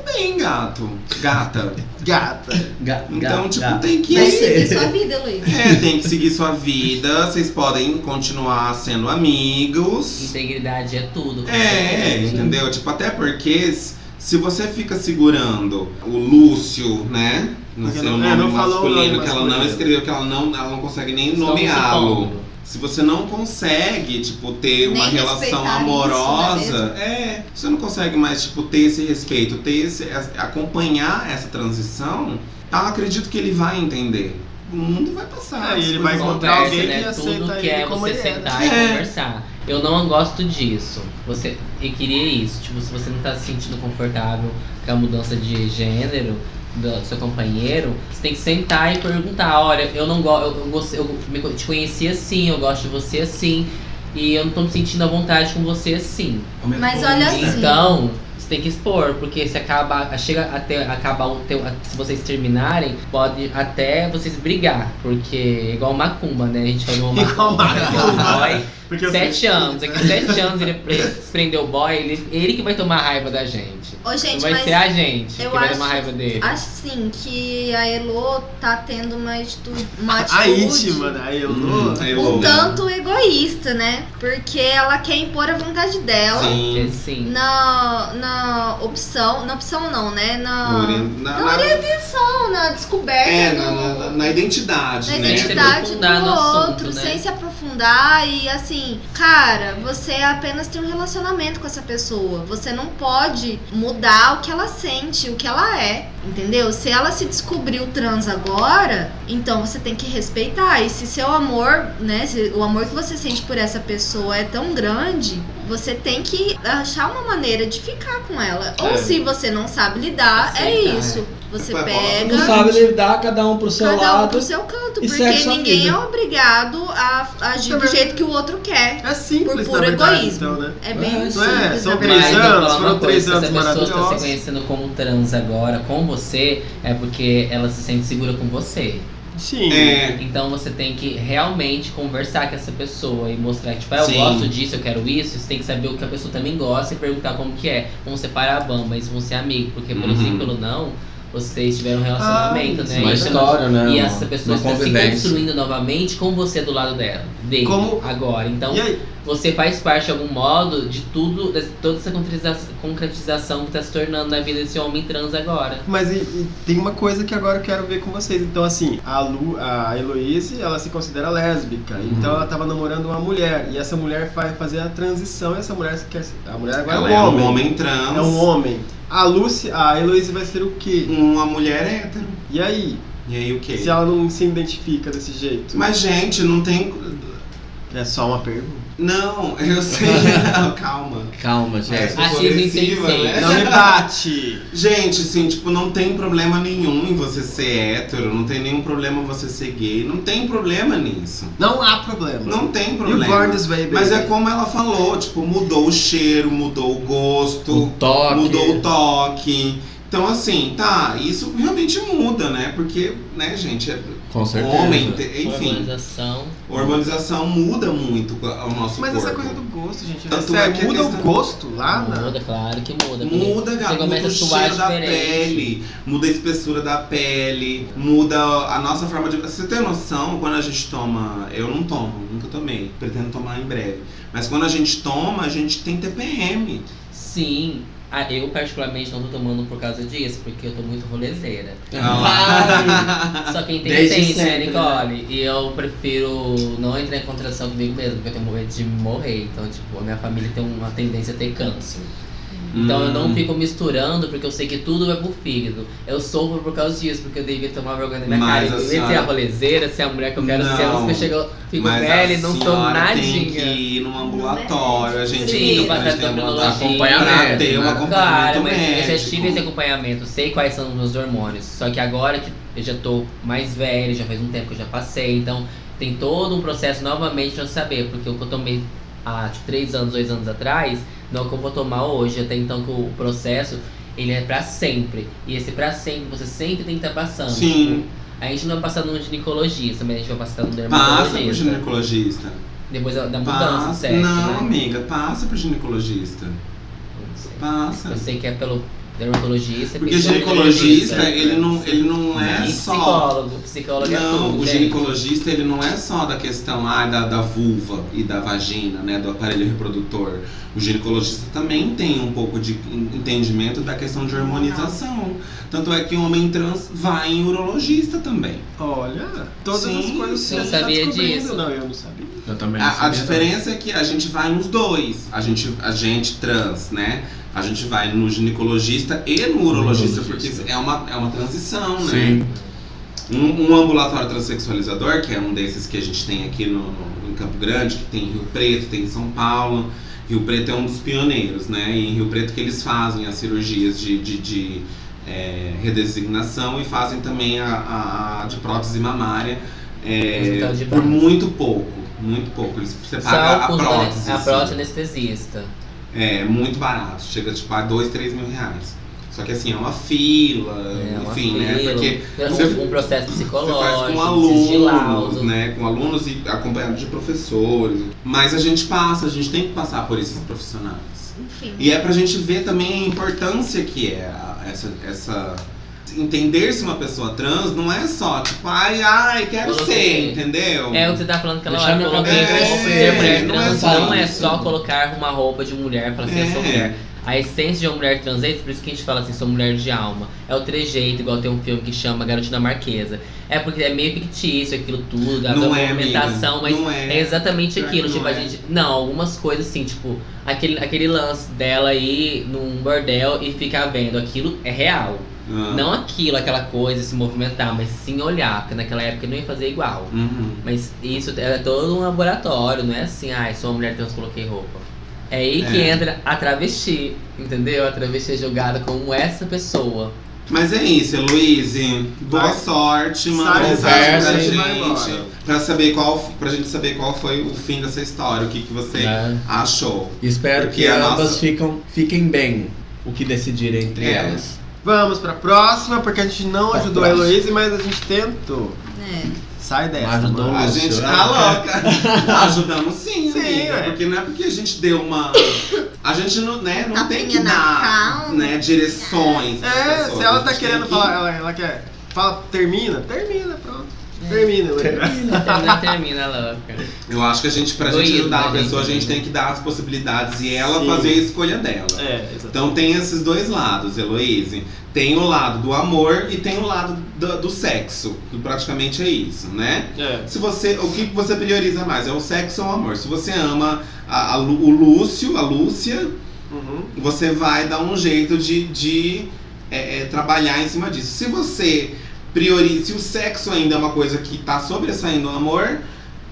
não tá bem, gato. Gata. Gata. Ga- Então, tipo, ga- tem que. Vai seguir <laughs> sua vida, Luiz. É, tem que seguir sua vida. Vocês podem continuar sendo amigos. Integridade é tudo. É, entendeu? Tipo, até porque se você fica segurando o Lúcio, né? No Porque seu não- nome é, não falou o masculino, nome que ela não escreveu, que ela não, ela não consegue nem nomeá-lo. Se você não consegue, tipo, ter uma Nem relação respeitar amorosa, isso, não é, você não consegue mais, tipo, ter esse respeito, ter esse, acompanhar essa transição, eu acredito que ele vai entender. O mundo vai passar. É, ele vai encontrar alguém né? que aceita Tudo que ele é como você ele é, né? sentar É. e conversar. Eu não gosto disso. Você, eu queria isso. Tipo, se você não tá se sentindo confortável com a mudança de gênero do seu companheiro, você tem que sentar e perguntar, olha, eu não gosto, eu, eu, gost- eu me- te conheci assim, eu gosto de você assim, e eu não tô me sentindo à vontade com você assim. Mas olha assim. Então, você tem que expor, porque se acaba, chega até acabar o teu, se vocês terminarem, pode até vocês brigar, porque é igual macumba, né? A gente falou uma <laughs> Igual macumba. Porque eu sete anos, aqui sete anos ele pre- prendeu o boy, ele, ele que vai tomar raiva da gente. Ô, gente, não vai mas ser a gente que eu vai acho- tomar raiva dele. assim que a Elo tá tendo uma atitude, uma A atitude íntima da Elo. Hum, a Elo. um tanto egoísta, né? Porque ela quer impor a vontade dela Sim. sim. na, na opção, na opção não, né? Na, na- na na- orientação, na descoberta É, do- na, na- na identidade, na né? Identidade do no assunto, outro, né? sem se aprofundar e assim, cara, você apenas tem um relacionamento com essa pessoa. Você não pode mudar o que ela sente, o que ela é, entendeu? Se ela se descobriu trans agora, então você tem que respeitar. E se seu amor, né, se o amor que você sente por essa pessoa é tão grande, você tem que achar uma maneira de ficar com ela. Ou É. se você não sabe lidar, é Aceitar, isso. Você Vai, pega Não sabe lidar, cada um pro seu cada um lado. pro seu canto, porque ninguém é obrigado a agir do Também- jeito que o outro quer. É simples, Por puro verdade, egoísmo. então, né? É bem É, simples, é? São três verdade. Anos, foram três coisa, anos se a pessoa está se conhecendo como trans agora com você, é porque ela se sente segura com você. Sim. É, Então você tem que realmente conversar com essa pessoa e mostrar que, tipo, ah, eu Sim. gosto disso, eu quero isso. Você tem que saber o que a pessoa também gosta e perguntar como que é. Vamos separar a bamba, mas vão ser amigos. Porque pelo Uhum. sim, pelo não, vocês tiveram um relacionamento, Ah, né? Uma E história, né? E essa pessoa está se construindo novamente com você do lado dela. Dele, Como- agora. Então, você faz parte de algum modo de tudo, de toda essa concretiza- concretização que está se tornando na vida desse homem trans agora. Mas e- e tem uma coisa que agora eu quero ver com vocês. Então, assim, a, Lu, a Heloise, ela se considera lésbica. Uhum. Então, ela tava namorando uma mulher. E essa mulher vai fazer a transição. E essa mulher quer A mulher agora ela é é um um homem. homem trans. É um homem. A Lucy, a Heloise vai ser o quê? Uma mulher hétero. E aí? E aí o quê? Se ela não se identifica desse jeito? Mas, gente, não tem. É só uma pergunta. Não, eu sei. <laughs> Calma. Calma, É, gente. Assim, sim. né? Não me bate! Gente, assim, tipo, não tem problema nenhum em você ser hétero, não tem nenhum problema você ser gay, não tem problema nisso. Não há problema. Não tem You problema. born this way, baby. Mas é como ela falou, tipo, mudou o cheiro, mudou o gosto, O toque. mudou o toque. Então, assim, tá, isso realmente muda, né? Porque, né, gente, é Com certeza. homem, enfim, Hormonização. hormonização muda muito o nosso Mas corpo. essa coisa do gosto, gente. Tanto é que muda questão- o gosto lá na. Muda, claro que muda. Muda, gato, muda o cheiro da pele, muda a espessura da pele, muda a nossa forma de. Você tem noção quando a gente toma. Eu não tomo, nunca tomei, pretendo tomar em breve. Mas quando a gente toma, a gente tem TPM. Sim. Ah, eu particularmente não tô tomando por causa disso, porque eu tô muito rolezeira. Só quem tem sente, né, sempre, Nicole? E eu prefiro não entrar em contradição comigo mesmo, porque eu tenho medo de morrer. Então, tipo, a minha família tem uma tendência a ter câncer. Então eu não Hum. fico misturando, porque eu sei que tudo vai pro fígado. Eu sofro por causa disso, porque eu devia tomar vergonha na minha Mas cara. a de ser senhora- a rolezeira, ser a mulher que eu quero ser, Não. antes que eu chego, fico velha e não sou senhora Tem nadinha. que ir num ambulatório, a gente Sim, tem, passar a gente tem pela ambulatório acompanhamento, ter um acompanhamento Claro, mas médico. eu já tive esse acompanhamento, sei quais são os meus hormônios. Só que agora que eu já tô mais velho, já faz um tempo que eu já passei, então tem todo um processo novamente pra eu saber, porque o que eu tomei há tipo, 3 anos, 2 anos atrás, não é o que eu vou tomar hoje. Até então que o processo ele é pra sempre. E esse pra sempre, você sempre tem que estar passando. Sim. A gente não vai passar no ginecologista, mas a gente vai passar no Passa pro dermatologista. ginecologista. Depois da, da mudança, Passa. certo? Não, né? amiga, passa pro ginecologista. não sei. Passa. Eu sei que é pelo dermatologista. Porque pelo ginecologista, ele não, ele não é E só. psicólogo, psicólogo é Não, tudo, o gente. ginecologista ele não é só da questão ah, da, da vulva e da vagina, né, do aparelho reprodutor. O ginecologista também tem um pouco de en- entendimento da questão de hormonização. Tanto é que o homem trans vai em urologista também. Olha, todas Sim, as coisas que sim. a Eu gente tá sabia descobrindo. disso. Não, eu não sabia. Eu também não A, a sabia, diferença é que a gente vai nos dois. A gente, a gente trans, né? A gente vai no ginecologista e no urologista, porque é uma, é uma transição, né? Sim. Um, um ambulatório transexualizador, que é um desses que a gente tem aqui no, no- em Campo Grande, que tem em Rio Preto, tem em São Paulo. Rio Preto é um dos pioneiros, né? E em Rio Preto que eles fazem as cirurgias de, de, de, é, redesignação e fazem também a, a- a de prótese mamária é, por muito pouco. Muito pouco. Eles, você paga a né? prótese. A assim. prótese anestesista. É, muito barato. Chega tipo a 2, 3 mil reais. Só que assim, é uma fila, É, uma enfim, né? fila, Porque um- você- um processo você psicológico, faz com alunos, né? Com alunos e acompanhado de professores. Mas a gente passa, a gente tem que passar por esses profissionais. Enfim. E é pra gente ver também a importância que é essa. essa entender se uma pessoa trans não é só tipo, ai, ai, quero Coloquei. ser, entendeu? É o que você tá falando aquela hora. Coloquei cabelo como crescer, ser mulher não é trans só não é só colocar uma roupa de mulher pra ser É. sua mulher. A essência de uma mulher trans é isso, por isso que a gente fala assim, sou mulher de alma. É o trejeito, igual tem um filme que chama Garotina Marquesa. É porque é meio fictício aquilo tudo, a Não é, movimentação, mas não é. é. exatamente aquilo. Não tipo, a é. gente. Não, algumas coisas assim, tipo, aquele, aquele lance dela ir num bordel e ficar vendo, aquilo é real. Ah. Não aquilo, aquela coisa, se movimentar, mas sim olhar, porque naquela época eu não ia fazer igual. Uhum. Mas isso é todo um laboratório, não é assim, ai, sou uma mulher trans, coloquei roupa. É aí que É. entra a travesti, entendeu? A travesti é julgada como essa pessoa. Mas é isso, Heloíse. Boa Vai. sorte, manda mensagem pra e gente. Pra, saber qual, pra gente saber qual foi o fim dessa história, o que, que você É. achou. Espero Porque que a ambas nossa- ficam, fiquem bem o que decidirem entre É. elas. Vamos pra próxima, porque a gente não Pra ajudou a próxima. Heloísa, mas a gente tentou. É. Sai dessa. Mas ajudou mano. A gente né? tá louca. <laughs> Ajudamos sim, Sim, amiga. ué. Porque não é porque a gente deu uma. A gente não, né, não tem que dar né, direções. É, pessoas. se ela A tá querendo que- falar, ela, ela quer. Fala, termina, termina, pronto. Termina, Heloísa. Termina, termina, louca. Eu acho que a gente, pra Doído, gente ajudar a né, pessoa, a gente? gente tem que dar as possibilidades e ela Sim. fazer a escolha dela. É, exatamente. Então tem esses dois lados, Heloíse. Tem o lado do amor e tem o lado do, do sexo. Que praticamente é isso, né? É. Se você, o que você prioriza mais? É o sexo ou o amor? Se você ama a- a o Lúcio, a Lúcia, Uhum. você vai dar um jeito de, de é, é, trabalhar em cima disso. Se você prioriza, se o sexo ainda é uma coisa que tá sobressaindo o amor,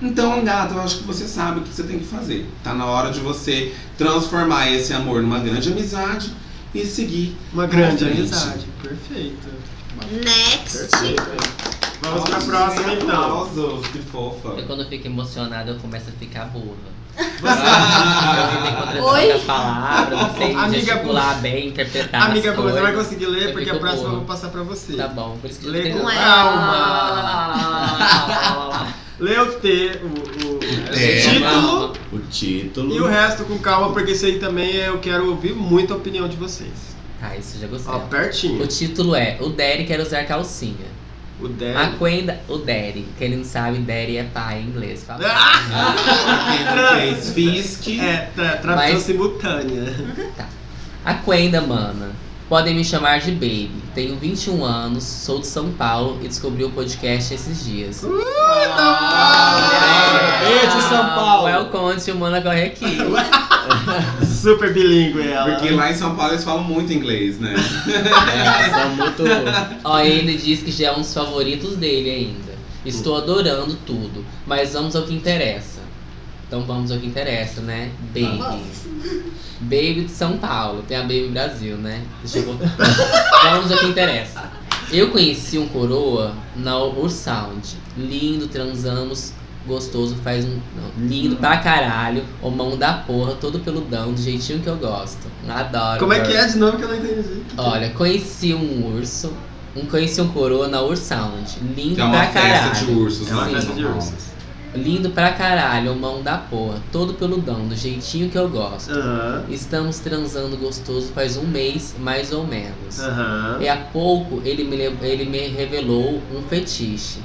então, gata, eu acho que você sabe o que você tem que fazer. Tá na hora de você transformar esse amor numa grande amizade e seguir. Uma grande amizade. Perfeito. Next. Vamos pra próxima então. Aplausos, que fofa. Eu quando eu fico emocionada, eu começo a ficar burra. Eu das palavras, não sei Amiga gesticular bem, interpretar Amiga, as você vai conseguir ler Eu porque a próxima eu vou passar pra você. Tá bom, por isso que Lê com calma. Lê o, T, o, o É. título O título. e o resto com calma, porque isso aí também eu quero ouvir muito a opinião de vocês. Ah, isso eu já gostei. Ó, pertinho. O título é O Daddy Quer Usar Calcinha. O A Dé. Quenda, o Daddy. Quem não sabe, Daddy é pai em inglês. Fala. Quem fez Fisk. É, tra tradução Mas- simultânea. A Quenda, mana. Podem me chamar de Baby. Tenho 21 anos, sou de São Paulo e descobri o podcast esses dias. Beijo, São Paulo. Welcome to Mana Corre Aqui. <laughs> Super bilíngue ela. Porque lá em São Paulo eles falam muito inglês, né? É, são muito. Ó, ele diz que já é um dos favoritos dele ainda. Estou adorando tudo, mas vamos ao que interessa. Então vamos ao que interessa, né? Baby. Baby de São Paulo. Tem a Baby Brasil, né? Deixa eu voltar. <laughs> vamos ao que interessa. Eu conheci um coroa na Ursound. Lindo, transamos, gostoso, faz um. não, lindo pra caralho. O mão da porra, todo peludão, do jeitinho que eu gosto. Adoro. Como é que é de novo que eu não entendi? Olha, conheci um urso, um, conheci um coroa na Ursound. Lindo Que é uma pra festa caralho. de ursos É uma lá em festa de ursos. Lindo pra caralho, mão da porra, todo peludão, do jeitinho que eu gosto. Aham. Estamos transando gostoso faz um mês, mais ou menos. Aham. E há pouco ele me, ele me revelou um fetiche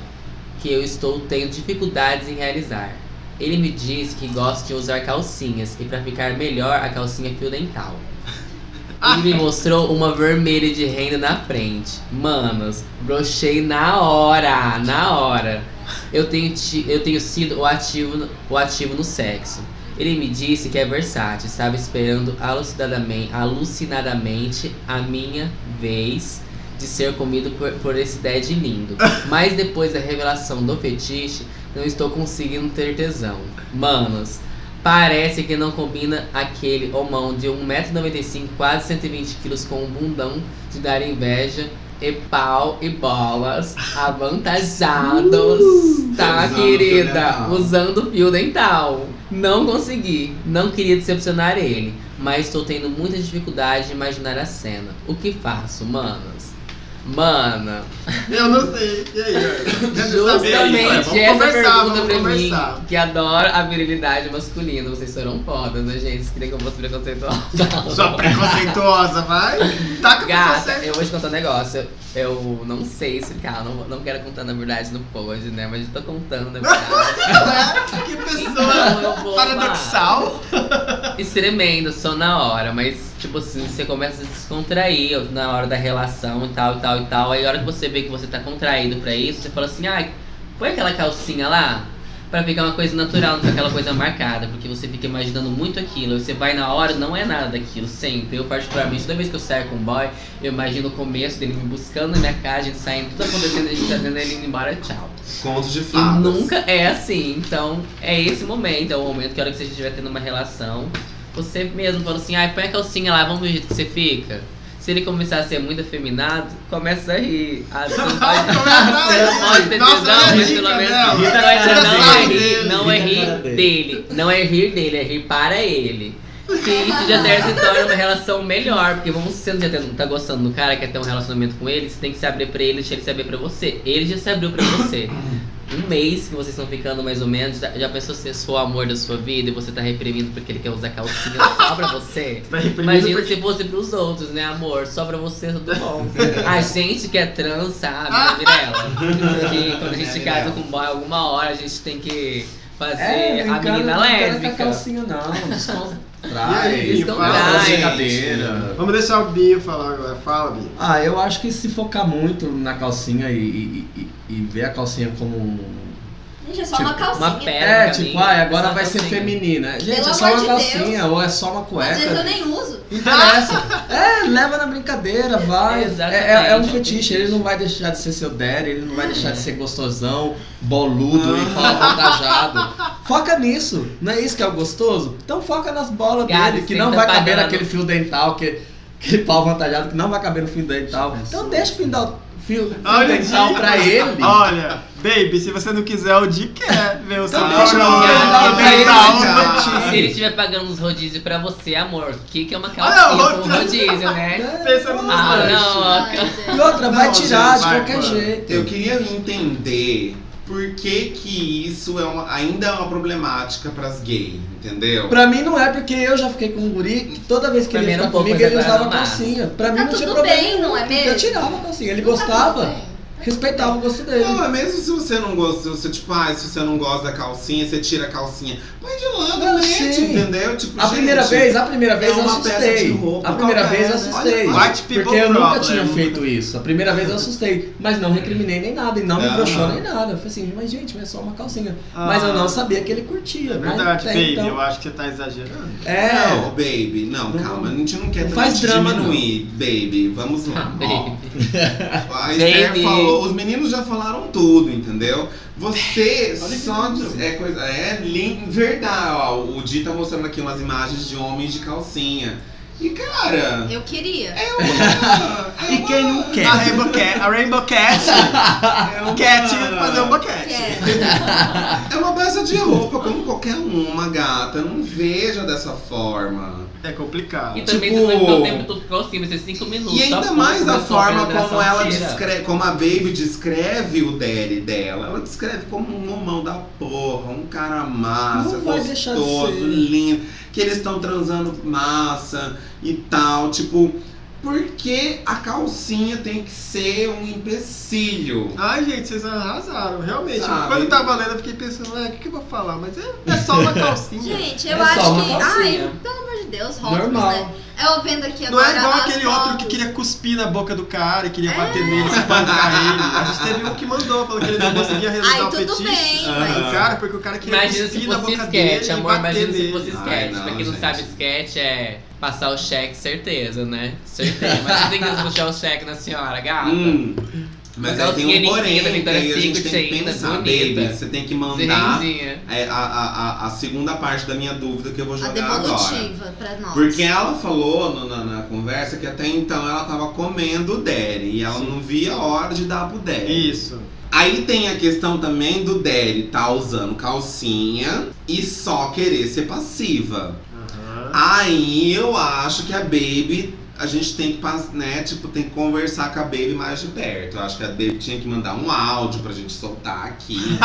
que eu estou tendo dificuldades em realizar. Ele me disse que gosta de usar calcinhas e para ficar melhor a calcinha fio dental. <laughs> Ele me mostrou uma vermelha de renda na frente. Manos, brochei na hora, na hora. Eu tenho, eu tenho sido o ativo, no- o ativo no sexo. Ele me disse que é versátil, estava esperando alucinadamente, alucinadamente a minha vez de ser comido por, por esse dead lindo. <laughs> Mas depois da revelação do fetiche, não estou conseguindo ter tesão. Manos, parece que não combina aquele homão de 1,95m, quase 120kg com um bundão de dar inveja. E pau e bolas avantajados, tá, Usando querida? Usando fio dental. Não consegui, não queria decepcionar ele, mas estou tendo muita dificuldade de imaginar a cena. O que faço, manos? Mana, Eu não sei. E aí, saber justamente vamos essa pergunta pra conversar. mim, que adora a virilidade masculina. Vocês foram fodas, né, gente? Vocês queriam que eu fosse preconceituosa. Sua preconceituosa, vai. Taca pra Gata, você. eu vou te contar um negócio. Eu não sei explicar, não, não quero contar na verdade no pod, né? Mas eu tô contando na verdade. <laughs> Que Então, pessoa vou paradoxal. Isso tremendo, só na hora, mas tipo assim, você começa a se descontrair na hora da relação e tal, e tal, e tal. Aí a hora que você vê que você tá contraído pra isso, você fala assim, ai, põe aquela calcinha lá pra ficar uma coisa natural, não aquela coisa marcada, porque você fica imaginando muito aquilo. Você vai na hora, não é nada daquilo, sempre. Eu, particularmente, toda vez que eu saio com um boy, eu imagino o começo dele me buscando na minha casa, a gente saindo, tudo acontecendo, a gente fazendo ele indo embora, tchau. Contos de E fadas. nunca é assim. Então, é esse momento. É o momento que a hora que você estiver tendo uma relação, você mesmo fala assim, ai, põe a calcinha lá, vamos ver o jeito que você fica. Se ele começar a ser muito afeminado, começa a rir. Ah, você não <laughs> pode, você não pode ter tesão, a mas pelo menos não, Ri da é- não é dele. rir, não é rir dele. Não é rir dele, é rir para ele. Que isso já deve se torna uma relação melhor. Porque vamos se você já tá- tá gostando do cara, quer ter um relacionamento com ele, você tem que se abrir pra ele, deixar ele se abrir pra você. Ele já se abriu pra você. Um mês que vocês estão ficando mais ou menos, já, já pensou se for o amor da sua vida e você tá reprimindo porque ele quer usar calcinha só pra <laughs> você? Tá Imagina porque- se fosse pros outros, né, amor? Só pra você, tudo bom. <laughs> A gente que é trans, sabe, né, Virela? Que quando a gente casa com um boy, alguma hora a gente tem que fazer É, a menina brincando com a lésbica. calcinha não, E aí, descontrai, fala, brincadeira. Vamos deixar o Binho falar agora. Fala, Binho. Ah, eu acho que se focar muito na calcinha e, e, e- e ver a calcinha como um Gente, é só Tipo, uma calcinha. uma pedra. É, tipo, ah, agora vai ser calcinha. feminina. Gente, Pelo é só uma de calcinha Deus. ou é só uma Às vezes eu cueca. nem uso. Interessa. <laughs> É, leva na brincadeira, vai. É, é- é um fetiche, ele não vai deixar de ser seu daddy, ele não vai deixar de ser gostosão, boludo e pau avantajado. Foca nisso, não é isso que é o gostoso? Então foca nas bolas dele, que não tá vai caber naquele fio dental, que, aquele pau avantajado que não vai caber no fio dental. Então deixa o fio, da- fio, fio Olha dental pra ele. Olha, baby, se você não quiser, o Di quer ver o seu Então pau deixa na eu hora. ver, pra ele, dental, cara. né? Se ele estiver pagando os rodízios pra você, amor, o que, que é uma calcinha outra. com rodízio, né? <laughs> Pensa nos Ah, não. E outra, vai tirar gente, de qualquer jeito. Eu queria entender por que que isso é uma- ainda é uma problemática pras gays, entendeu? Pra mim não é porque eu já fiquei com um guri que toda vez que Pra ele um pouco, comigo ele usava não calcinha. Pra mim Tá não tinha tudo problema. bem, não é mesmo? Eu tirava a calcinha, ele Tá tudo gostava, bem. Respeitava o gosto dele. Não, é mesmo se você não gosta, se você, tipo, ah, se você não gosta da calcinha, você tira a calcinha. Põe de lado, Ah, mete, entendeu? Tipo, A gente, primeira vez, a primeira vez é eu assustei. de roupa A primeira vez eu né? assustei. Olha, white people porque eu nunca tinha feito isso. A primeira vez eu assustei. Mas não recriminei nem nada. E não me Não. broxou nem nada. Eu falei assim, mas gente, mas é só uma calcinha. Ah. Mas eu não sabia que ele curtia. É mas verdade, baby, então- eu acho que você tá exagerando. É. Não, baby, não, Não- calma, a gente não quer não faz drama, diminuir, baby, vamos lá. ó. A Baby. Esther falou, os meninos já falaram tudo, entendeu? Você que só diz- é coisa, é lindo, verdade, ó, o Di tá mostrando aqui umas imagens de homens de calcinha. E cara, Eu queria. é uma. é E quem não quer? A Rainbow Cat, a Rainbow Cat é uma- te fazer um boquete. É uma peça de roupa, como qualquer uma, gata. Não veja dessa forma. É complicado. E também Tipo- você não o tempo todo próximo, vai ser 5 minutos. E ainda pra mais da forma como ela descreve, como a Baby descreve o daddy dela. Ela descreve como um homão da porra, um cara massa, Não gostoso, lindo, que eles estão transando massa e tal. Tipo, por que a calcinha tem que ser um empecilho? Ai, gente, vocês arrasaram, realmente. Sabe? Quando eu tava lendo, eu fiquei pensando, ah, o que, que eu vou falar? Mas é, é só uma <laughs> calcinha. Gente, eu É acho que. calcinha. Ai, pelo amor de Deus, rótulos, Normal. né? Eu vendo aqui Não agora. é igual aquele outro que fotos. queria cuspir na boca do cara e queria É. bater nele, espancar ele. A gente teve um que mandou, falou que ele não conseguia Ai, o tudo fetiche. bem, Aham. mas. O cara, porque o cara queria Imagina se cuspir na fosse boca sketch, dele amor. e bater Imagina se nele. fosse Ai, sketch. não, pra quem não gente. sabe, sketch é passar o cheque, certeza, né? Certeza. Mas você tem que puxar o cheque na senhora, gata. Hum. Mas Mas aí tem um porém, limpinha da que Victoria's aí a gente tem que ainda, pensar, bonita. baby, você tem que mandar é, a, a, a, a segunda parte da minha dúvida que eu vou A jogar agora. devolutiva pra nós. Porque ela falou no- na, na conversa que até então ela tava comendo o Daddy e ela não via a hora de dar pro Daddy. Isso. Aí tem a questão também do Daddy tá usando calcinha e só querer ser passiva. Aí eu acho que a Baby, a gente tem que, né, tipo, tem que conversar com a Baby mais de perto. Eu acho que a Baby tinha que mandar um áudio pra gente soltar aqui, entendeu?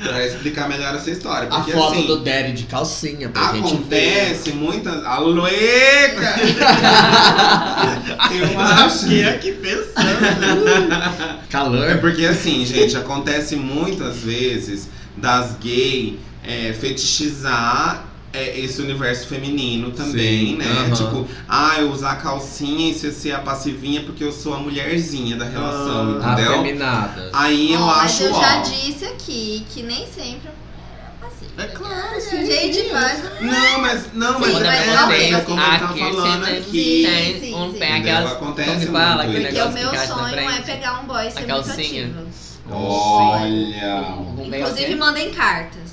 <laughs> pra explicar melhor essa história. A Porque foto assim, do Daddy de calcinha pra gente ver. acontece muitas. Alô, eca! <laughs> eu acho. Fiquei aqui pensando. <laughs> É Calor. porque assim, gente, acontece muitas vezes das gay é, fetichizar é, esse universo feminino também, Sim, né? aham. Tipo, ah, eu usar calcinha e você ser a passivinha porque eu sou a mulherzinha da relação, Ah, entendeu? Afeminada. Aí eu Ó, mas acho eu ó. já disse aqui que nem sempre é assim. É claro, A sim. gente faz. Não, mas não, mas Sim, é, mas é, não é mesmo. como ele tá Aqui falando aqui. tem Sim, um sim, pé, sim. aquelas. Acontece como fala? muito. Porque o meu sonho é pegar um boy e ser muito calcinha. ativa. Olha. Um Inclusive, mandem cartas.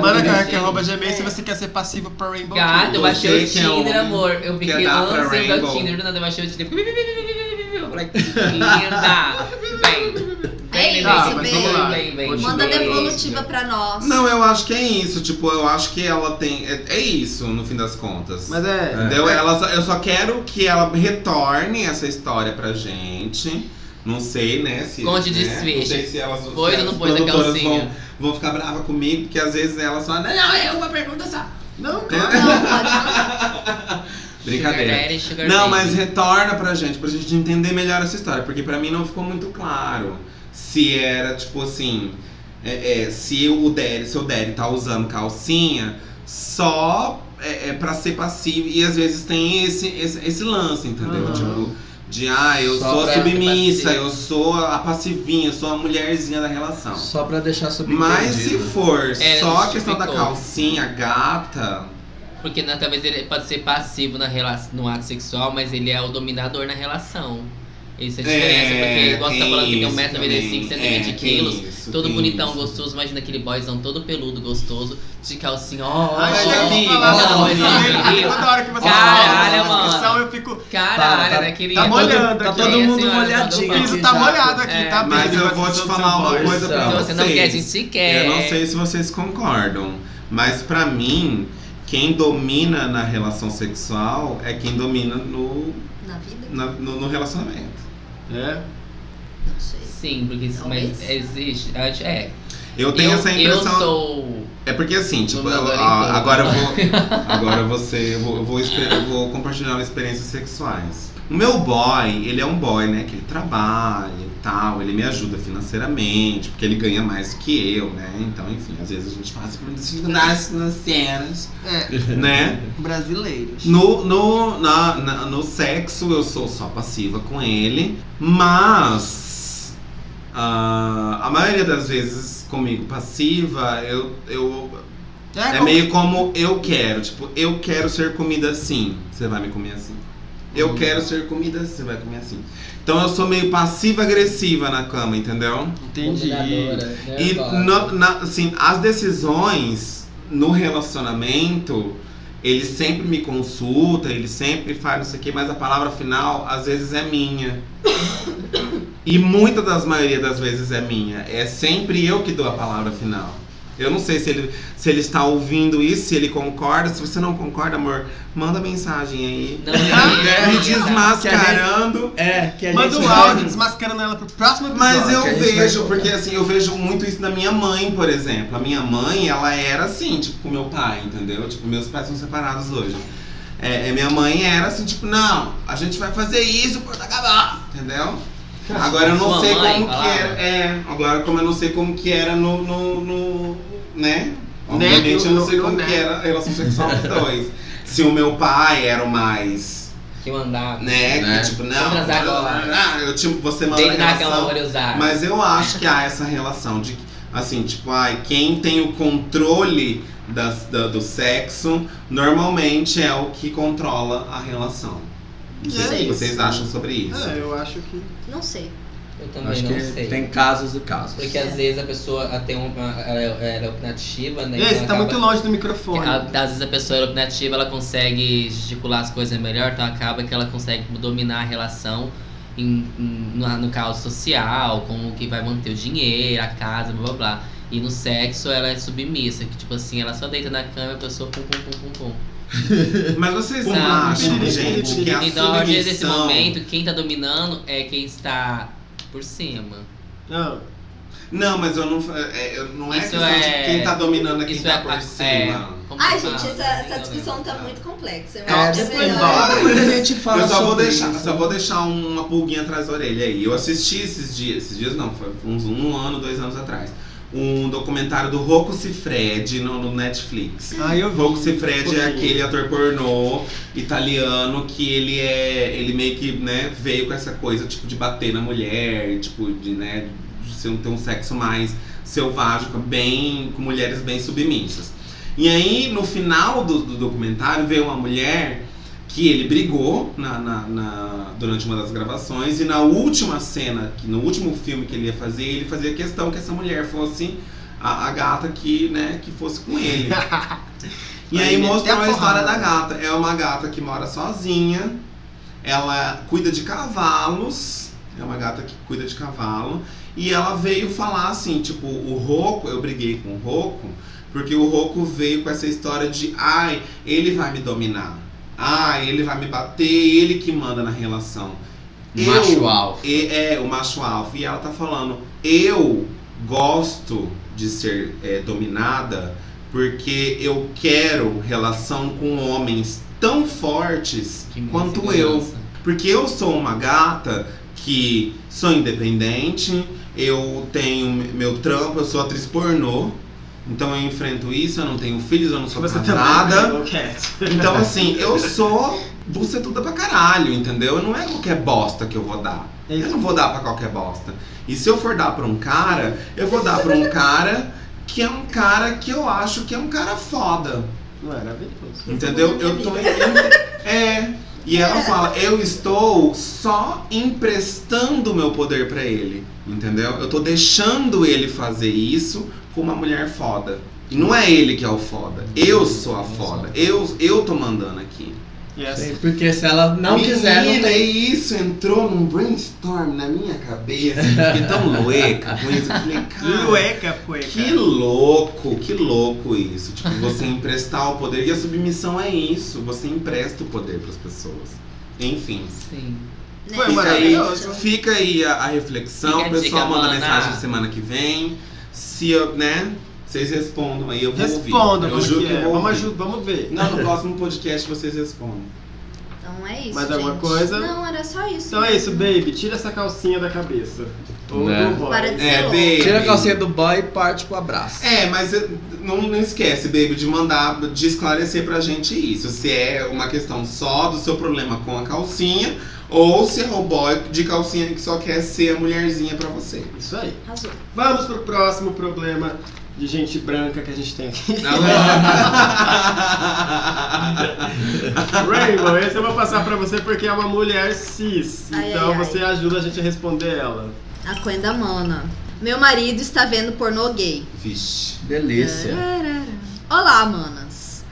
Manda cara que arroba gmail se você quer ser passivo pra Rainbow Gato, Kids. eu baixei o Você que é Tinder, homem, amor. Eu quer fiquei dar pra anos sem Rainbow. o Tinder, do nada eu baixei o Tinder. Eu falei, que linda! Vem, É vem, isso, vem, mas vem, vamos lá. vem, vem. Manda vem. devolutiva pra nós. Não, eu acho que é isso. Tipo, eu acho que ela tem. É, é isso, no fim das contas. Mas é. Entendeu? Ela só- eu só quero que ela retorne essa história pra gente. Não sei, né? Se, Conte né? Não sei se elas Pôs se ou não pôs a calcinha? Vão, vão ficar bravas comigo, porque às vezes elas falam, não, é uma pergunta só. Não, Não, <laughs> pode mandar. Brincadeira. Sugar daddy, sugar Não, baby. mas retorna pra gente, pra gente entender melhor essa história, porque pra mim não ficou muito claro se era tipo assim, é, é, se o Daddy, seu Daddy tá usando calcinha só é, é pra ser passivo e às vezes tem esse, esse, esse lance, entendeu? Aham. Tipo, de ah, eu Só sou ser submissa, eu sou a passivinha, eu sou a mulherzinha da relação. Só pra deixar subentendido. Mas se for É, só a questão da justificou. calcinha gata, Porque né, talvez ele pode ser passivo na rela- no ato sexual, mas ele é o dominador na relação. Isso é a diferença, porque igual você tá falando que tem isso 1,95m, também. 120 É, todo bonitão, isso. gostoso, imagina aquele boyzão todo peludo, gostoso, de calcinha, ó, dessa ó, descrição, ó, Toda hora que você Caralho, fala mano. eu fico. Caralho, Tá- né, querida? tá molhando Tá aqui. todo Sim, mundo senhora, molhadinho O tá piso aqui tá molhado aqui, É. tá? Mas eu vou te falar uma coisa pra Se você não vocês. quer, a gente quer. Eu não sei se vocês concordam, mas pra mim, quem domina na relação sexual é quem domina no, Na vida? na- no, no relacionamento. É. Não sei. Sim, porque isso, mas existe. acho- É. Eu tenho eu, essa impressão. Eu sou. É porque assim, tipo, a- agora eu vou. <laughs> Agora você. Eu vou, eu vou, eu vou compartilhar experiências sexuais. O meu boy, ele é um boy, né? Que ele trabalha tal, ele me ajuda financeiramente, porque ele ganha mais do que eu, né? Então, enfim, às vezes a gente passa por dificuldades financeiras, É. né? Brasileiros. No, no, na, na- no sexo eu sou só passiva com ele, mas ah, a maioria das vezes comigo passiva, eu, eu é como- meio como eu quero, tipo, eu quero ser comida assim, você vai me comer assim. Eu Uhum. quero ser comida assim, você vai comer assim. Então eu sou meio passiva-agressiva na cama, entendeu? Entendi. Dominadora, E no- na- assim, as decisões no relacionamento ele sempre me consulta, ele sempre faz não sei o que, mas a palavra final às vezes é minha. E muitas das maioria das vezes é minha. É sempre eu que dou a palavra final. Eu não sei se ele, se ele está ouvindo isso, se ele concorda. Se você não concorda, amor, manda mensagem aí. Não, <laughs> é Me desmascarando. É, que a Manda gente um vai- áudio desmascarando ela pro próximo episódio. Mas eu que gente vejo, porque assim, eu vejo muito isso na minha mãe, por exemplo. A minha mãe, ela era assim, tipo, com meu pai, entendeu? Tipo, meus pais são separados hoje. É, é, minha mãe era assim, tipo, não, a gente vai fazer isso por acabar, entendeu? Agora eu não Sua sei mãe como que era. É, agora como eu não sei como que era no. no, no- né? Né, Obviamente eu não sei como né. que era a relação sexual dos dois. Se o meu pai era o mais. Que mandava. Né? Né? Que tipo, não. Vamos transar agora. Ah, eu tipo, você manda cama, relação. vou usar. Mas eu acho que há essa relação de, assim, tipo, ai, quem tem o controle das, da- do sexo, normalmente é o que controla a relação. É o que isso. vocês acham sobre isso. É, eu acho que. Não sei. Eu também Acho não que sei. tem casos e casos. Porque às vezes a pessoa tem uma. Ela, ela é opinativa, né? Ei, então tá acaba- muito longe do microfone. A- Às vezes a pessoa é opinativa, ela consegue gesticular as coisas melhor, então acaba que ela consegue dominar a relação em, em- no, no caso social, como que vai manter o dinheiro, a casa, blá blá blá. E no sexo ela é submissa, que tipo assim, ela só deita na cama e a pessoa pum pum pum pum pum. <laughs> Mas vocês não acham, gente, que a Então, desse momento, quem tá dominando é quem está por cima. Não. Não, mas eu não... É, eu- não é Isso questão é- de quem tá dominando é quem Isso tá é- por é- cima. como Ai, gente, essa, essa discussão lembro. tá muito complexa. Eu É, acho que é depois melhor. bora. Depois a gente fala Eu só vou deixar, isso. só vou deixar uma pulguinha atrás da orelha aí. Eu assisti esses dias, esses dias não, foi uns um ano, dois anos atrás. Um documentário do Rocco Siffredi no, no Netflix. Ah, eu vi. Rocco Siffredi é aquele ator pornô italiano que ele é. Ele meio que, né, veio com essa coisa, tipo, de bater na mulher, tipo, de, né, de ser um- ter um sexo mais selvagem, bem. com mulheres bem submissas. E aí, no final do, do documentário, veio uma mulher que ele brigou na, na- na- durante uma das gravações e na última cena, que no último filme que ele ia fazer, ele fazia questão que essa mulher fosse a, a gata que, né, que fosse com ele. <laughs> e Aí aí mostrou a a história da gata. É uma gata que mora sozinha, ela cuida de cavalos, é uma gata que cuida de cavalo, e ela veio falar assim, tipo, o Roco, eu briguei com o Roco, porque o Roco veio com essa história de, ai, ele vai me dominar. Ai, ele vai me bater, ele que manda na relação. Macho alfa. E, é, o macho alfa. E ela tá falando, eu gosto de ser é, dominada porque eu quero relação com homens tão fortes Que quanto eu. Porque eu sou uma gata que sou independente, eu tenho meu trampo, eu sou atriz pornô. Então eu enfrento isso, eu não tenho filhos, eu não sou Você casada. Cat? Então, assim, eu sou bucetuda pra caralho, entendeu? Não é qualquer bosta que eu vou dar. É Eu não vou dar pra qualquer bosta. E se eu for dar pra um cara, eu vou dar pra um cara que é um cara que eu acho que é um cara foda. Maravilhoso. Entendeu? Eu tô. É. E ela fala, eu estou só emprestando meu poder pra ele. Entendeu? Eu tô deixando ele fazer isso com uma mulher foda. E não é ele que é o foda. Eu sou a foda. Eu, eu tô mandando aqui. Yes. Sim, Porque se ela não Menina, quiser, não tem. e isso entrou num brainstorm na minha cabeça. Eu Fiquei tão <laughs> louca com isso. Eu falei, cara. Lueca Que louco, que louco isso. Tipo, você emprestar o poder. E a submissão é isso. Você empresta o poder pras pessoas. Enfim. Sim. Foi Fica aí, maravilhoso. fica aí a, a reflexão. Fica o pessoal dica, manda mana. mensagem semana que vem. Se eu, né? Vocês respondam aí, eu vou Responda, ouvir. Eu juro que que eu é. vou Vamos, ouvir. vamos ver. Não, no próximo podcast vocês respondem. Então é isso. Mais gente. alguma coisa? Não, era só isso. Então é isso, baby. Tira essa calcinha da cabeça. Ou Né? do boy. Para de É, baby. Tira a calcinha do boy e parte pro abraço. É, mas eh, não, não esquece, baby, de mandar, de esclarecer pra gente isso. Se é uma questão só do seu problema com a calcinha, ou se é o boy de calcinha que só quer ser a mulherzinha pra você. Isso aí. Arrasou. Vamos pro próximo problema de gente branca que a gente tem aqui. <laughs> Rainbow, esse eu vou passar pra você porque é uma mulher cis. Ai, então ai, ai. você ajuda a gente a responder ela. A Quen da Mana. Meu marido está vendo pornô gay. Vixe. Delícia. Olá, manas.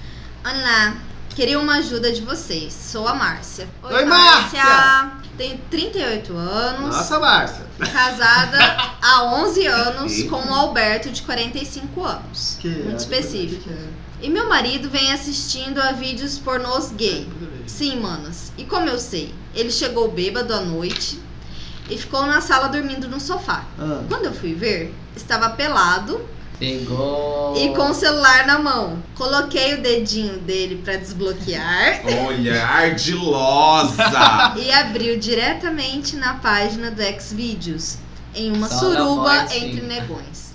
Olá. Queria uma ajuda de vocês. Sou a Márcia. Oi, Márcia! Tenho 38 anos, Nossa, Márcia. casada <laughs> há 11 anos com o Alberto de 45 anos. Que Muito é, específico. que é. E meu marido vem assistindo a vídeos pornôs gay. Sim, manas. E como eu sei? Ele chegou bêbado à noite e ficou na sala dormindo no sofá. Ah. Quando eu fui ver, estava pelado Pegou. e com o celular na mão. Coloquei o dedinho dele pra desbloquear Olha, ardilosa! <laughs> e abriu diretamente na página do Xvideos em uma Só suruba voz, sim. entre negões.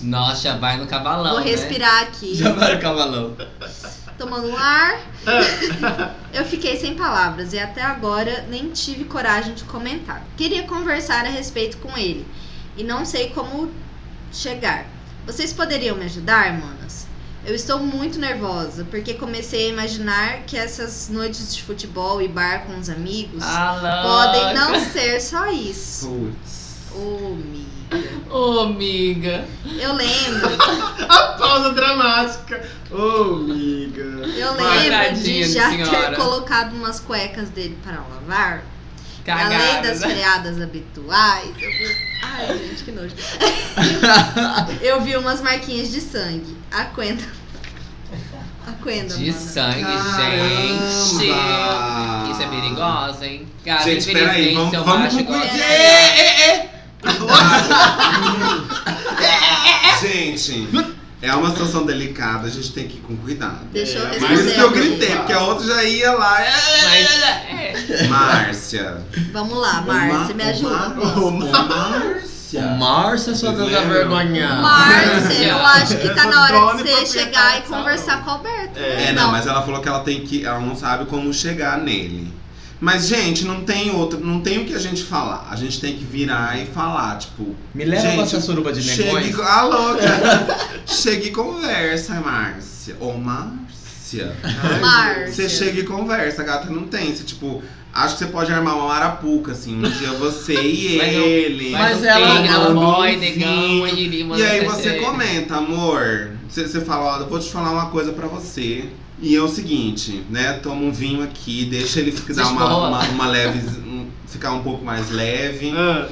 Nossa, já vai no cavalão. Vou né? respirar aqui, Já vai o cavalão. tomando um ar. Eu fiquei sem palavras e até agora nem tive coragem de comentar. Queria conversar a respeito com ele e não sei como chegar. Vocês poderiam me ajudar, manas? Eu estou muito nervosa porque comecei a imaginar que essas noites de futebol e bar com os amigos Ah, podem não ser só isso. Putz. Ô, amiga. Ô, amiga. Eu lembro, <laughs> A pausa dramática. Ô, amiga. eu lembro de já senhora. ter colocado umas cuecas dele para lavar. Cagada. Além das freadas habituais, eu. Ai, gente, que nojo. <laughs> eu vi umas marquinhas de sangue. A Quenda. A Quenda, De mano. sangue, Caramba. gente. Isso é perigosa, hein? Cara, Gente, peraí, vamos, seu vamos gosta- cuidado. É, é, é. <laughs> <laughs> Gente, é uma situação delicada, a gente tem que ir com cuidado. Deixa eu É, Por isso que eu gritei, porque a outra já ia lá. é. Mas, é. Márcia. Vamos lá, Márcia, me ajuda. Ô. Márcia. Márcia, sua deusa vergonhada. Márcia, eu acho que tá na hora de você chegar e conversar com o Alberto. É, É, não, mas ela falou que ela tem que. Ela não sabe como chegar nele. Mas, gente, não tem outro. Não tem o que a gente falar. A gente tem que virar e falar, tipo. Me leva Gente, pra essa suruba de Chegue. negões. Ah, louca! <laughs> Chegue e conversa, Márcia. Ô, Márcia. Márcia. Você chega e conversa, gata. Não tem. Você, tipo. Acho que você pode armar uma marapuca, assim. Um dia você e <laughs> Mas eu- ele. Mas Mas ela- ela, boy, negão, e E aí você comenta, amor. Você, você fala, ó, eu vou te falar uma coisa pra você. E é o seguinte, né? Toma um vinho aqui, deixa ele ficar, uma, uma, uma leve. um- ficar um pouco mais leve. Ah,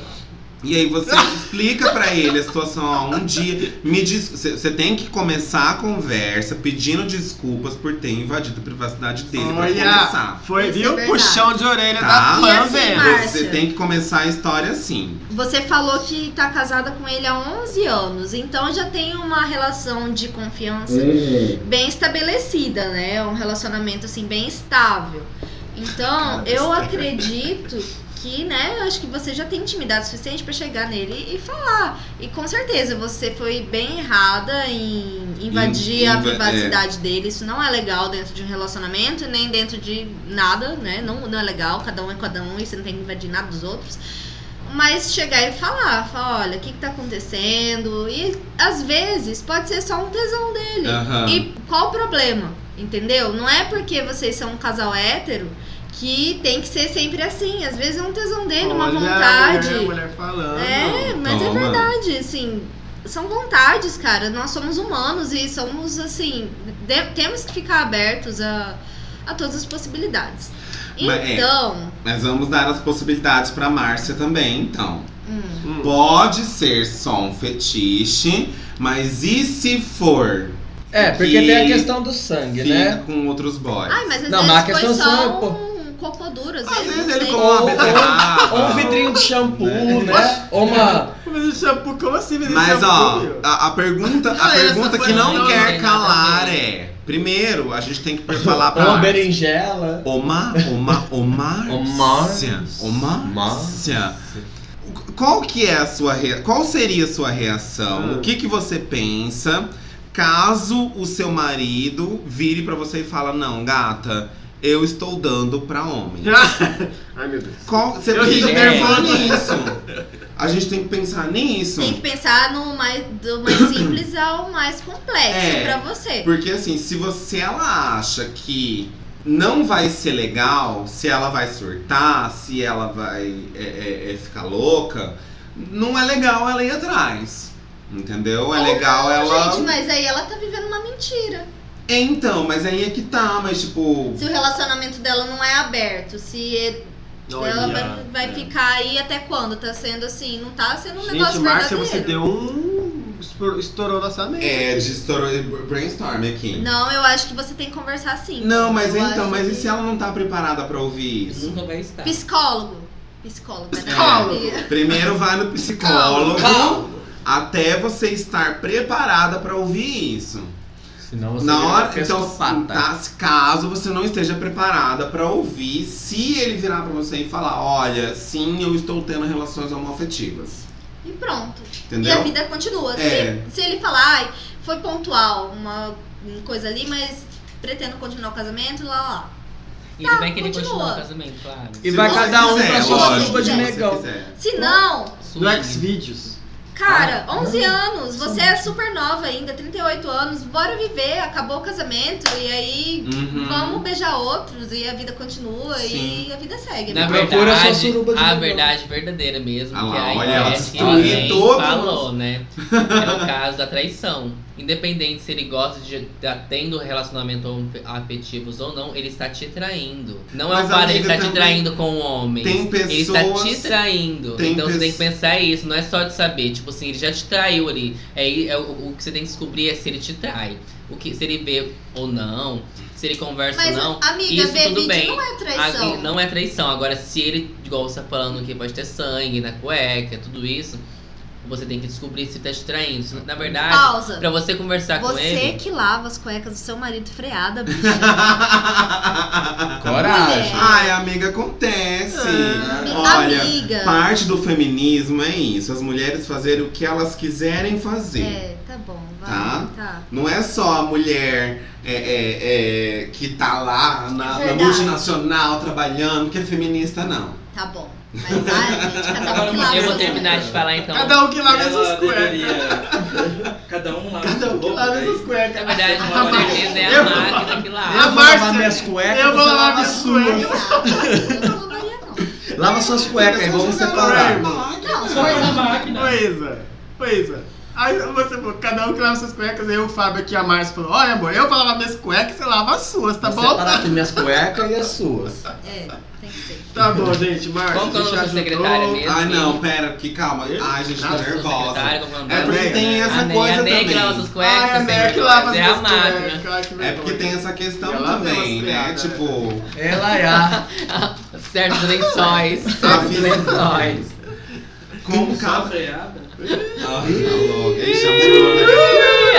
E aí você <laughs> explica pra ele a situação, ó, um dia. Me diz. Você tem que começar a conversa pedindo desculpas por ter invadido a privacidade dele pra olha, começar. foi, Isso é viu? verdade. Puxão de orelha Tá. da E Pan, assim? Você tem que começar a história assim. Você falou que tá casada com ele há 11 anos, então já tem uma relação de confiança bem estabelecida, né? Um relacionamento assim bem estável. Então, eu acredito que, né, eu acho que você já tem intimidade suficiente pra chegar nele e falar. E com certeza você foi bem errada em invadir Em- a inva- privacidade dele. Isso não é legal dentro de um relacionamento, nem dentro de nada, né? Não, não é legal, cada um é cada um e você não tem que invadir nada dos outros. Mas chegar e falar, falar, olha, o que, que tá acontecendo? E às vezes pode ser só um tesão dele. Aham. E qual o problema? Entendeu? Não é porque vocês são um casal hétero que tem que ser sempre assim. Às vezes é um tesão dele, uma Olha, vontade. Mulher, mulher falando. É, mas Toma. é verdade, assim. São vontades, cara. Nós somos humanos e somos, assim. de- temos que ficar abertos a, a todas as possibilidades. Mas é. Então. Mas vamos dar as possibilidades pra Márcia também, então. hum, Hum. Pode ser só um fetiche, mas e se for? É, porque Que tem a questão do sangue, Fica né? com outros boys. Ai, mas às Não, mas a vezes foi questão só um cocô duro, às Às vezes. ele come uma beterraba. Ou um vidrinho de shampoo, né? Ou uma. <laughs> Mas esse shampoo, como assim? Mas esse Mas shampoo, ó, meu? a, a pergunta, a <laughs> Ah, pergunta que não quer calar é: primeiro, a gente tem que <laughs> falar pra uma berinjela. Oma, oma, oma, Ô, Márcia. Márcia. Oma, Márcia. Qual que é a sua rea... Qual seria a sua reação? Hum. O que que você pensa caso o seu marido vire pra você e fala: "Não, gata, eu estou dando pra homem". <laughs> Ai, meu Deus. Qual você Eu tem que ri, pensar nisso? A gente tem que pensar nisso. Tem que pensar no mais, do mais simples ao mais complexo É. pra você. Porque assim, se você ela acha que não vai ser legal, se ela vai surtar, se ela vai é, é, é ficar louca, não é legal ela ir atrás. Entendeu? É Ou legal não, ela. Gente, mas aí ela tá vivendo uma mentira. Então, mas aí é que tá, mas tipo. Se o relacionamento dela não é aberto, se ele- ela vai, vai ficar aí até quando? Tá sendo assim, não tá sendo um Gente, negócio Márcia, verdadeiro. você deu um. estourou- nossa mente. É, de estourou brainstorm aqui. Não, eu acho que você tem que conversar sim. Não, mas Eu então, mas e que- se ela não tá preparada pra ouvir isso? Nunca vai estar. Psicólogo. Psicólogo. dar Psicólogo. terapia. Primeiro vai no psicólogo Calma. até você estar preparada pra ouvir isso. Senão você Na hora, então, tá, caso você não esteja preparada pra ouvir, se ele virar pra você e falar, olha, sim, eu estou tendo relações homoafetivas. E pronto. Entendeu? E a vida continua. É. Se, se ele falar, ai, foi pontual, uma coisa ali, mas pretendo continuar o casamento, lá, lá. E ele vai querer continua. continuar o casamento, claro. E Se vai você cada um quiser, pra sua suba de negão. Se não, No Xvideos. Cara, Ah, 11 anos, você é super nova ainda, 38 anos, bora viver, acabou o casamento, e aí Uhum. vamos beijar outros, e a vida continua, Sim. e a vida segue. Na Procura verdade, sua suruba de a verdade verdadeira mesmo, Ah que lá, a olha, ela nem todo falou, né? É o caso da traição. <laughs> Independente se ele gosta de estar tendo relacionamento afetivos ou não, ele está te traindo. Não é Mas, o fato de ele estar te traindo com homens. tem ele está te pessoas- traindo. então você tem que pensar isso, não é só de saber. Tipo assim, ele já te traiu ali. É, é o, o que você tem que descobrir é se ele te trai. O que, se ele vê ou não, se ele conversa Mas, ou não. amiga, isso tudo bem. não é traição. Ah, não é traição. Agora, se ele, igual você tá falando que pode ter sangue na cueca, tudo isso, você tem que descobrir se tá te traindo. Na verdade, Pausa. pra você conversar com Você ele. que lava as cuecas do seu marido freada, <laughs> bicha. Coragem. Ai, amiga, acontece. Ah, Olha, amiga. parte do feminismo é isso, as mulheres fazerem o que elas quiserem fazer. É, tá bom, vai. Tá? Tá. Não é só a mulher é, é, é, que tá lá na, na multinacional trabalhando que é feminista, não. Tá bom. Mas, ai, gente, cada um que lava Eu vou terminar de falar então. Cada um que lava essas cuecas. Cada um lava Cada um que lava essas Na cuecas. verdade, com certeza é a Eu- máquina que Eu lava. vou vou Márcia, lavar minhas cuecas, eu vou lavar lava minhas as suas. cuecas. Eu não lavaria, não. Lava suas cuecas e vamos separar. Não, se Faz a for máquina. Coisa, coisa. Aí você falou, cada um que lava suas cuecas, aí o Fábio aqui, a Márcia falou, olha amor, eu vou lavar minhas cuecas, você lava as suas, tá Vou bom? separar aqui minhas cuecas e as suas. É, tem que ser. Tá bom, gente, Márcia, Como que é o você nome da ajudou. secretária mesmo? Ai, não, pera, que calma. Ai, gente, tô nervosa. É É porque tem essa a coisa a Ney que também. lava suas cuecas, Ai, a sempre Ney que lava as é a máquina. cuecas, que É porque tem essa questão também, né? Tipo, Ela é a. <laughs> Certos lençóis. A Certos lençóis. como cada.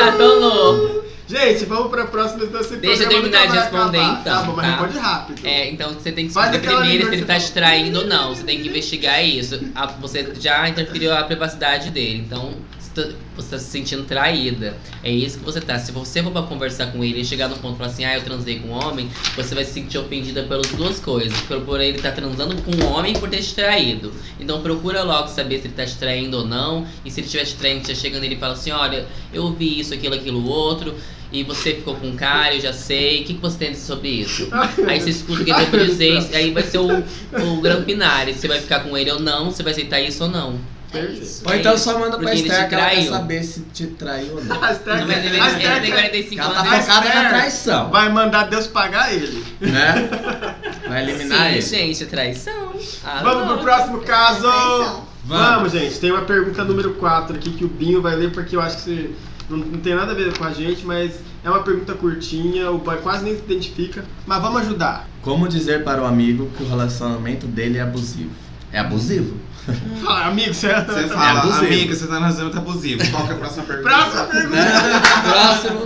Atolou. Gente, vamos pra próxima desse Deixa eu terminar de responder, acabar. então, Tá bom, mas tá? responde rápido. É, então você tem que aquela primeiro se ele tá você te traindo ou não. Você tem que investigar isso. A- você já interferiu a privacidade dele. Então, você tá- você tá se sentindo traída. É isso que você tá. Se você for pra conversar com ele e chegar num ponto e falar assim, ah, eu transei com um homem, você vai se sentir ofendida pelas duas coisas. Por, por ele estar transando com um homem por ter te traído. Então procura logo saber se ele tá te traindo ou não. E se ele estiver te traindo, você chega nele e fala assim, olha, eu vi isso, aquilo, aquilo, outro. E você ficou com um cara, eu já sei. O que, que você tem a dizer sobre isso? <laughs> Aí você escuta o que ele pra dizer, aí vai ser o, o Grampinário. Se você vai ficar com ele ou não, você vai aceitar isso ou não. É isso. Ou então só manda pra Esther que ela quer saber se te traiu ou não. <laughs> Hashtag- Não, mas ele, ele hashtag- tem 45 Ela tá anos. Focada na Esther traição, Vai mandar Deus pagar ele. né? <laughs> Vai eliminar Sim, ele. gente, é traição. Ah, Vamos pro próximo caso. Traição. Vamos, gente. Tem uma pergunta número 4 aqui que o Binho vai ler porque eu acho que você não, não tem nada a ver com a gente, mas é uma pergunta curtinha, o boy quase nem se identifica. Mas vamos ajudar. Como dizer para o amigo que o relacionamento dele é abusivo? É abusivo? <laughs> Fala, amigo, você é. Você fala, abusivo. amiga, você tá no relacionamento abusivo. Qual que é a próxima pergunta? Próxima pergunta. Próximo.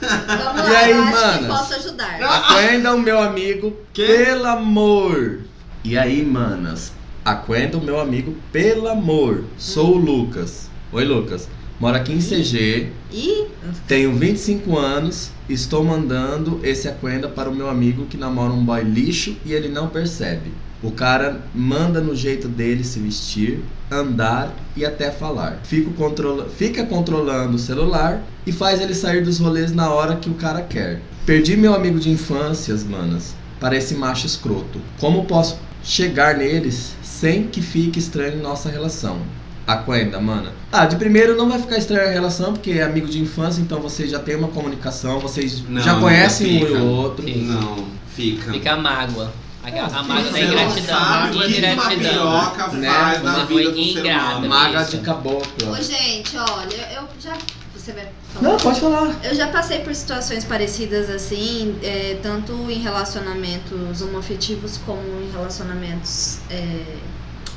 Vamos E lá, aí, eu manas? posso ajudar. Aquenda o meu amigo Que? pelo amor. E aí, manas? Aquenda o meu amigo pelo amor. Sou o Lucas. Oi, Lucas. Moro aqui em CG, Ih, tenho 25 anos, estou mandando esse aquenda para o meu amigo que namora um boy lixo e ele não percebe. O cara manda no jeito dele se vestir, andar e até falar. Fico controla fica controlando o celular e faz ele sair dos rolês na hora que o cara quer. Perdi meu amigo de infâncias, manas, para esse macho escroto. Como posso chegar neles sem que fique estranho nossa relação? A Quenda, mano. Ah, de primeiro não vai ficar estranha a relação, porque é amigo de infância, então vocês já têm uma comunicação, vocês Não, já conhecem um fica. e o outro. Fica. Não, fica. Fica a mágoa. A, a mágoa da não ingratidão. uma ingratidão. piroca né? faz na Você vida foi do ser ingrata. humano. Maga de caboclo. Ô, gente, olha, eu já. Você vai falar? Não, pode falar. Eu já passei por situações parecidas assim, é, tanto em relacionamentos homoafetivos como em relacionamentos é,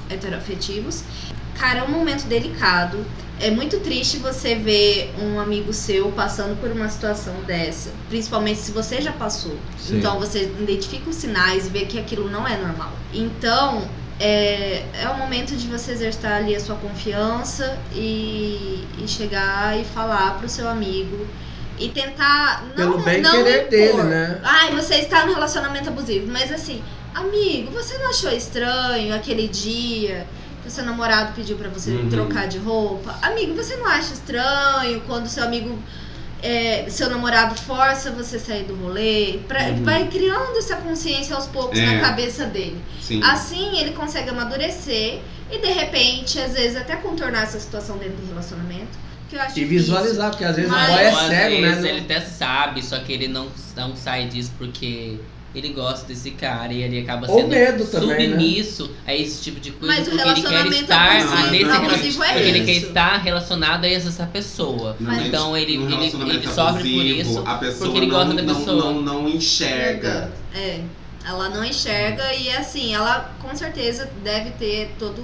heteroafetivos. Cara, é um momento delicado. É muito triste você ver um amigo seu passando por uma situação dessa, principalmente se você já passou. Sim. Então você identifica os sinais e vê que aquilo não é normal. Então é, é o momento de você exercitar ali a sua confiança e, e chegar e falar pro seu amigo e tentar não, Pelo bem não querer impor. dele, né? Ai, você está no relacionamento abusivo, mas assim, amigo, você não achou estranho aquele dia o seu namorado pediu pra você Uhum. trocar de roupa? Amigo, você não acha estranho quando seu amigo é, seu namorado força você a sair do rolê? Pra- Uhum. Vai criando essa consciência aos poucos É. na cabeça dele. Sim. Assim ele consegue amadurecer e de repente, às vezes, até contornar essa situação dentro do relacionamento. Que eu acho E difícil. visualizar, porque às vezes Mas- o boy é cego, vezes né? ele até sabe, só que ele não, não sai disso porque ele gosta desse cara e ele acaba Ou sendo medo também, né? submisso a esse tipo de coisa Mas o porque ele quer relacionamento estar abusivo- a- abusivo relacionamento, é porque ele quer estar relacionado a essa pessoa. Normalmente, Então ele, ele, relacionamento ele sofre por abusivo, isso a pessoa porque ele não, gosta da não- pessoa. Não, não enxerga. É. Ela não enxerga e assim, ela com certeza deve ter todo,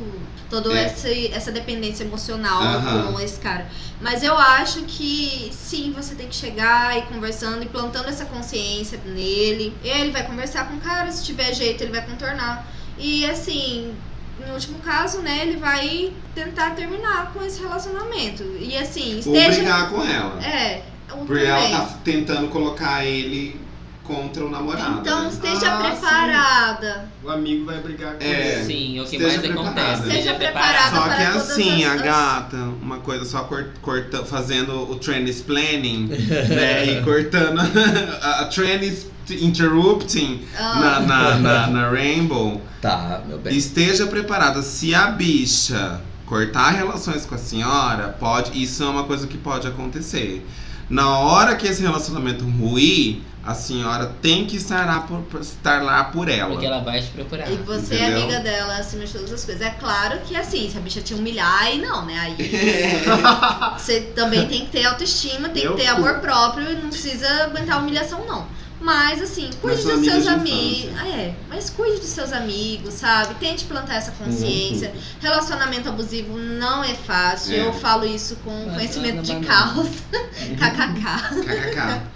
todo É. essa, essa dependência emocional Aham. com esse cara. Mas eu acho que sim, você tem que chegar e conversando e plantando essa consciência nele. Ele vai conversar com o cara, se tiver jeito, ele vai contornar. E assim, no último caso, né, ele vai tentar terminar com esse relacionamento. E assim, Ou esteja. brigar com ela. É, ou Porque ela tá tentando colocar ele contra o namorado. Então né? esteja Ah, sim. preparada. O amigo vai brigar com É. ele. Sim, o que Esteja mais preparada. acontece. Esteja Esteja preparada. Só que é assim, as- a gata, uma coisa só cor- corta, fazendo o trend planning, né? E <laughs> cortando <laughs> a, a interrupting Ah. na, na, na, na Rainbow. Tá, meu bem. Esteja preparada. Se a bicha cortar relações com a senhora, pode. Isso é uma coisa que pode acontecer. Na hora que esse relacionamento ruir, a senhora tem que estar lá por, por- estar lá por ela. Porque ela vai te procurar. E você é Entendeu? amiga dela acima de todas as coisas. É claro que assim, se a bicha te humilhar, aí não, né? Aí <laughs> você também tem que ter autoestima, tem Eu que ter cu. amor próprio e não precisa aguentar humilhação, não. Mas assim, cuide Mas dos seus amigos. Ah, é, mas cuide dos seus amigos, sabe? Tente plantar essa consciência. Relacionamento abusivo não é fácil. É. Eu falo isso com Banana, conhecimento de banana. causa. <laughs> KKK.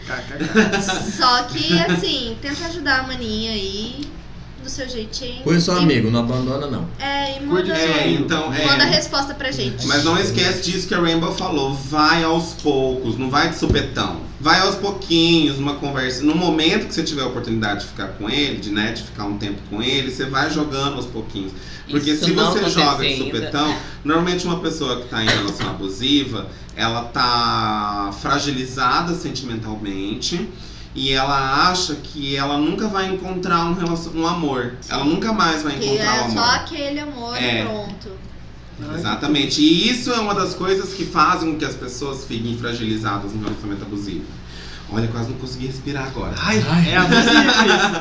KKK. Só que assim, tenta ajudar a maninha aí do seu jeitinho. Cuide seu E- amigo, não abandona não. É, e manda, É, então, é. manda a resposta pra gente. Mas não esquece disso que a Rainbow falou. Vai aos poucos, não vai de supetão. Vai aos pouquinhos, numa conversa. No momento que você tiver a oportunidade de ficar com ele, de, né, de ficar um tempo com ele, você vai jogando aos pouquinhos. Porque Isso se você joga de ainda. supetão, normalmente uma pessoa que tá em relação abusiva, ela tá fragilizada sentimentalmente. E ela acha que ela nunca vai encontrar um, relacion... um amor. Ela nunca mais vai que encontrar o é amor. só aquele amor É. e pronto. Exatamente. E isso é uma das coisas que fazem com que as pessoas fiquem fragilizadas no relacionamento abusivo. Olha, quase não consegui respirar agora. Ai, é abusivo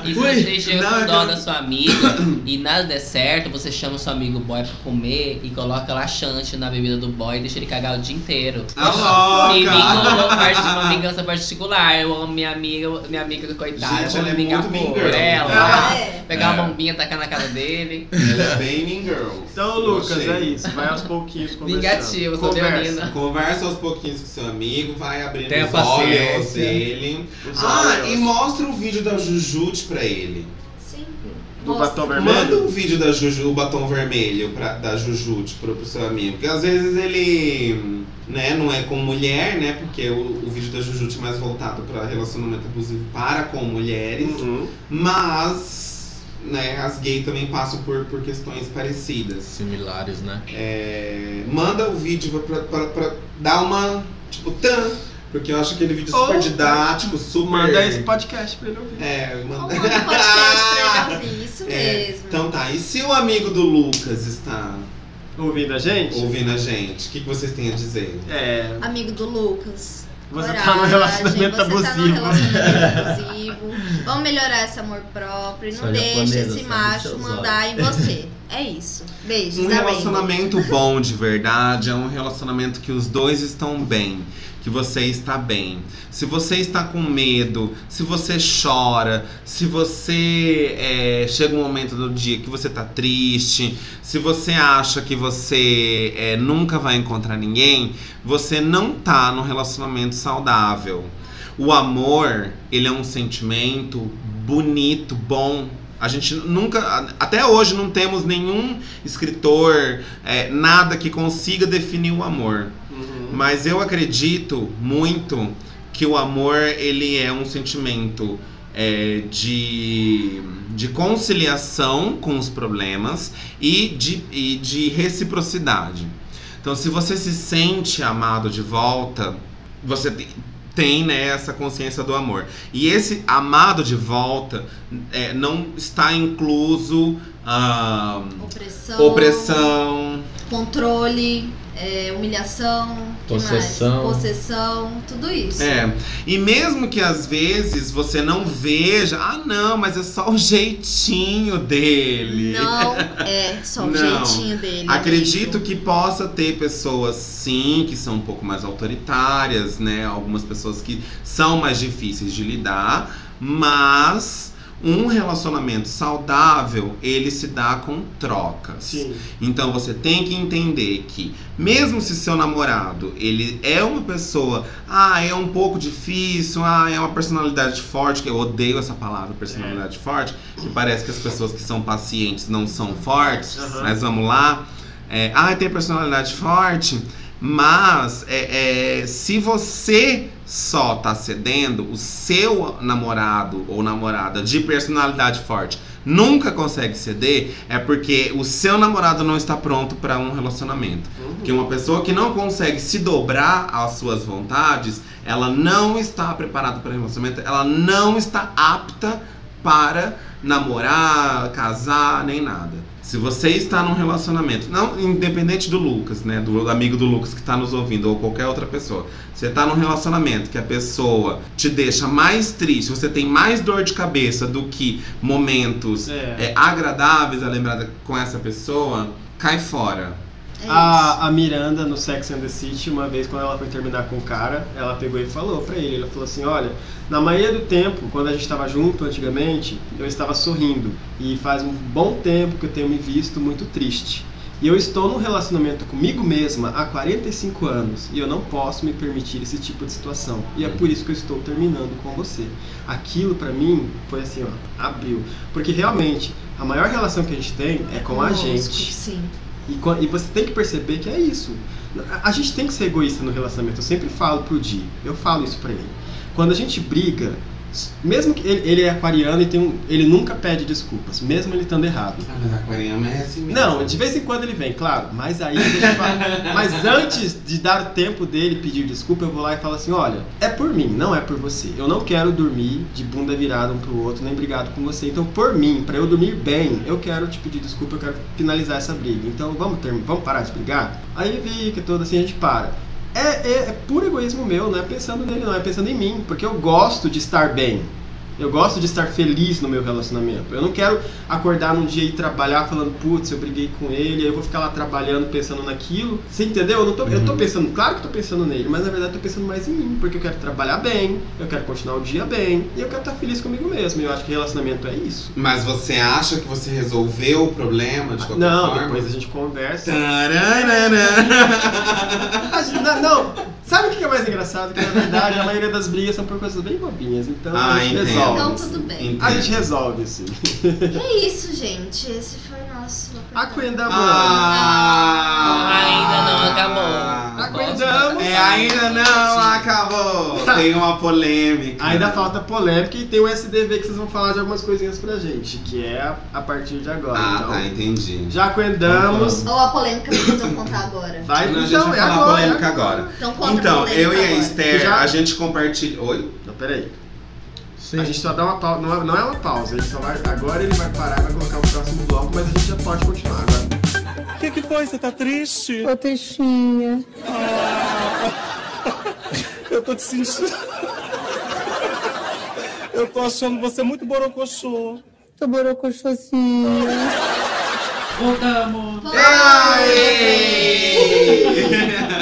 isso. E se você chega não, com eu dó da sua amiga e nada der certo, você chama o seu amigo boy pra comer e coloca laxante na bebida do boy e deixa ele cagar o dia inteiro. Tá E louca! vingou parte de uma vingança particular. Eu amo minha amiga, minha amiga coitada. Gente, eu ela é vou me vingar muito mean por girl. ela. Ah, é. Pegar uma É. bombinha, tacar na cara dele. Ela é bem mean girl. Então, Lucas, Gostei. é isso. Vai aos pouquinhos conversando. Vingativo, sou Conversa. Conversa aos pouquinhos com seu amigo, vai abrindo Tenha os olhos paciência. Dele. Os Ah, olhos. e mostra o vídeo da Jujute pra ele. Sim. Do Mostra. batom Manda vermelho? um vídeo da Juju, o batom vermelho pra, da Jujute pro, pro seu amigo. Porque às vezes ele né, não é com mulher, né? Porque o, o vídeo da Jujute é mais voltado pra relacionamento abusivo para com mulheres. Uhum. Mas né, as gays também passam por, por questões parecidas. Similares, né? É, manda o vídeo pra, pra, pra dar uma. Tipo, tan. Porque eu acho aquele vídeo super Ou- didático, super. Manda esse podcast pra ele ouvir. É, Ou manda. manda um podcast pra ele ouvir. <laughs> Isso É, mesmo. Então tá, e se o amigo do Lucas está ouvindo a gente. ouvindo a gente. O que, que vocês têm a dizer? É, Amigo do Lucas. você coragem, tá num relacionamento você abusivo. Tá num relacionamento abusivo. Vamos melhorar esse amor próprio. Não deixe esse sabe macho mandar em você. É isso. Beijos. Um relacionamento bom de verdade é um relacionamento que os dois estão bem, que você está bem. Se você está com medo, se você chora, se você é, chega um momento do dia que você tá triste, se você acha que você é, nunca vai encontrar ninguém, você não tá num relacionamento saudável. O amor, ele é um sentimento bonito, bom. A gente nunca, até hoje, não temos nenhum escritor, é, nada que consiga definir o amor. Uhum. Mas eu acredito muito que o amor ele é um sentimento é, de, de conciliação com os problemas e de, e de reciprocidade. Então, se você se sente amado de volta, você tem né, essa consciência do amor. E esse amado de volta é, não está incluso ah, Opressão. opressão, Controle. É, humilhação. Possessão. Possessão. Tudo isso. É, e mesmo que às vezes você não veja, ah não, mas é só o jeitinho dele. Não <laughs> é só o Não. jeitinho dele. Acredito amigo. que possa ter pessoas sim que são um pouco mais autoritárias, né? Algumas pessoas que são mais difíceis de lidar, mas um relacionamento saudável, ele se dá com trocas. Sim. Então você tem que entender que mesmo se seu namorado, ele é uma pessoa, ah, é um pouco difícil, ah, é uma personalidade forte, que eu odeio essa palavra personalidade forte, que parece que as pessoas que são pacientes não são fortes, Aham. mas vamos lá. É, ah, tem personalidade forte, mas é, é, se você só tá cedendo, o seu namorado ou namorada de personalidade forte nunca consegue ceder, é porque o seu namorado não está pronto para um relacionamento. Porque uma pessoa que não consegue se dobrar às suas vontades, ela não está preparada para relacionamento, ela não está apta para namorar, casar, nem nada. Se você está num relacionamento, não independente do Lucas, né, do amigo do Lucas que está nos ouvindo ou qualquer outra pessoa, você está num relacionamento que a pessoa te deixa mais triste, você tem mais dor de cabeça do que momentos É. é, agradáveis a lembrar com essa pessoa, cai fora. É. A, a Miranda no Sex and the City, uma vez quando ela foi terminar com o cara, ela pegou e falou pra ele, ela falou assim, olha, na maioria do tempo, quando a gente estava junto antigamente, eu estava sorrindo. E faz um bom tempo que eu tenho me visto muito triste. E eu estou num relacionamento comigo mesma há 45 anos e eu não posso me permitir esse tipo de situação. E é por isso que eu estou terminando com você. Aquilo pra mim foi assim, ó, abriu. Porque realmente, a maior relação que a gente tem é com a gente. Sim. E, e você tem que perceber que é isso. A- gente tem que ser egoísta no relacionamento. Eu sempre falo pro Di, eu falo isso pra ele. Quando a gente briga, mesmo que ele, ele é aquariano e tem um, ele nunca pede desculpas, mesmo ele estando errado. Ah, mas aquariano é assim mesmo. Não, de vez em quando ele vem, claro, mas aí deixa eu falar. <laughs> Mas antes de dar o tempo dele pedir desculpa, eu vou lá e falo assim: olha, é por mim, não é por você. Eu não quero dormir de bunda virada um pro outro, nem brigado com você. Então, por mim, pra eu dormir bem, eu quero te pedir desculpa, eu quero finalizar essa briga. Então, vamos, ter, vamos parar de brigar? Aí fica todo assim, a gente para. É, é, é puro egoísmo meu, não é pensando nele, não, é pensando em mim, porque eu gosto de estar bem. Eu gosto de estar feliz no meu relacionamento. Eu não quero acordar num dia e trabalhar falando, putz, eu briguei com ele, aí eu vou ficar lá trabalhando pensando naquilo. Você entendeu? Eu, não tô, eu tô pensando, claro que tô pensando nele, mas na verdade eu tô pensando mais em mim, porque eu quero trabalhar bem, eu quero continuar o dia bem, e eu quero estar feliz comigo mesmo. E eu acho que relacionamento é isso. Mas você acha que você resolveu o problema de qualquer Não, forma? depois a gente conversa. <laughs> Não, não, sabe o que é mais engraçado? Que na verdade a maioria das brigas são por coisas bem bobinhas, então Ah, a gente entendo. resolve. Então assim. tudo bem. Entendo. A gente resolve, assim. É isso, gente. Esse foi o nosso. A Queen da Ah, Ainda não acabou. Acordamos. É, ainda não acabou. Tem uma polêmica. Ainda falta polêmica e tem o SDV que vocês vão falar de algumas coisinhas pra gente, que é a, a partir de agora. Ah, então, tá, entendi. já acuendamos. Ou a polêmica que vocês vão contar agora. Vai, Não, a gente então, vai é falar agora, polêmica é agora. Então conta a Então, polêmica eu e a. Esther, Já- a gente compartilha. Oi? Não, peraí. Sim. A gente só dá uma pausa. Não é, não é uma pausa, ele só vai. Agora ele vai parar e vai colocar o próximo bloco, mas a gente já pode continuar agora. O que, que foi? Você tá triste? Ô, Teixinha. <laughs> Eu tô te sentindo. Eu tô achando você muito borocochô. Tô borocochosinha. Voltamos! <laughs>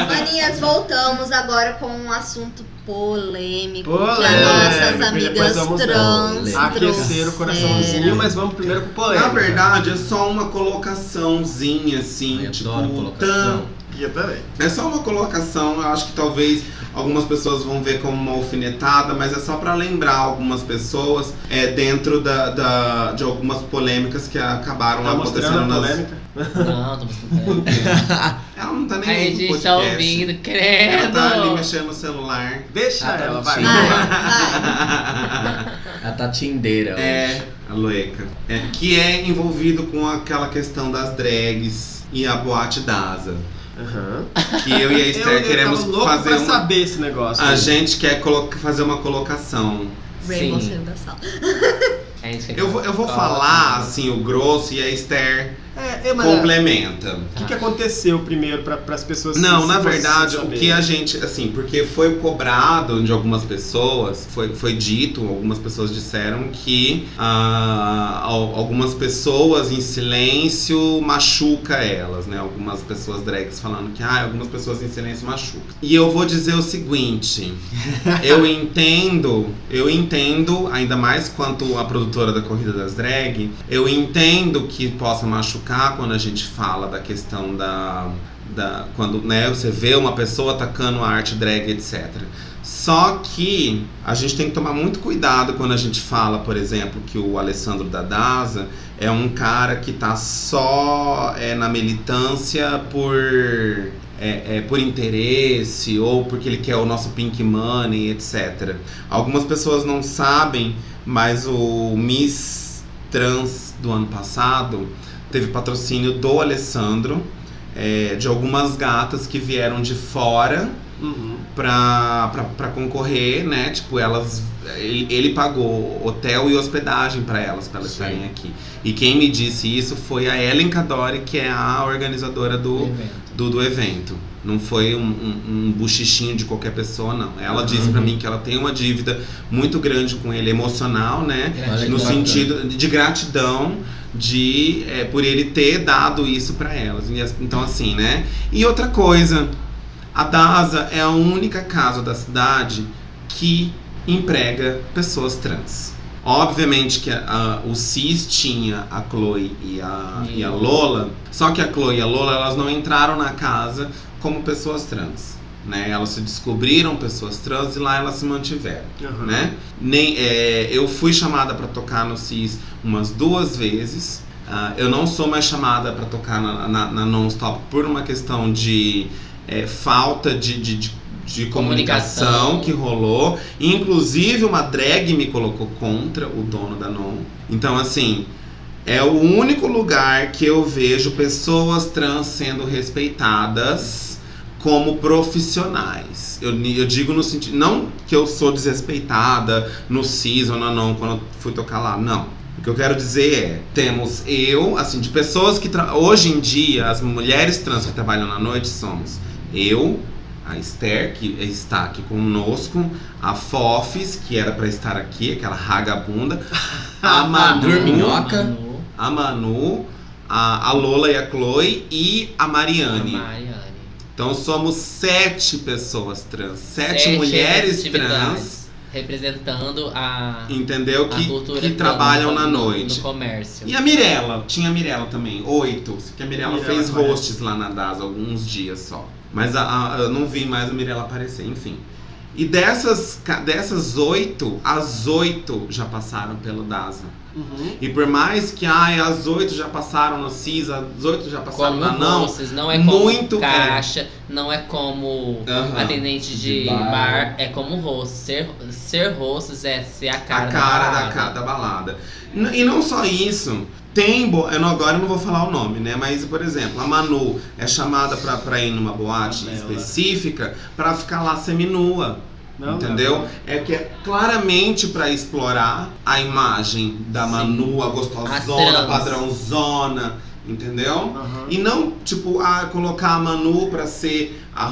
Maninhas, voltamos agora com um assunto polêmico. As nossas amigas vamos trans Aquecer o coraçãozinho, mas vamos primeiro pro polêmico. Na verdade, é só uma colocaçãozinha, assim, Eu tipo. adoro colocação. tan- E eu também. É só uma colocação, eu acho que talvez algumas pessoas vão ver como uma alfinetada, mas é só pra lembrar algumas pessoas é, dentro da, da- de algumas polêmicas que acabaram Tá mostrando acontecendo a nas. polêmica? Não, tô mostrando. <laughs> Ela não tá nem Aí a aí gente tá ouvindo, Ela credo. tá ali mexendo no celular. Deixa Ah, tá ela, vai. <laughs> Ela tá tindeira hoje. É, a Loeca. É, que é envolvido com aquela questão das drags e a boate Daza. Aham. Que eu e a Esther <laughs> Eu, eu queremos tava louco fazer pra uma. saber esse negócio. A gente quer coloca- fazer uma colocação. Rainbow Sim. saiu da sala. Quer Eu vou, eu vou falar assim o grosso e a Esther É, é, complementa. o que, que aconteceu primeiro para as pessoas Não, se- na se verdade, o que a gente, assim, porque foi cobrado de algumas pessoas, foi, foi dito, algumas pessoas disseram que ah, al- algumas pessoas em silêncio machuca elas, né? Algumas pessoas drags falando que ah, algumas pessoas em silêncio machuca. E eu vou dizer o seguinte, <laughs> eu entendo, eu entendo, ainda mais quanto a produtora da Corrida das Drag, eu entendo que possa machucar quando a gente fala da questão da, da quando né, você vê uma pessoa atacando a arte drag, etc. Só que a gente tem que tomar muito cuidado quando a gente fala, por exemplo, que o Alessandro da Daza é um cara que tá só é, na militância por é, é, por interesse ou porque ele quer o nosso pink money, etc. Algumas pessoas não sabem, mas o Miss Trans do ano passado teve patrocínio do Alessandro, é, de algumas gatas que vieram de fora Uhum. pra, pra, pra concorrer, né? Tipo, elas. Ele, ele pagou hotel e hospedagem pra elas, pra elas Sim. estarem aqui. E quem me disse isso foi a Ellen Cadori, que é a organizadora do, evento. do, do evento. Não foi um, um, um buchichinho de qualquer pessoa, não. Ela Uhum. disse pra mim que ela tem uma dívida muito grande com ele, emocional, né? Que no sentido de gratidão de é, por ele ter dado isso pra elas. As- Então assim, né? E outra coisa, a DASA é a única casa da cidade que emprega pessoas trans. Obviamente que a- a- o CIS tinha a Chloe e a, e a Lola, só que a Chloe e a Lola elas não entraram na casa como pessoas trans. Né? Elas se descobriram pessoas trans e lá elas se mantiveram Uhum. né? Nem, é, eu fui chamada para tocar no CIS umas duas vezes. Ah, eu não sou mais chamada para tocar na, na, na Non-Stop por uma questão de é, falta de, de, de, de comunicação Comunicação. que rolou. Inclusive, uma drag me colocou contra o dono da Non. Então, assim, é o único lugar que eu vejo pessoas trans sendo respeitadas como profissionais. Eu, eu digo no sentido. Não que eu sou desrespeitada no CIS ou na não quando eu fui tocar lá. Não. O que eu quero dizer é, temos eu, assim, de pessoas que hoje em dia, as mulheres trans que trabalham na noite somos eu, a Esther, que está aqui conosco, a Fofis, que era pra estar aqui, aquela ragabunda, a <laughs> Manu, Dorminhoca. Manu, a Manu, a, a Lola e a Chloe e a a Mariane. Então somos sete pessoas trans, sete, Sete mulheres trans, Representando a, entendeu? a Que, cultura que trabalham no- na no- noite. No comércio. E a Mirella, tinha a Mirella também, oito. Que a Mirella, fez conhece. hosts lá na DAS alguns dias só. Mas a- a- eu não vi mais a Mirella aparecer, enfim. E dessas, dessas oito, as oito já passaram pelo DASA. Uhum. E por mais que ai, as oito já passaram no CIS, as oito já passaram Como na não, hostes, não é como muito- caixa, não é como Aham. atendente de, De bar. bar. é como host. Ser, ser hosts é ser a cara, a cara da, balada. ca- da balada. E não só isso, tem. Bo eu não, agora eu não vou falar o nome, né? Mas, por exemplo, a Manu é chamada pra, pra ir numa boate específica pra ficar lá seminua. Não, entendeu? não. É que é claramente pra explorar a imagem da Sim. Manu, a A gostosona, trans. padrãozona. Entendeu? Aham. E não, tipo, ah, colocar a Manu pra ser a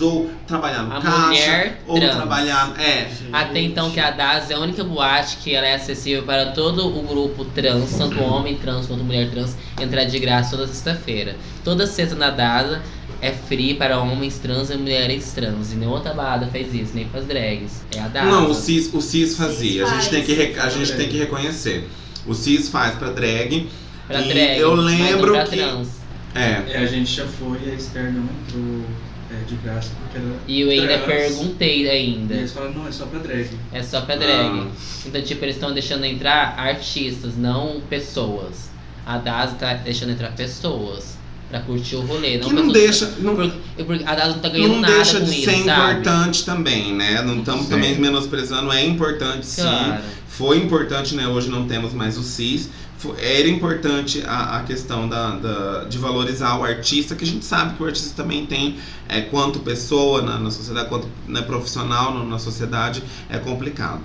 ou trabalhar no A caixa. mulher ou trans. trabalhar. É. Até então que a DAS é a única boate que ela é acessível para todo o grupo trans, tanto homem trans quanto mulher trans, entrar de graça toda sexta-feira. Toda sexta na DASA é free para homens trans e mulheres trans. E nenhuma outra balada faz isso, nem faz drags. É a DASA. Não, o CIS, o CIS fazia. a, gente faz. tem que, re- a gente tem que reconhecer. O CIS faz pra drag. Pra e drag, eu mas não lembro pra que- trans. É. É, a gente já foi e a Esther não entrou é, de graça porque ela. E eu ainda trans. perguntei E ainda. eles falaram, não, é só pra drag. É só pra drag. Ah. Então, tipo, eles estão deixando entrar artistas, não pessoas. A DASA tá deixando entrar pessoas pra curtir o rolê. Que não deixa. Não, Porque, porque a DASA não tá ganhando não nada deixa com de isso, ser sabe? importante também, né? Não estamos também menosprezando, é importante sim. Claro. Foi importante, né? Hoje não temos mais o CIS. Era importante a, a questão da, da- de valorizar o artista, que a gente sabe que o artista também tem, é, quanto pessoa na, na sociedade, quanto né, profissional no- na sociedade, é complicado.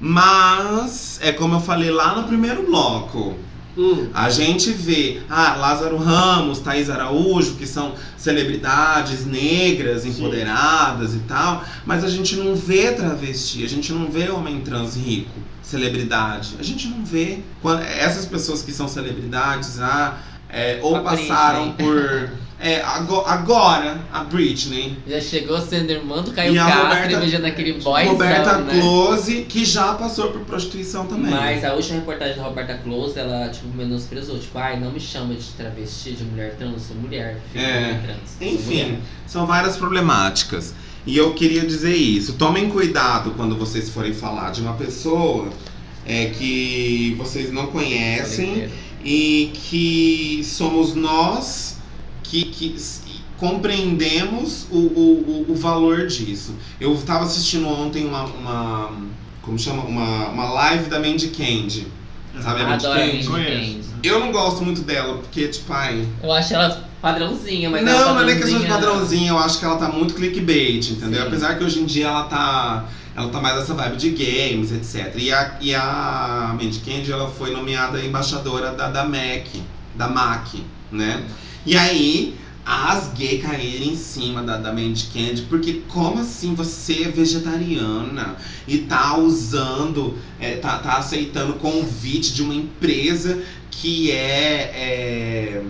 Mas, é como eu falei lá no primeiro bloco, Hum. a gente vê, ah, Lázaro Ramos, Thaís Araújo, que são celebridades negras, empoderadas e tal, mas a gente não vê travesti, a gente não vê homem trans rico, celebridade. A gente não vê. Quando- essas pessoas que são celebridades, ah, é, ou A passaram por. <laughs> É, ago- agora, a Britney. Já chegou sendo irmã do Caio Castro Roberta- beijando aquele boy. Roberta né? Close, que já passou por prostituição também. Mas a última reportagem da Roberta Close, ela, tipo, menosprezou. Tipo, ai, não me chama de travesti, de mulher trans, sou mulher. Filho É. mulher trans. Enfim, mulher. são várias problemáticas. E eu queria dizer isso. Tomem cuidado quando vocês forem falar de uma pessoa é, que vocês não conhecem e que somos nós que, que compreendemos o, o, o, o valor disso. Eu estava assistindo ontem uma, uma como chama uma, uma live da Mandy Candy. Sabe a Mandy Adoro a Candy? Mandy Conheço. Candy. Eu não gosto muito dela porque tipo, ai, Eu acho ela padrãozinha, mas não, ela não é nem questão de padrãozinha- eu acho que ela tá muito clickbait, entendeu? Sim. Apesar que hoje em dia ela tá. Ela tá mais essa vibe de games, etc. E a, e a Mandy Candy, ela foi nomeada embaixadora da, da MAC, da MAC, né? E aí, as gays caíram em cima da, da Mandy Candy, porque como assim você é vegetariana e tá usando, é, tá, tá aceitando convite de uma empresa que é, é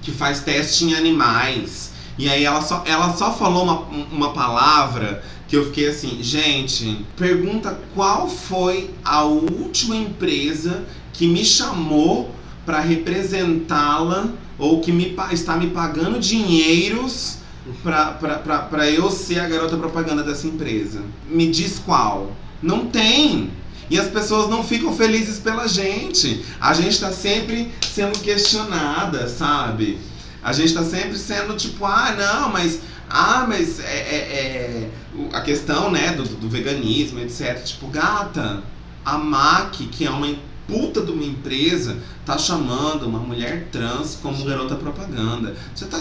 que faz teste em animais. E aí ela só, ela só falou uma, uma palavra que eu fiquei assim, gente, pergunta qual foi a última empresa que me chamou para representá-la ou que me, está me pagando dinheiros para eu ser a garota propaganda dessa empresa. Me diz qual. Não tem. E as pessoas não ficam felizes pela gente. A gente tá sempre sendo questionada, sabe? A gente tá sempre sendo tipo, ah, não, mas. Ah, mas é, é- é a questão, né, do, do veganismo, etc. Tipo, gata, a MAC, que é uma puta de uma empresa, tá chamando uma mulher trans como garota propaganda. Você tá,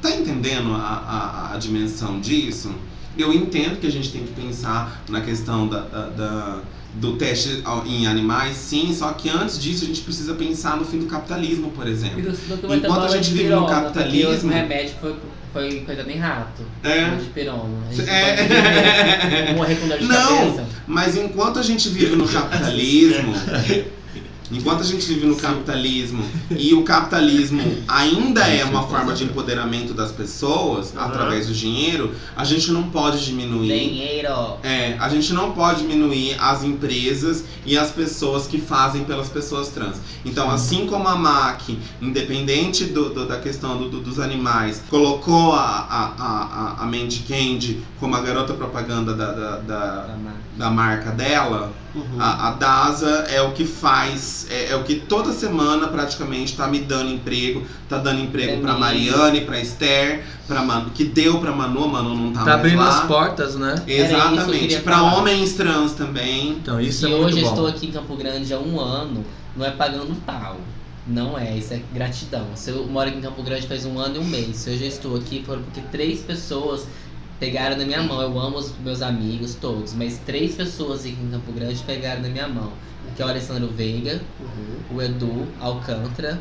tá entendendo a, a, a dimensão disso? Eu entendo que a gente tem que pensar na questão da, da- da- do teste em animais, sim, só que antes disso a gente precisa pensar no fim do capitalismo, por exemplo. Enquanto a gente vive no pirona, capitalismo- porque O remédio foi, foi coisa em rato. É. De pirona. É. Não. cabeça. Mas enquanto a gente vive no capitalismo, <laughs> enquanto a gente vive no capitalismo e o capitalismo ainda é uma forma de empoderamento das pessoas Aham. através do dinheiro, a gente não pode diminuir. Dinheiro. É, a gente não pode diminuir as empresas e as pessoas que fazem pelas pessoas trans. Então, assim como a MAC, independente do, do- da questão do- do- dos animais, colocou a, a, a, a- a Mandy Candy como a garota propaganda da, da, da, da marca dela, Uhum. a, a DASA é o que faz, é, é o que toda semana praticamente tá me dando emprego, tá dando emprego Pra pra mim. Mariane, pra Esther, pra Manu, que deu pra Manu, a Manu não tá, Tá mais abrindo lá. as portas, né? Exatamente. falar. homens trans também. Então isso e é hoje muito eu bom. estou aqui em Campo Grande há um ano, não é pagando pau. Não é, isso é gratidão. Se eu moro aqui em Campo Grande faz um ano e um mês. Se eu já estou aqui foram porque três pessoas pegaram na minha mão. Eu amo os meus amigos todos, mas três pessoas aqui em Campo Grande pegaram na minha mão. Que é o Alessandro Veiga, Uhum. o Edu Alcântara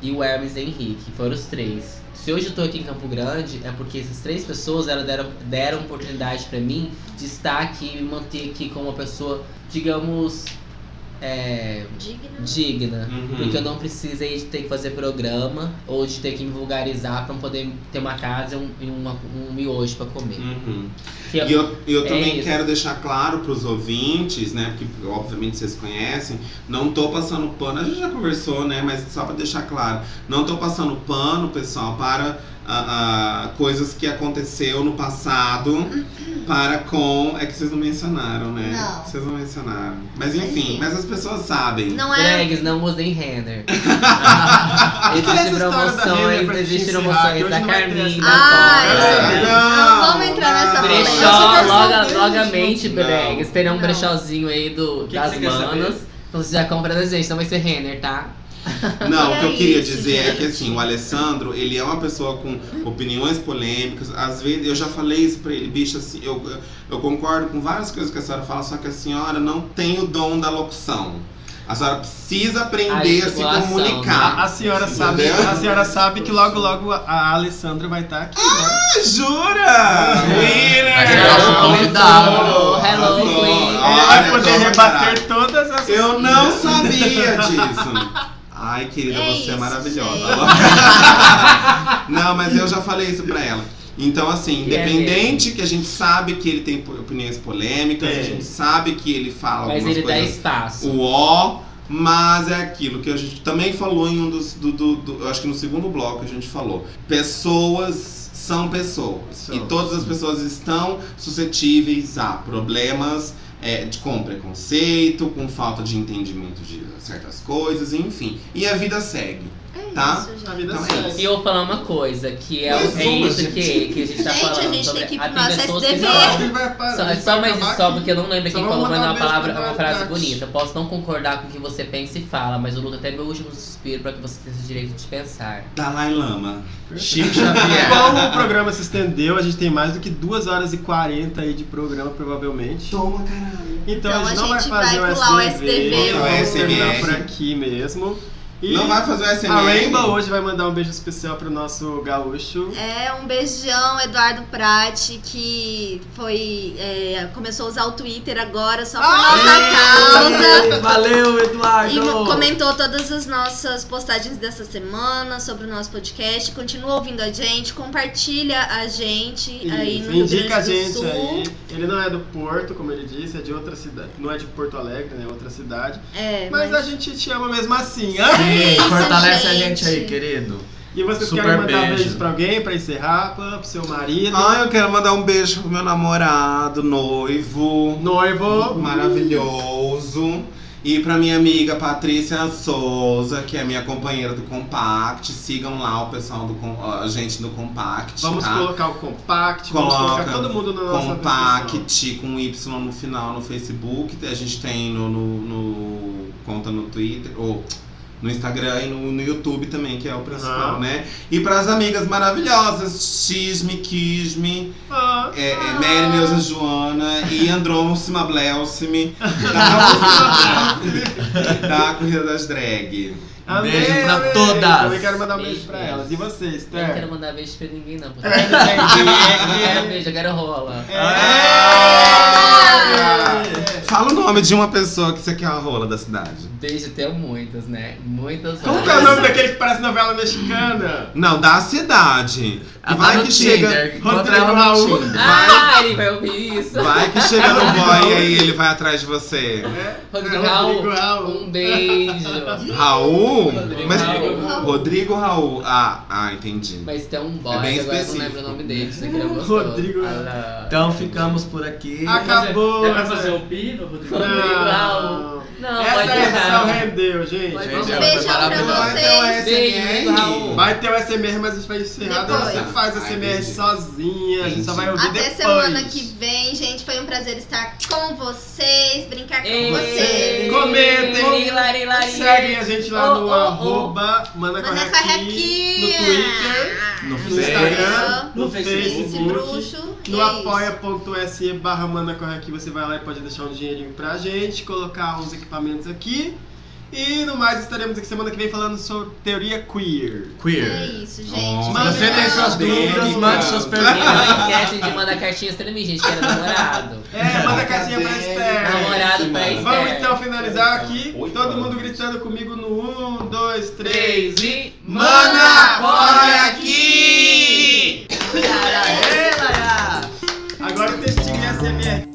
e o Hermes Henrique. Foram os três. Se hoje eu tô aqui em Campo Grande, é porque essas três pessoas elas deram, deram oportunidade pra mim de estar aqui e me manter aqui como uma pessoa, digamos, é, Digna. digna. Uhum. Porque eu não precisei de ter que fazer programa ou de ter que me vulgarizar pra poder ter uma casa e um, uma- um miojo pra comer. Uhum. Que E eu, eu é também isso. quero deixar claro pros ouvintes, né? Porque obviamente vocês conhecem, não tô passando pano, a gente já conversou, né? Mas só pra deixar claro, não tô passando pano, pessoal, para ah, ah, coisas que aconteceu no passado para com. É que vocês não mencionaram, né? Não. Vocês não mencionaram. Mas enfim, Enfim. mas as pessoas sabem. Não é. Drags, não usem Renner. que é essa Existem promoções, existem que promoções da não Carminha, Ah, é. Não vamos entrar nessa polêmica. Brechó, saber, logamente, Não. Drags. Terá um Não. brechózinho aí do, que das saber? manas. Então você já compra da gente, então vai ser Renner, tá? <laughs> Não, E o que eu é queria isso, dizer é gente. que assim, o Alessandro, ele é uma pessoa com opiniões polêmicas. Às vezes, eu já falei isso pra ele, bicho, assim, eu, eu concordo com várias coisas que a senhora fala, só que a senhora não tem o dom da locução. A senhora precisa aprender a se Articulação, comunicar. A, a senhora sabe, a senhora sabe que logo logo a- a Alessandra vai estar aqui, né? Jura? Winner! Vai ser nosso convidado. Hello. Queen. Olha, vai poder rebater caralho. todas as Eu não sabia disso. <laughs> Ai, querida, É você é isso, maravilhosa. gente. <laughs> Não, mas eu já falei isso pra ela. Então, assim, é independente que a gente sabe que ele tem opiniões polêmicas, a Tem. gente sabe que ele fala Mas algumas ele dá coisas espaço. o ó, mas é aquilo que a gente também falou em um dos. Do, do- do- eu acho que no segundo bloco a gente falou. Pessoas são pessoas. E todas as pessoas estão suscetíveis a problemas é, de, com preconceito, com falta de entendimento de certas coisas, enfim. E a vida segue. É Tá? isso, gente. A vida Então é segue. E eu vou falar uma coisa, que é, Mas é isso gente. que, que a gente tá Gente, a falando. gente sobre, tem que ir pro nosso pessoas que SDV. vai parar, Só, mais acabar só porque eu não lembro Só quem falou, mas é uma um palavra, uma frase bonita. Eu posso não concordar com o que você pensa e fala, mas eu luto até meu último suspiro pra que você tenha esse direito de pensar. Dalai Lama. Chico <laughs> Xavier. Como o <laughs> programa se estendeu, a gente tem mais do que 2 horas e 40 aí de programa, provavelmente. Toma, caralho. Então, Então a gente a não vai gente fazer vai o pular o SDV, SDV, vamos terminar por aqui mesmo. E Não vai fazer o SMR? a Rainbow hoje vai mandar um beijo especial pro nosso gaúcho. É, um beijão, Eduardo Prati, que foi. é, começou a usar o Twitter agora só por nossa causa. Valeu, E Eduardo! comentou todas as nossas postagens dessa semana sobre o nosso podcast. Continua ouvindo a gente, compartilha a gente aí Isso, no Rio indica a Grande do gente Sul. aí. Ele não é do Porto, como ele disse, é de outra cidade. Não é de Porto Alegre, né? É outra cidade. É, Mas, mas, a gente te ama mesmo assim. Sim, fortalece a gente. aí, querido. E vocês Super querem mandar beijo. beijos pra alguém, pra encerrar, pra- pro seu marido, Ah, eu quero mandar um beijo pro meu namorado, noivo. noivo. maravilhoso. E pra minha amiga Patrícia Souza, que é minha companheira do Compact. Sigam lá o pessoal do a gente do Compact. Vamos tá? colocar o Compact, vamos Coloca colocar todo mundo na nossa descrição. Compact com Y no final no Facebook. A gente tem no, no- no- conta no Twitter, ou no Instagram e no, no YouTube também, que é o principal, Aham. né? E pras amigas maravilhosas, Xisme, Kisme, Ah, é, é Mary Neuza Joana e Andrômima Blelsime da, da <laughs> Corrida das Drag. Amei, Beijo pra amei. todas. Também quero mandar um beijo, Beijo, pra beijo. elas. E vocês, Eu não quero Ter? mandar beijo pra ninguém, não. porque- É, Eu quero beijo, eu quero rola. É. Fala o nome de uma pessoa que você quer a rola da cidade. Beijo tem muitas, né? Muitas Como que é o nome daquele que parece novela mexicana? Não, da cidade. Que Ela tá vai que Tinder, chega. Rodrigo Raul. Tinder. Ah, ele vai ouvir isso. Vai que chega no boy e aí ele vai atrás de você. É? Rodrigo Rodrigo Raul, Raul. um beijo. Raul? Rodrigo Mas Raul. Rodrigo Raul. Ah, ah, entendi. Mas tem um boy, É bem agora eu não específico. lembro o nome dele, você queria gostar. Rodrigo. Então ficamos por aqui. Acabou. É pra fazer o pino, Rodrigo? Rodrigo Raul. Não. Não, Essa edição rendeu, gente. Errar. Um beijão pra maravilhoso. Vai ter o vocês. Beijo, SMR. Raul. Vai ter o SMR, mas a gente vai encerrar. Você faz Ai, SMR sozinha. A gente só vai ouvir Até depois. semana que vem, gente. Foi um prazer estar com vocês, brincar com Ei, vocês. Comentem. Lari, lari, lari. Segue a gente lá Oh, no oh, oh. arroba Mana no Twitter, No no Face. Instagram, no, No Facebook, no é apoia.se barra Mana Corre Aqui, você vai lá e pode deixar um dinheirinho pra gente, colocar uns equipamentos aqui. E no mais, estaremos aqui semana que vem falando sobre teoria queer. É Queer. isso, Oh. gente. Se Manda você tem suas dúvidas, mande suas perguntas. não esquecem de mandar cartinhas pra mim, gente, que era namorado. É, manda cartinha pra Esther. Namorado pra Esther. Vamos então finalizar aqui. Todo mundo gritando comigo no 1, 2, 3. Três e. Mana, corre aqui! Aê, Lara! Agora o textinho é SMR.